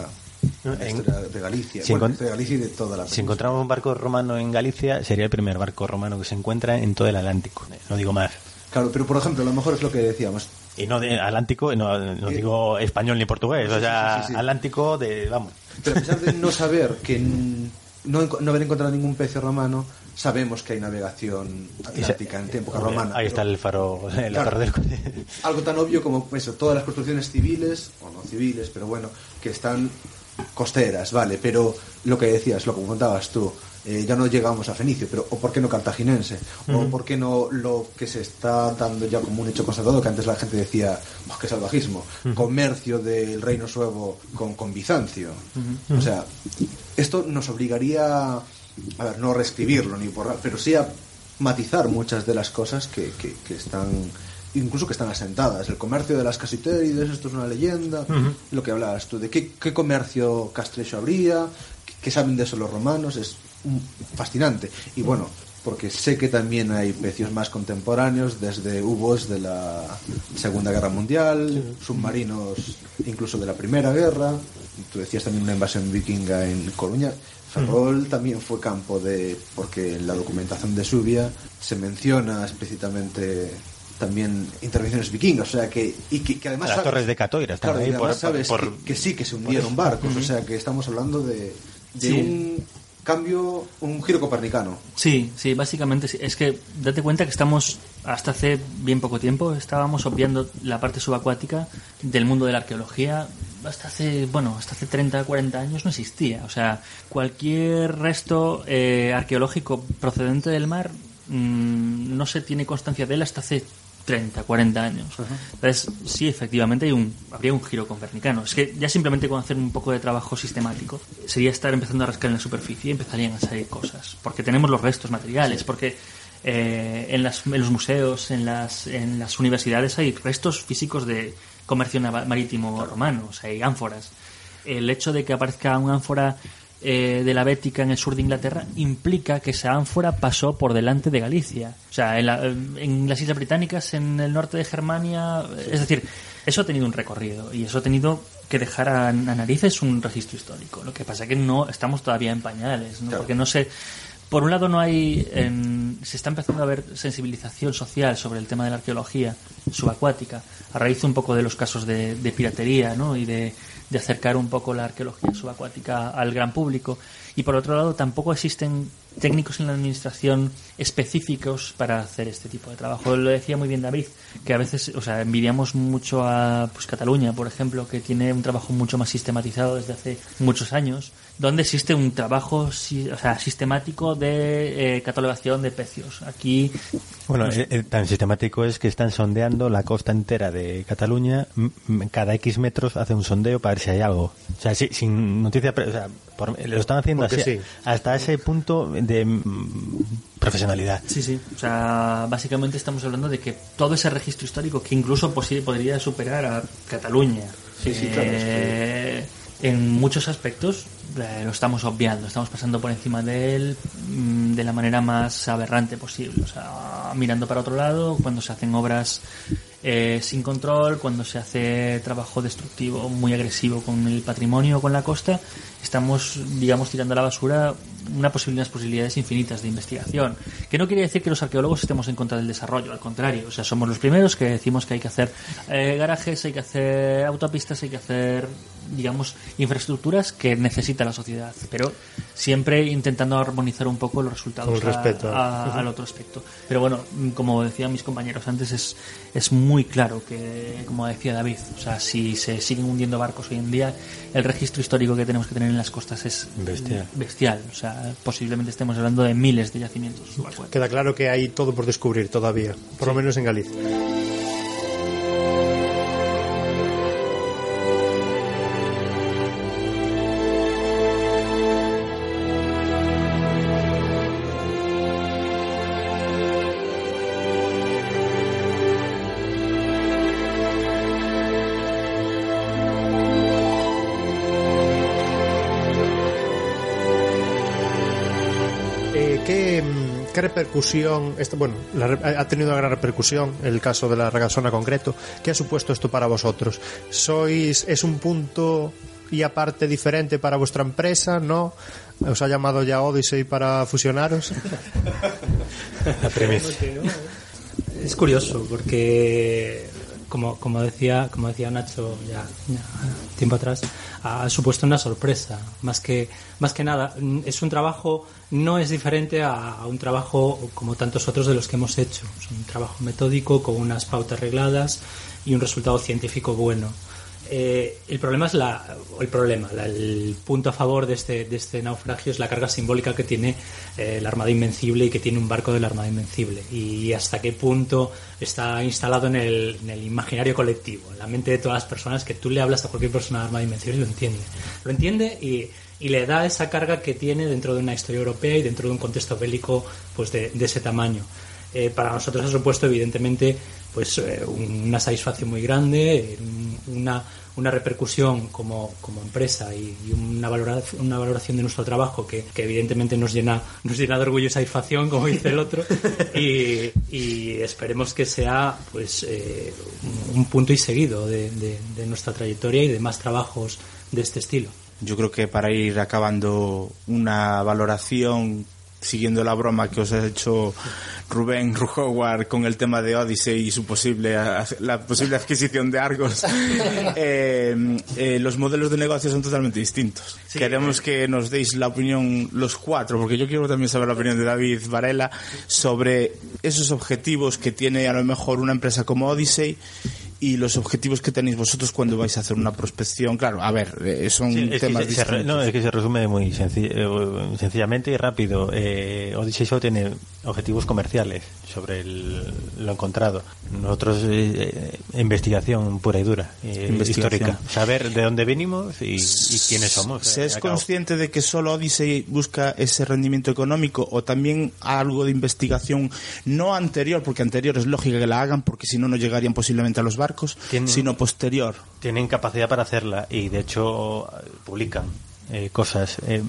En- de Galicia, Si bueno, encon- de Galicia y de toda la Si encontramos un barco romano en Galicia, sería el primer barco romano que se encuentra en todo el Atlántico. No digo más. Claro, pero por ejemplo, a lo mejor es lo que decíamos. Y no de Atlántico, no, no digo español ni portugués, o sí, sea, sí, sí. Atlántico de, vamos. Pero a pesar de no saber que no, no haber encontrado ningún pez romano, sabemos que hay navegación atlántica en época romana. Ahí está el faro, <laughs> el Claro. faro del Algo tan obvio como eso, todas las construcciones civiles, o no civiles, pero bueno, que están costeras, vale, pero lo que decías, lo que contabas tú, eh, ya no llegamos a Fenicio, pero ¿o por qué no cartaginense? ¿O por qué no lo que se está dando ya como un hecho constatado, que antes la gente decía, "Buah, qué salvajismo, comercio del reino suevo con, con Bizancio? O sea, esto nos obligaría a ver, no reescribirlo ni borrar, pero sí a matizar muchas de las cosas que, que- que están incluso que están asentadas. El comercio de las casitérides, esto es una leyenda, lo que hablabas tú, de qué, qué comercio castrecho habría, qué, qué saben de eso los romanos, es fascinante. Y bueno, porque sé que también hay pecios más contemporáneos, desde hubos de la Segunda Guerra Mundial, submarinos incluso de la Primera Guerra, tú decías también una invasión vikinga en Coruña. Ferrol también fue campo de, porque en la documentación de Subia se menciona explícitamente también intervenciones vikingas, o sea que, y que, que además Las torres de Catoira Claro, y ahí además por- sabes por- que, que sí que se hundieron barcos, o sea que estamos hablando de, de Sí. un cambio, un giro copernicano. Sí, sí, básicamente sí. Es que date cuenta que estamos, hasta hace bien poco tiempo, estábamos obviando la parte subacuática del mundo de la arqueología. Hasta hace, bueno, hasta hace 30, 40 años no existía. O sea, cualquier resto eh, arqueológico procedente del mar mm, no se tiene constancia de él hasta hace 30, 40 años. Entonces, sí, efectivamente hay un, habría un giro copernicano. Es que ya simplemente con hacer un poco de trabajo sistemático sería estar empezando a rascar en la superficie y empezarían a salir cosas. Porque tenemos los restos materiales, porque eh, en, las- en los museos, en las, en las universidades hay restos físicos de comercio marítimo romano, o sea, hay ánforas. El hecho de que aparezca una ánfora eh, de la Bética en el sur de Inglaterra implica que esa ánfora pasó por delante de Galicia. O sea, en, la- en las Islas Británicas, en el norte de Germania. Es decir, eso ha tenido un recorrido y eso ha tenido que dejar a, a narices un registro histórico. Lo que pasa es que no estamos todavía en pañales, ¿no? porque no sé. Por un lado no hay, en- se está empezando a ver sensibilización social sobre el tema de la arqueología subacuática, a raíz un poco de los casos de, de piratería, ¿no? Y de, de acercar un poco la arqueología subacuática al gran público. Y por otro lado, tampoco existen técnicos en la administración específicos para hacer este tipo de trabajo. Lo decía muy bien David, que a veces, o sea, envidiamos mucho a pues, Cataluña, por ejemplo, que tiene un trabajo mucho más sistematizado desde hace muchos años, donde existe un trabajo si- o sea, sistemático de eh, catalogación de pecios. Aquí Bueno, eh, eh, tan sistemático es que están sondeando la costa entera de Cataluña. Cada X metros hace un sondeo para ver si hay algo. O sea, si- sin noticia, pre- o sea, por- lo están haciendo así, sí. hasta ese punto de mm, profesionalidad. Sí, sí. O sea, básicamente estamos hablando de que todo ese registro histórico, que incluso podría superar a Cataluña, Sí, sí, claro, es en muchos aspectos eh, lo estamos obviando, estamos pasando por encima de él mm, de la manera más aberrante posible. O sea, mirando para otro lado, cuando se hacen obras eh, sin control, cuando se hace trabajo destructivo muy agresivo con el patrimonio o con la costa, estamos, digamos, tirando a la basura una posibilidad, unas posibilidades infinitas de investigación. Que no quiere decir que los arqueólogos estemos en contra del desarrollo, al contrario. O sea, somos los primeros que decimos que hay que hacer eh, garajes, hay que hacer autopistas, hay que hacer, digamos, infraestructuras que necesita la sociedad. Pero siempre intentando armonizar un poco los resultados Con a- respeto a- a- al otro aspecto. Pero bueno, como decían mis compañeros antes, es, es muy claro que, como decía David, o sea, si se siguen hundiendo barcos hoy en día, el registro histórico que tenemos que tener en las costas es Bestial. bestial. O sea, posiblemente estemos hablando de miles de yacimientos subacuáticos. Queda claro que hay todo por descubrir todavía, por lo menos en Galicia. Repercusión, esto, bueno, la ha tenido una gran repercusión el caso de la regasona concreto? ¿Qué ha supuesto esto para vosotros? ¿Sois, es un punto y aparte diferente para vuestra empresa? ¿No? ¿Os ha llamado ya Odyssey para fusionaros? <laughs> La premisa. Es curioso porque, como, como decía como decía Nacho ya, ya tiempo atrás, ha supuesto una sorpresa. Más que, más que nada, mm, es un trabajo, no es diferente a, a un trabajo como tantos otros de los que hemos hecho. Es un trabajo metódico con unas pautas regladas y un resultado científico bueno. Eh, el problema es el problema, el punto a favor de este, de este naufragio es la carga simbólica que tiene eh, la Armada Invencible y que tiene un barco de la Armada Invencible y hasta qué punto está instalado en el, imaginario colectivo, en la mente de todas las personas que tú le hablas a cualquier persona de la Armada Invencible y lo entiende. Lo entiende y, le da esa carga que tiene dentro de una historia europea y dentro de un contexto bélico pues de, de ese tamaño. Eh, para nosotros ha supuesto evidentemente pues eh, una satisfacción muy grande, una, una repercusión como, como empresa y, y una, valoración, una valoración de nuestro trabajo que, que evidentemente nos llena, nos llena de orgullo y satisfacción, como dice el otro, <laughs> y, y esperemos que sea pues eh, un- un punto y seguido de, de- de nuestra trayectoria y de más trabajos de este estilo. Yo creo que para ir acabando una valoración, siguiendo la broma que os ha hecho Rubén Howard con el tema de Odyssey y su posible la posible adquisición de Argos, <laughs> eh, eh, los modelos de negocio son totalmente distintos. Queremos que nos deis la opinión los cuatro, porque yo quiero también saber la opinión de David Varela sobre esos objetivos que tiene a lo mejor una empresa como Odyssey y los objetivos que tenéis vosotros cuando vais a hacer una prospección. Claro, a ver, eh, son Sí, temas se, no, es que se resume muy eh, sencillamente y rápido. Eh, Odyssey Show tiene objetivos comerciales sobre el- lo encontrado. Nosotros, eh, eh, investigación pura y dura, eh, Investigación. histórica. Saber de dónde venimos y, y quiénes somos. ¿Se es consciente de que solo Odyssey busca ese rendimiento económico o también algo de investigación no anterior, porque anterior es lógica que la hagan porque si no no llegarían posiblemente a los barcos, Tienen- sino posterior? Tienen capacidad para hacerla y de hecho publican eh, cosas. Eh,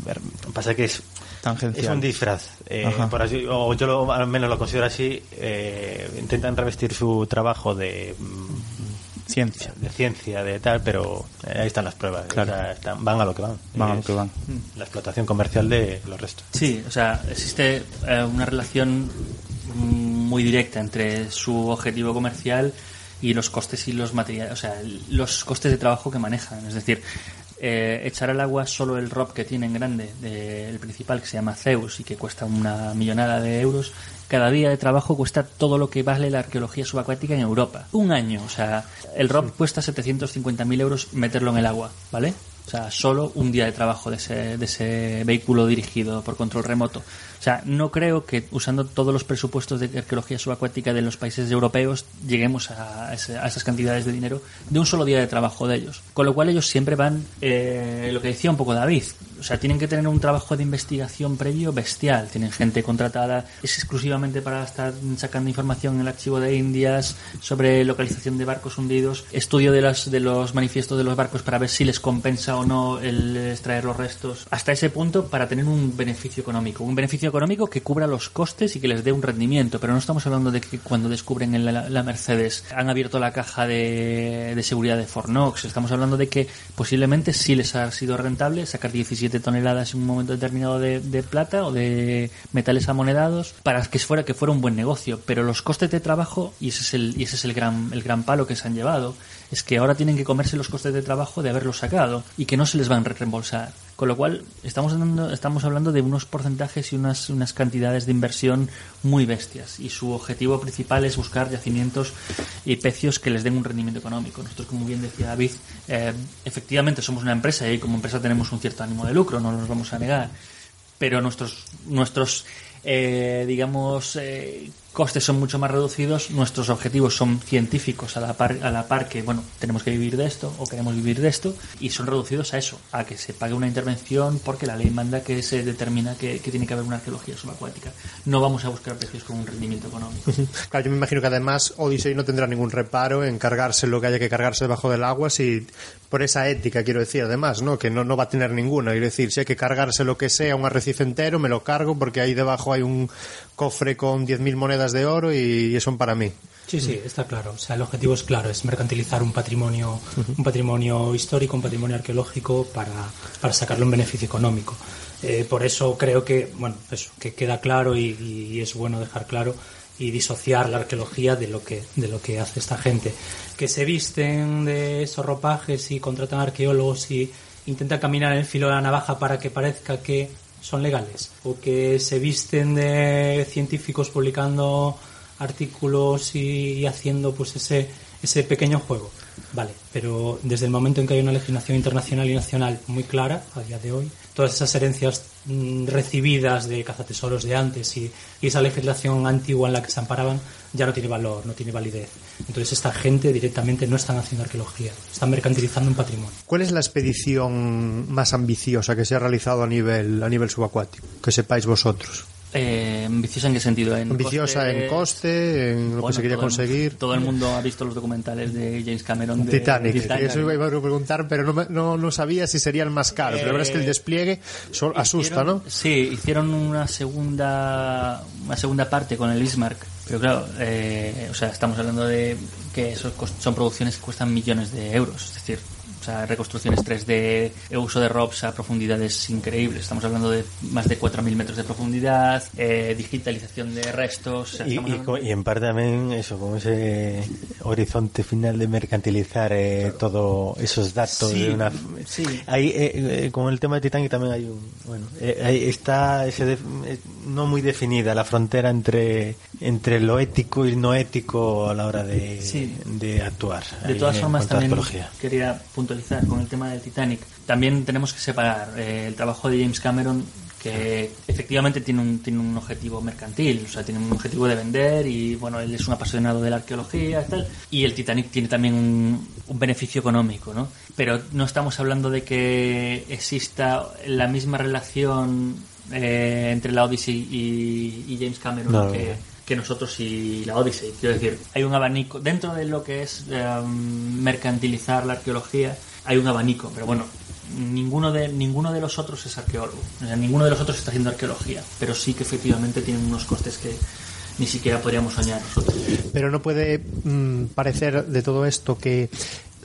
pasa que es Tangencial. Es un disfraz, eh, Ajá. por así, o yo lo- al menos lo considero así. eh, intentan revestir su trabajo de mm, Ciencia. de ciencia, de tal, pero eh, ahí están las pruebas. Claro. o sea, están- van a lo que van. Van a lo Es que van. La explotación comercial de los restos. Sí, o sea, existe eh, una relación mm, muy directa entre su objetivo comercial y los costes y los materiales, o sea, los costes de trabajo que manejan. Es decir, eh, echar al agua solo el ROP que tienen grande, de- el principal que se llama Zeus y que cuesta una millonada de euros, cada día de trabajo cuesta todo lo que vale la arqueología subacuática en Europa. Un año, o sea, el ROP cuesta 750.000 euros meterlo en el agua, ¿vale? O sea, solo un día de trabajo de ese, de ese vehículo dirigido por control remoto. O sea, no creo que usando todos los presupuestos de arqueología subacuática de los países europeos lleguemos a, esas cantidades de dinero de un solo día de trabajo de ellos. Con lo cual ellos siempre van, eh, lo que decía un poco David, o sea, tienen que tener un trabajo de investigación previo bestial. Tienen gente contratada, es exclusivamente para estar sacando información en el archivo de Indias sobre localización de barcos hundidos, estudio de, las, de los manifiestos de los barcos para ver si les compensa o no el extraer los restos. Hasta ese punto para tener un beneficio económico. Un beneficio económico que cubra los costes y que les dé un rendimiento. Pero no estamos hablando de que cuando descubren en la, Mercedes han abierto la caja de, seguridad de Fornox. Estamos hablando de que posiblemente sí les ha sido rentable sacar 17 toneladas en un momento determinado de, de plata o de metales amonedados para que fuera que fuera un buen negocio. Pero los costes de trabajo, y ese es el, y ese es el gran, el gran palo que se han llevado, es que ahora tienen que comerse los costes de trabajo de haberlos sacado y que no se les van a reembolsar. Con lo cual, estamos hablando, estamos hablando de unos porcentajes y unas, unas cantidades de inversión muy bestias. Y su objetivo principal es buscar yacimientos y pecios que les den un rendimiento económico. Nosotros, como bien decía David, eh, efectivamente somos una empresa y como empresa tenemos un cierto ánimo de lucro, no nos vamos a negar. Pero nuestros, nuestros eh, digamos, eh, costes son mucho más reducidos, nuestros objetivos son científicos a la, par, a la par que, bueno, tenemos que vivir de esto o queremos vivir de esto y son reducidos a eso, a que se pague una intervención porque la ley manda que se determina que, tiene que haber una arqueología subacuática. No vamos a buscar precios con un rendimiento económico. Claro, yo me imagino que además Odyssey no tendrá ningún reparo en cargarse lo que haya que cargarse debajo del agua si por esa ética quiero decir además, ¿no? Que no, no va a tener ninguna, quiero decir, si hay que cargarse lo que sea, un arrecife entero, me lo cargo porque ahí debajo hay un cofre con 10.000 monedas de oro y, y son para mí. Sí, sí, está claro. O sea, el objetivo es claro, es mercantilizar un patrimonio, un patrimonio histórico, un patrimonio arqueológico para, para sacarle un beneficio económico. Eh, por eso creo que, bueno, eso, que queda claro y, y es bueno dejar claro y disociar la arqueología de lo que de lo que hace esta gente que se visten de esos ropajes y contratan arqueólogos y intentan caminar en el filo de la navaja para que parezca que son legales o que se visten de científicos publicando artículos y, haciendo pues ese ese pequeño juego. Vale pero desde el momento en que hay una legislación internacional y nacional muy clara a día de hoy todas esas herencias mm, recibidas de cazatesoros de antes y esa legislación antigua en la que se amparaban ya no tiene valor, no tiene validez. Entonces esta gente directamente no están haciendo arqueología, están mercantilizando un patrimonio. ¿Cuál es la expedición más ambiciosa que se ha realizado a nivel, a nivel subacuático? Que sepáis vosotros. Eh, ¿Ambiciosa en qué sentido? ¿En Ambiciosa coste? en coste, en lo que se quería el- conseguir. todo el mundo ha visto los documentales de James Cameron de Titanic, Titanic. eso iba a preguntar, pero no, no, no sabía si sería el más caro. pero la verdad es que el Eh, despliegue sol- asusta, ¿no? Sí, hicieron una segunda una segunda parte con el Bismarck, pero claro, eh, o sea, estamos hablando de que eso cos- son producciones que cuestan millones de euros, es decir, o sea, reconstrucciones 3D, el uso de ROPS a profundidades increíbles. Estamos hablando de más de 4.000 metros de profundidad, eh, digitalización de restos. o sea, Y, en parte también eso, con ese horizonte final de mercantilizar eh, todo esos datos Sí, de una sí. Eh, eh, con el tema de Titanic también hay un bueno eh, ahí está ese eh, no muy definida la frontera entre entre lo ético y no ético a la hora de, Sí. de actuar De todas formas, también arqueología. quería puntualizar con el tema del Titanic. También tenemos que separar eh, el trabajo de James Cameron, que efectivamente tiene un, tiene un objetivo mercantil, o sea, tiene un objetivo de vender y, bueno, él es un apasionado de la arqueología y tal. Y el Titanic tiene también un, un beneficio económico, ¿no? Pero no estamos hablando de que exista la misma relación eh, entre la Odyssey y, y James Cameron No, que, no. que nosotros y la Odyssey. Quiero decir, hay un abanico, dentro de lo que es eh, mercantilizar la arqueología, hay un abanico, pero bueno, ninguno de, ninguno de los otros es arqueólogo, o sea, ninguno de los otros está haciendo arqueología, pero sí que efectivamente tienen unos costes que ni siquiera podríamos soñar nosotros. Pero no puede mm, parecer de todo esto que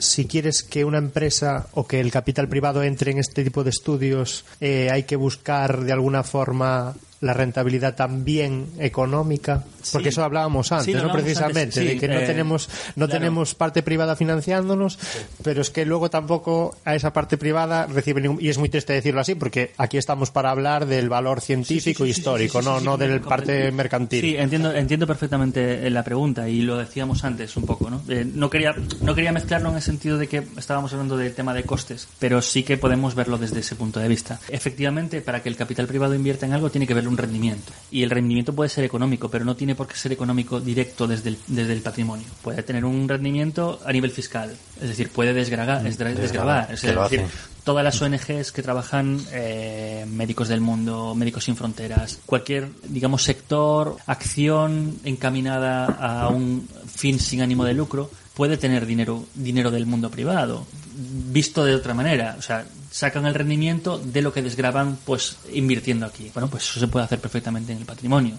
si quieres que una empresa o que el capital privado entre en este tipo de estudios, eh, hay que buscar de alguna forma la rentabilidad también económica, porque Sí. eso hablábamos antes, Sí, ¿no? hablábamos Precisamente, antes, sí, de que no eh, tenemos no claro. tenemos parte privada financiándonos, pero es que luego tampoco a esa parte privada recibe ningún y es muy triste decirlo así, porque aquí estamos para hablar del valor científico y histórico, no no del parte mercantil. Sí, entiendo, entiendo perfectamente eh, la pregunta y lo decíamos antes un poco, ¿no? Eh, no quería no quería mezclarlo en el sentido de que estábamos hablando del tema de costes, pero sí que podemos verlo desde ese punto de vista. Efectivamente, para que el capital privado invierta en algo tiene que verle un rendimiento y el rendimiento puede ser económico, pero no tiene por qué ser económico directo desde el, desde el patrimonio. Puede tener un rendimiento a nivel fiscal, es decir, puede desgragar, desgra- desgravar, es decir, todas las ONGs que trabajan, eh, Médicos del Mundo, Médicos Sin Fronteras, cualquier, digamos, sector, acción encaminada a un fin sin ánimo de lucro, puede tener dinero, dinero del mundo privado, visto de otra manera. O sea, sacan el rendimiento de lo que desgraban, pues, invirtiendo aquí. Bueno, pues eso se puede hacer perfectamente en el patrimonio.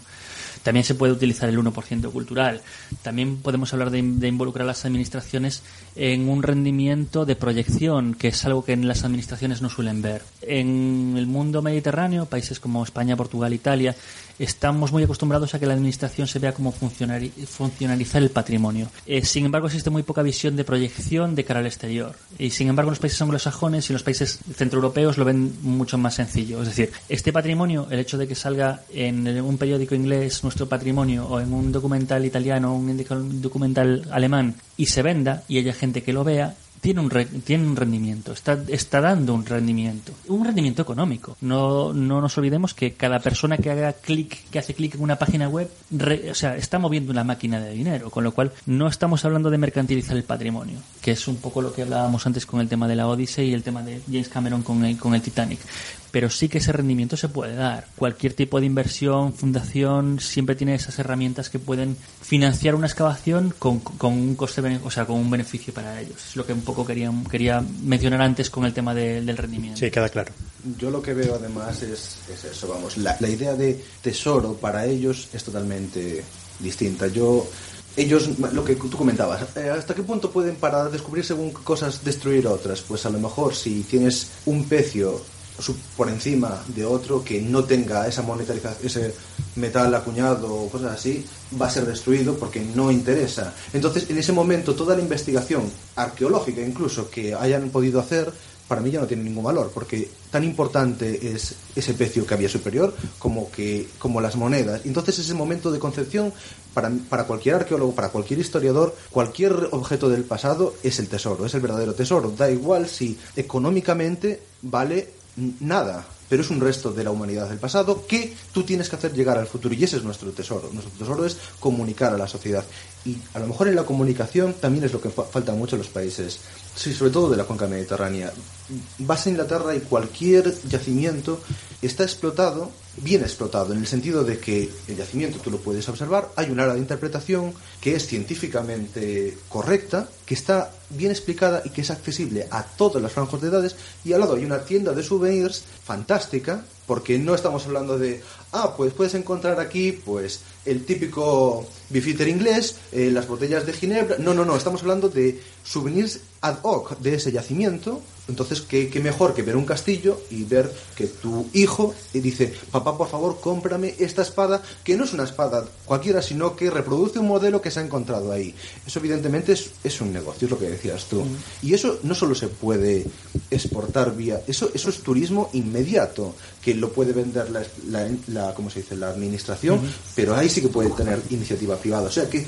También se puede utilizar el 1% cultural. También podemos hablar de, de involucrar a las administraciones en un rendimiento de proyección, que es algo que en las administraciones no suelen ver. En el mundo mediterráneo, países como España, Portugal, Italia, estamos muy acostumbrados a que la administración se vea como funcionalizar el patrimonio. Eh, sin embargo, existe muy poca visión de proyección de cara al exterior. Y sin embargo, los países anglosajones y los países centroeuropeos lo ven mucho más sencillo. Es decir, este patrimonio, el hecho de que salga en un periódico inglés nuestro patrimonio o en un documental italiano o un documental alemán y se venda y haya gente que lo vea, tiene un, re- tiene un rendimiento, está, está dando un rendimiento, un rendimiento económico. No, no nos olvidemos que cada persona que haga clic, que hace clic en una página web, re- o sea, está moviendo una máquina de dinero, con lo cual no estamos hablando de mercantilizar el patrimonio, que es un poco lo que hablábamos antes con el tema de la Odyssey y el tema de James Cameron con el, con el Titanic. Pero sí que ese rendimiento se puede dar. Cualquier tipo de inversión, fundación, siempre tiene esas herramientas que pueden financiar una excavación con, con un coste, o sea, con un beneficio para ellos. Es lo que un poco quería, quería mencionar antes con el tema de- del rendimiento. Sí, queda claro. Yo lo que veo además es, es eso, vamos, la, la idea de tesoro para ellos es totalmente distinta. Yo, ellos, lo que tú comentabas, eh, ¿hasta qué punto pueden para descubrir según qué cosas destruir otras? Pues a lo mejor si tienes un pecio por encima de otro que no tenga esa monetarización, ese metal acuñado o cosas así, va a ser destruido porque no interesa. Entonces, en ese momento, toda la investigación arqueológica incluso que hayan podido hacer, para mí ya no tiene ningún valor, porque tan importante es ese pecio que había superior como, que, como las monedas. Entonces, ese momento de concepción, para, para cualquier arqueólogo, para cualquier historiador, cualquier objeto del pasado es el tesoro, es el verdadero tesoro. Da igual si económicamente vale nada. pero es un resto de la humanidad del pasado que tú tienes que hacer llegar al futuro y ese es nuestro tesoro. Nuestro tesoro es comunicar a la sociedad y a lo mejor en la comunicación también es lo que fa- falta mucho en los países, sí, sobre todo de la cuenca mediterránea. Vas a Inglaterra y cualquier yacimiento está explotado, bien explotado, en el sentido de que el yacimiento tú lo puedes observar, hay un área de interpretación que es científicamente correcta, que está bien explicada y que es accesible a todas las franjas de edades, y al lado hay una tienda de souvenirs fantástica, porque no estamos hablando de, ah, pues puedes encontrar aquí, pues, el típico bifitter inglés, eh, las botellas de ginebra. No, no, no, estamos hablando de souvenirs ad hoc de ese yacimiento. Entonces, ¿qué, qué mejor que ver un castillo y ver que tu hijo dice, papá, por favor, cómprame esta espada, que no es una espada cualquiera, sino que reproduce un modelo que se ha encontrado ahí. Eso, evidentemente, es, es un negocio, es lo que decías tú. Y eso no solo se puede exportar vía, eso, eso es turismo inmediato, que lo puede vender la, la, la- ¿cómo se dice? la administración, pero ahí sí que puede tener iniciativa privada. O sea que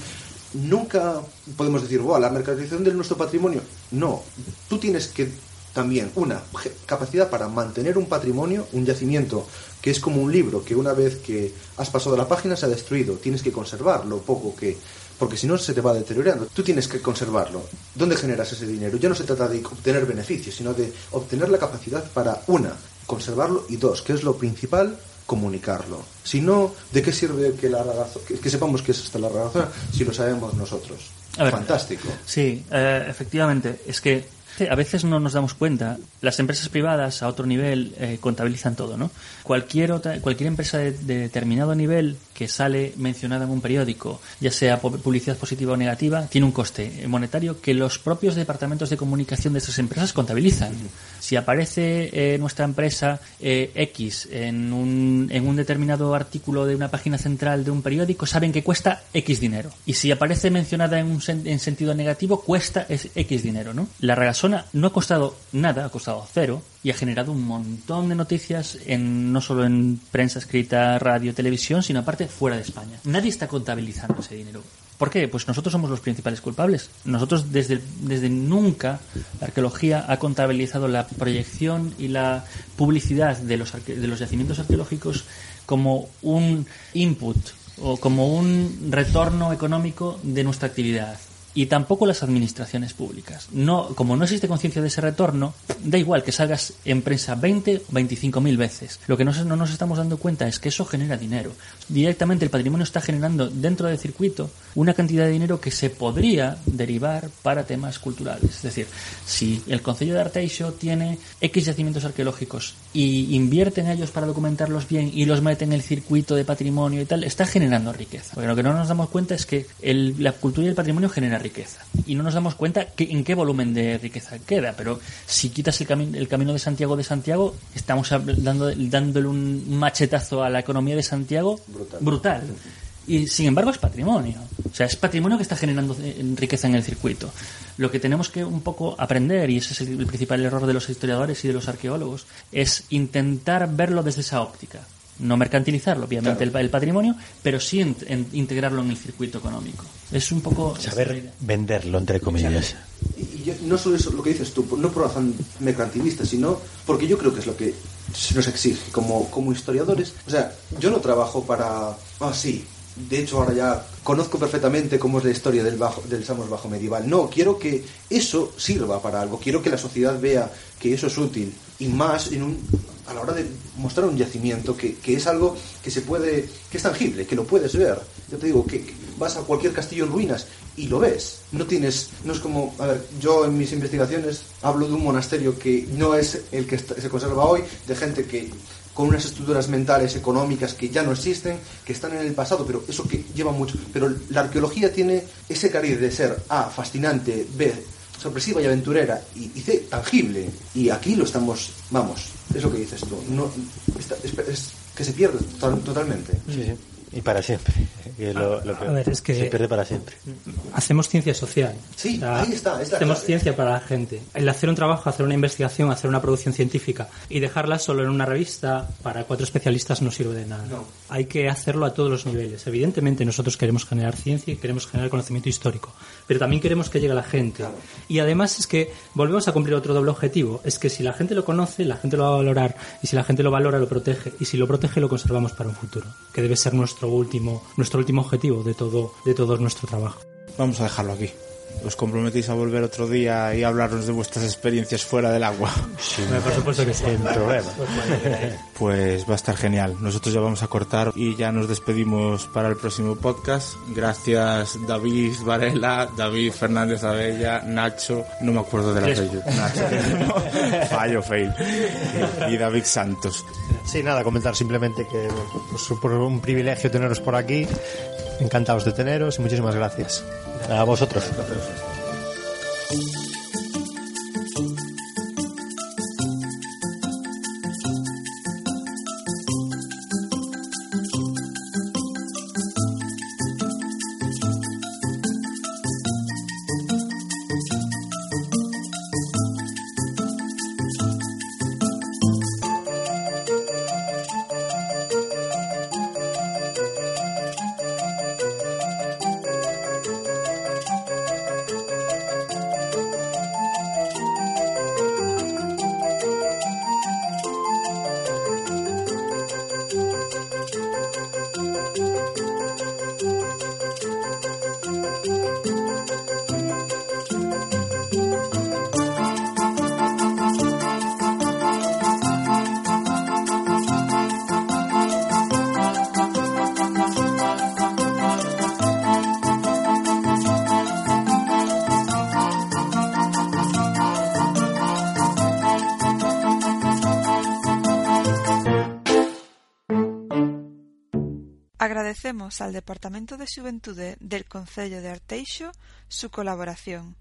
nunca podemos decir, "Buah, la mercantilización de nuestro patrimonio. No, tú tienes que también una capacidad para mantener un patrimonio, un yacimiento que es como un libro que una vez que has pasado la página se ha destruido, tienes que conservarlo poco que porque si no se te va deteriorando. Tú tienes que conservarlo. ¿Dónde generas ese dinero? Ya no se trata de obtener beneficios, sino de obtener la capacidad para una, conservarlo y dos, que es lo principal, comunicarlo. Si no, ¿de qué sirve que la que, que sepamos que es hasta la razón si lo sabemos nosotros? A ver. Fantástico. Sí, eh, efectivamente. Es que a veces no nos damos cuenta. Las empresas privadas a otro nivel eh, contabilizan todo, ¿no? Cualquier otra, cualquier empresa de, de determinado nivel que sale mencionada en un periódico, ya sea publicidad positiva o negativa, tiene un coste monetario que los propios departamentos de comunicación de esas empresas contabilizan. Si aparece eh, nuestra empresa eh, X en un, en un determinado artículo de una página central de un periódico, saben que cuesta X dinero. Y si aparece mencionada en un sen- en sentido negativo, cuesta es X dinero, ¿no? La regasona no ha costado nada, ha costado cero y ha generado un montón de noticias en no solo en prensa escrita, radio, televisión, sino aparte fuera de España. Nadie está contabilizando ese dinero. ¿Por qué? Pues nosotros somos los principales culpables. Nosotros desde, desde nunca la arqueología ha contabilizado la proyección y la publicidad de los, arque- de los yacimientos arqueológicos como un input o como un retorno económico de nuestra actividad. Y tampoco las administraciones públicas. No, como no existe conciencia de ese retorno, da igual que salgas en prensa 20 o 25 mil veces. Lo que no, no nos estamos dando cuenta es que eso genera dinero. Directamente el patrimonio está generando dentro del circuito una cantidad de dinero que se podría derivar para temas culturales. Es decir, si el Concello de Arteixo tiene X yacimientos arqueológicos y invierte en ellos para documentarlos bien y los mete en el circuito de patrimonio y tal, está generando riqueza. Porque lo que no nos damos cuenta es que el- la cultura y el patrimonio genera riqueza. Y no nos damos cuenta que, en qué volumen de riqueza queda. Pero si quitas el, cami- el camino de Santiago de Santiago, estamos dando, dándole un machetazo a la economía de Santiago brutal. Y sin embargo es patrimonio. O sea, es patrimonio que está generando eh, riqueza en el circuito. Lo que tenemos que un poco aprender, y ese es el principal error de los historiadores y de los arqueólogos, es intentar verlo desde esa óptica. No mercantilizarlo, obviamente, el, el patrimonio, pero sí en- en- integrarlo en el circuito económico. Es un poco... Saber venderlo, entre comillas. Y, yo- no solo eso, lo que dices tú, por- no por afán mercantilista, sino porque yo creo que es lo que se nos exige como, como historiadores. O sea, yo no trabajo para... Ah, sí. De hecho, ahora ya conozco perfectamente cómo es la historia del, bajo, del Samos Bajo Medieval. No, quiero que eso sirva para algo. Quiero que la sociedad vea que eso es útil. Y más en un, a la hora de mostrar un yacimiento que, que es algo que se puede... que es tangible, que lo puedes ver. Yo te digo, que, vas a cualquier castillo en ruinas y lo ves. No tienes, no es como, a ver, yo en mis investigaciones hablo de un monasterio que no es el que se conserva hoy, de gente que con unas estructuras mentales, económicas que ya no existen, que están en el pasado, pero eso que lleva mucho. Pero la arqueología tiene ese cariz de ser A, fascinante, B, sorpresiva y aventurera, y, y C, tangible. Y aquí lo estamos, vamos, es lo que dices tú, no, está- es, que se pierde total- totalmente. Sí. Y para siempre. que lo, A ver, es que- Se pierde para siempre. hacemos ciencia social. Sí, O sea, ahí está, es hacemos clave. ciencia para la gente. El hacer un trabajo, hacer una investigación, hacer una producción científica y dejarla solo en una revista para cuatro especialistas no sirve de nada. Hay que hacerlo a todos los niveles. Evidentemente nosotros queremos generar ciencia y queremos generar conocimiento histórico, pero también queremos que llegue a la gente. Y además es que volvemos a cumplir otro doble objetivo. Es que si la gente lo conoce, la gente lo va a valorar y si la gente lo valora, lo protege y si lo protege, lo conservamos para un futuro, que debe ser nuestro último, nuestro último objetivo de todo, de todo nuestro trabajo. Vamos a dejarlo aquí. ¿Os comprometéis a volver otro día y hablarnos de vuestras experiencias fuera del agua? Por supuesto que sí. Sin problema. Pues va a estar genial. Nosotros ya vamos a cortar y ya nos despedimos para el próximo podcast. Gracias David Varela, David Fernández Abella, Nacho, no me acuerdo de la apellido. Nacho, <laughs> fallo, fail. Y David Santos. Sí, nada, comentar simplemente que pues, por un privilegio teneros por aquí. Encantados de teneros y muchísimas gracias. A vosotros. Agradecemos al Departamento de Xuventude del Concello de Arteixo su colaboración.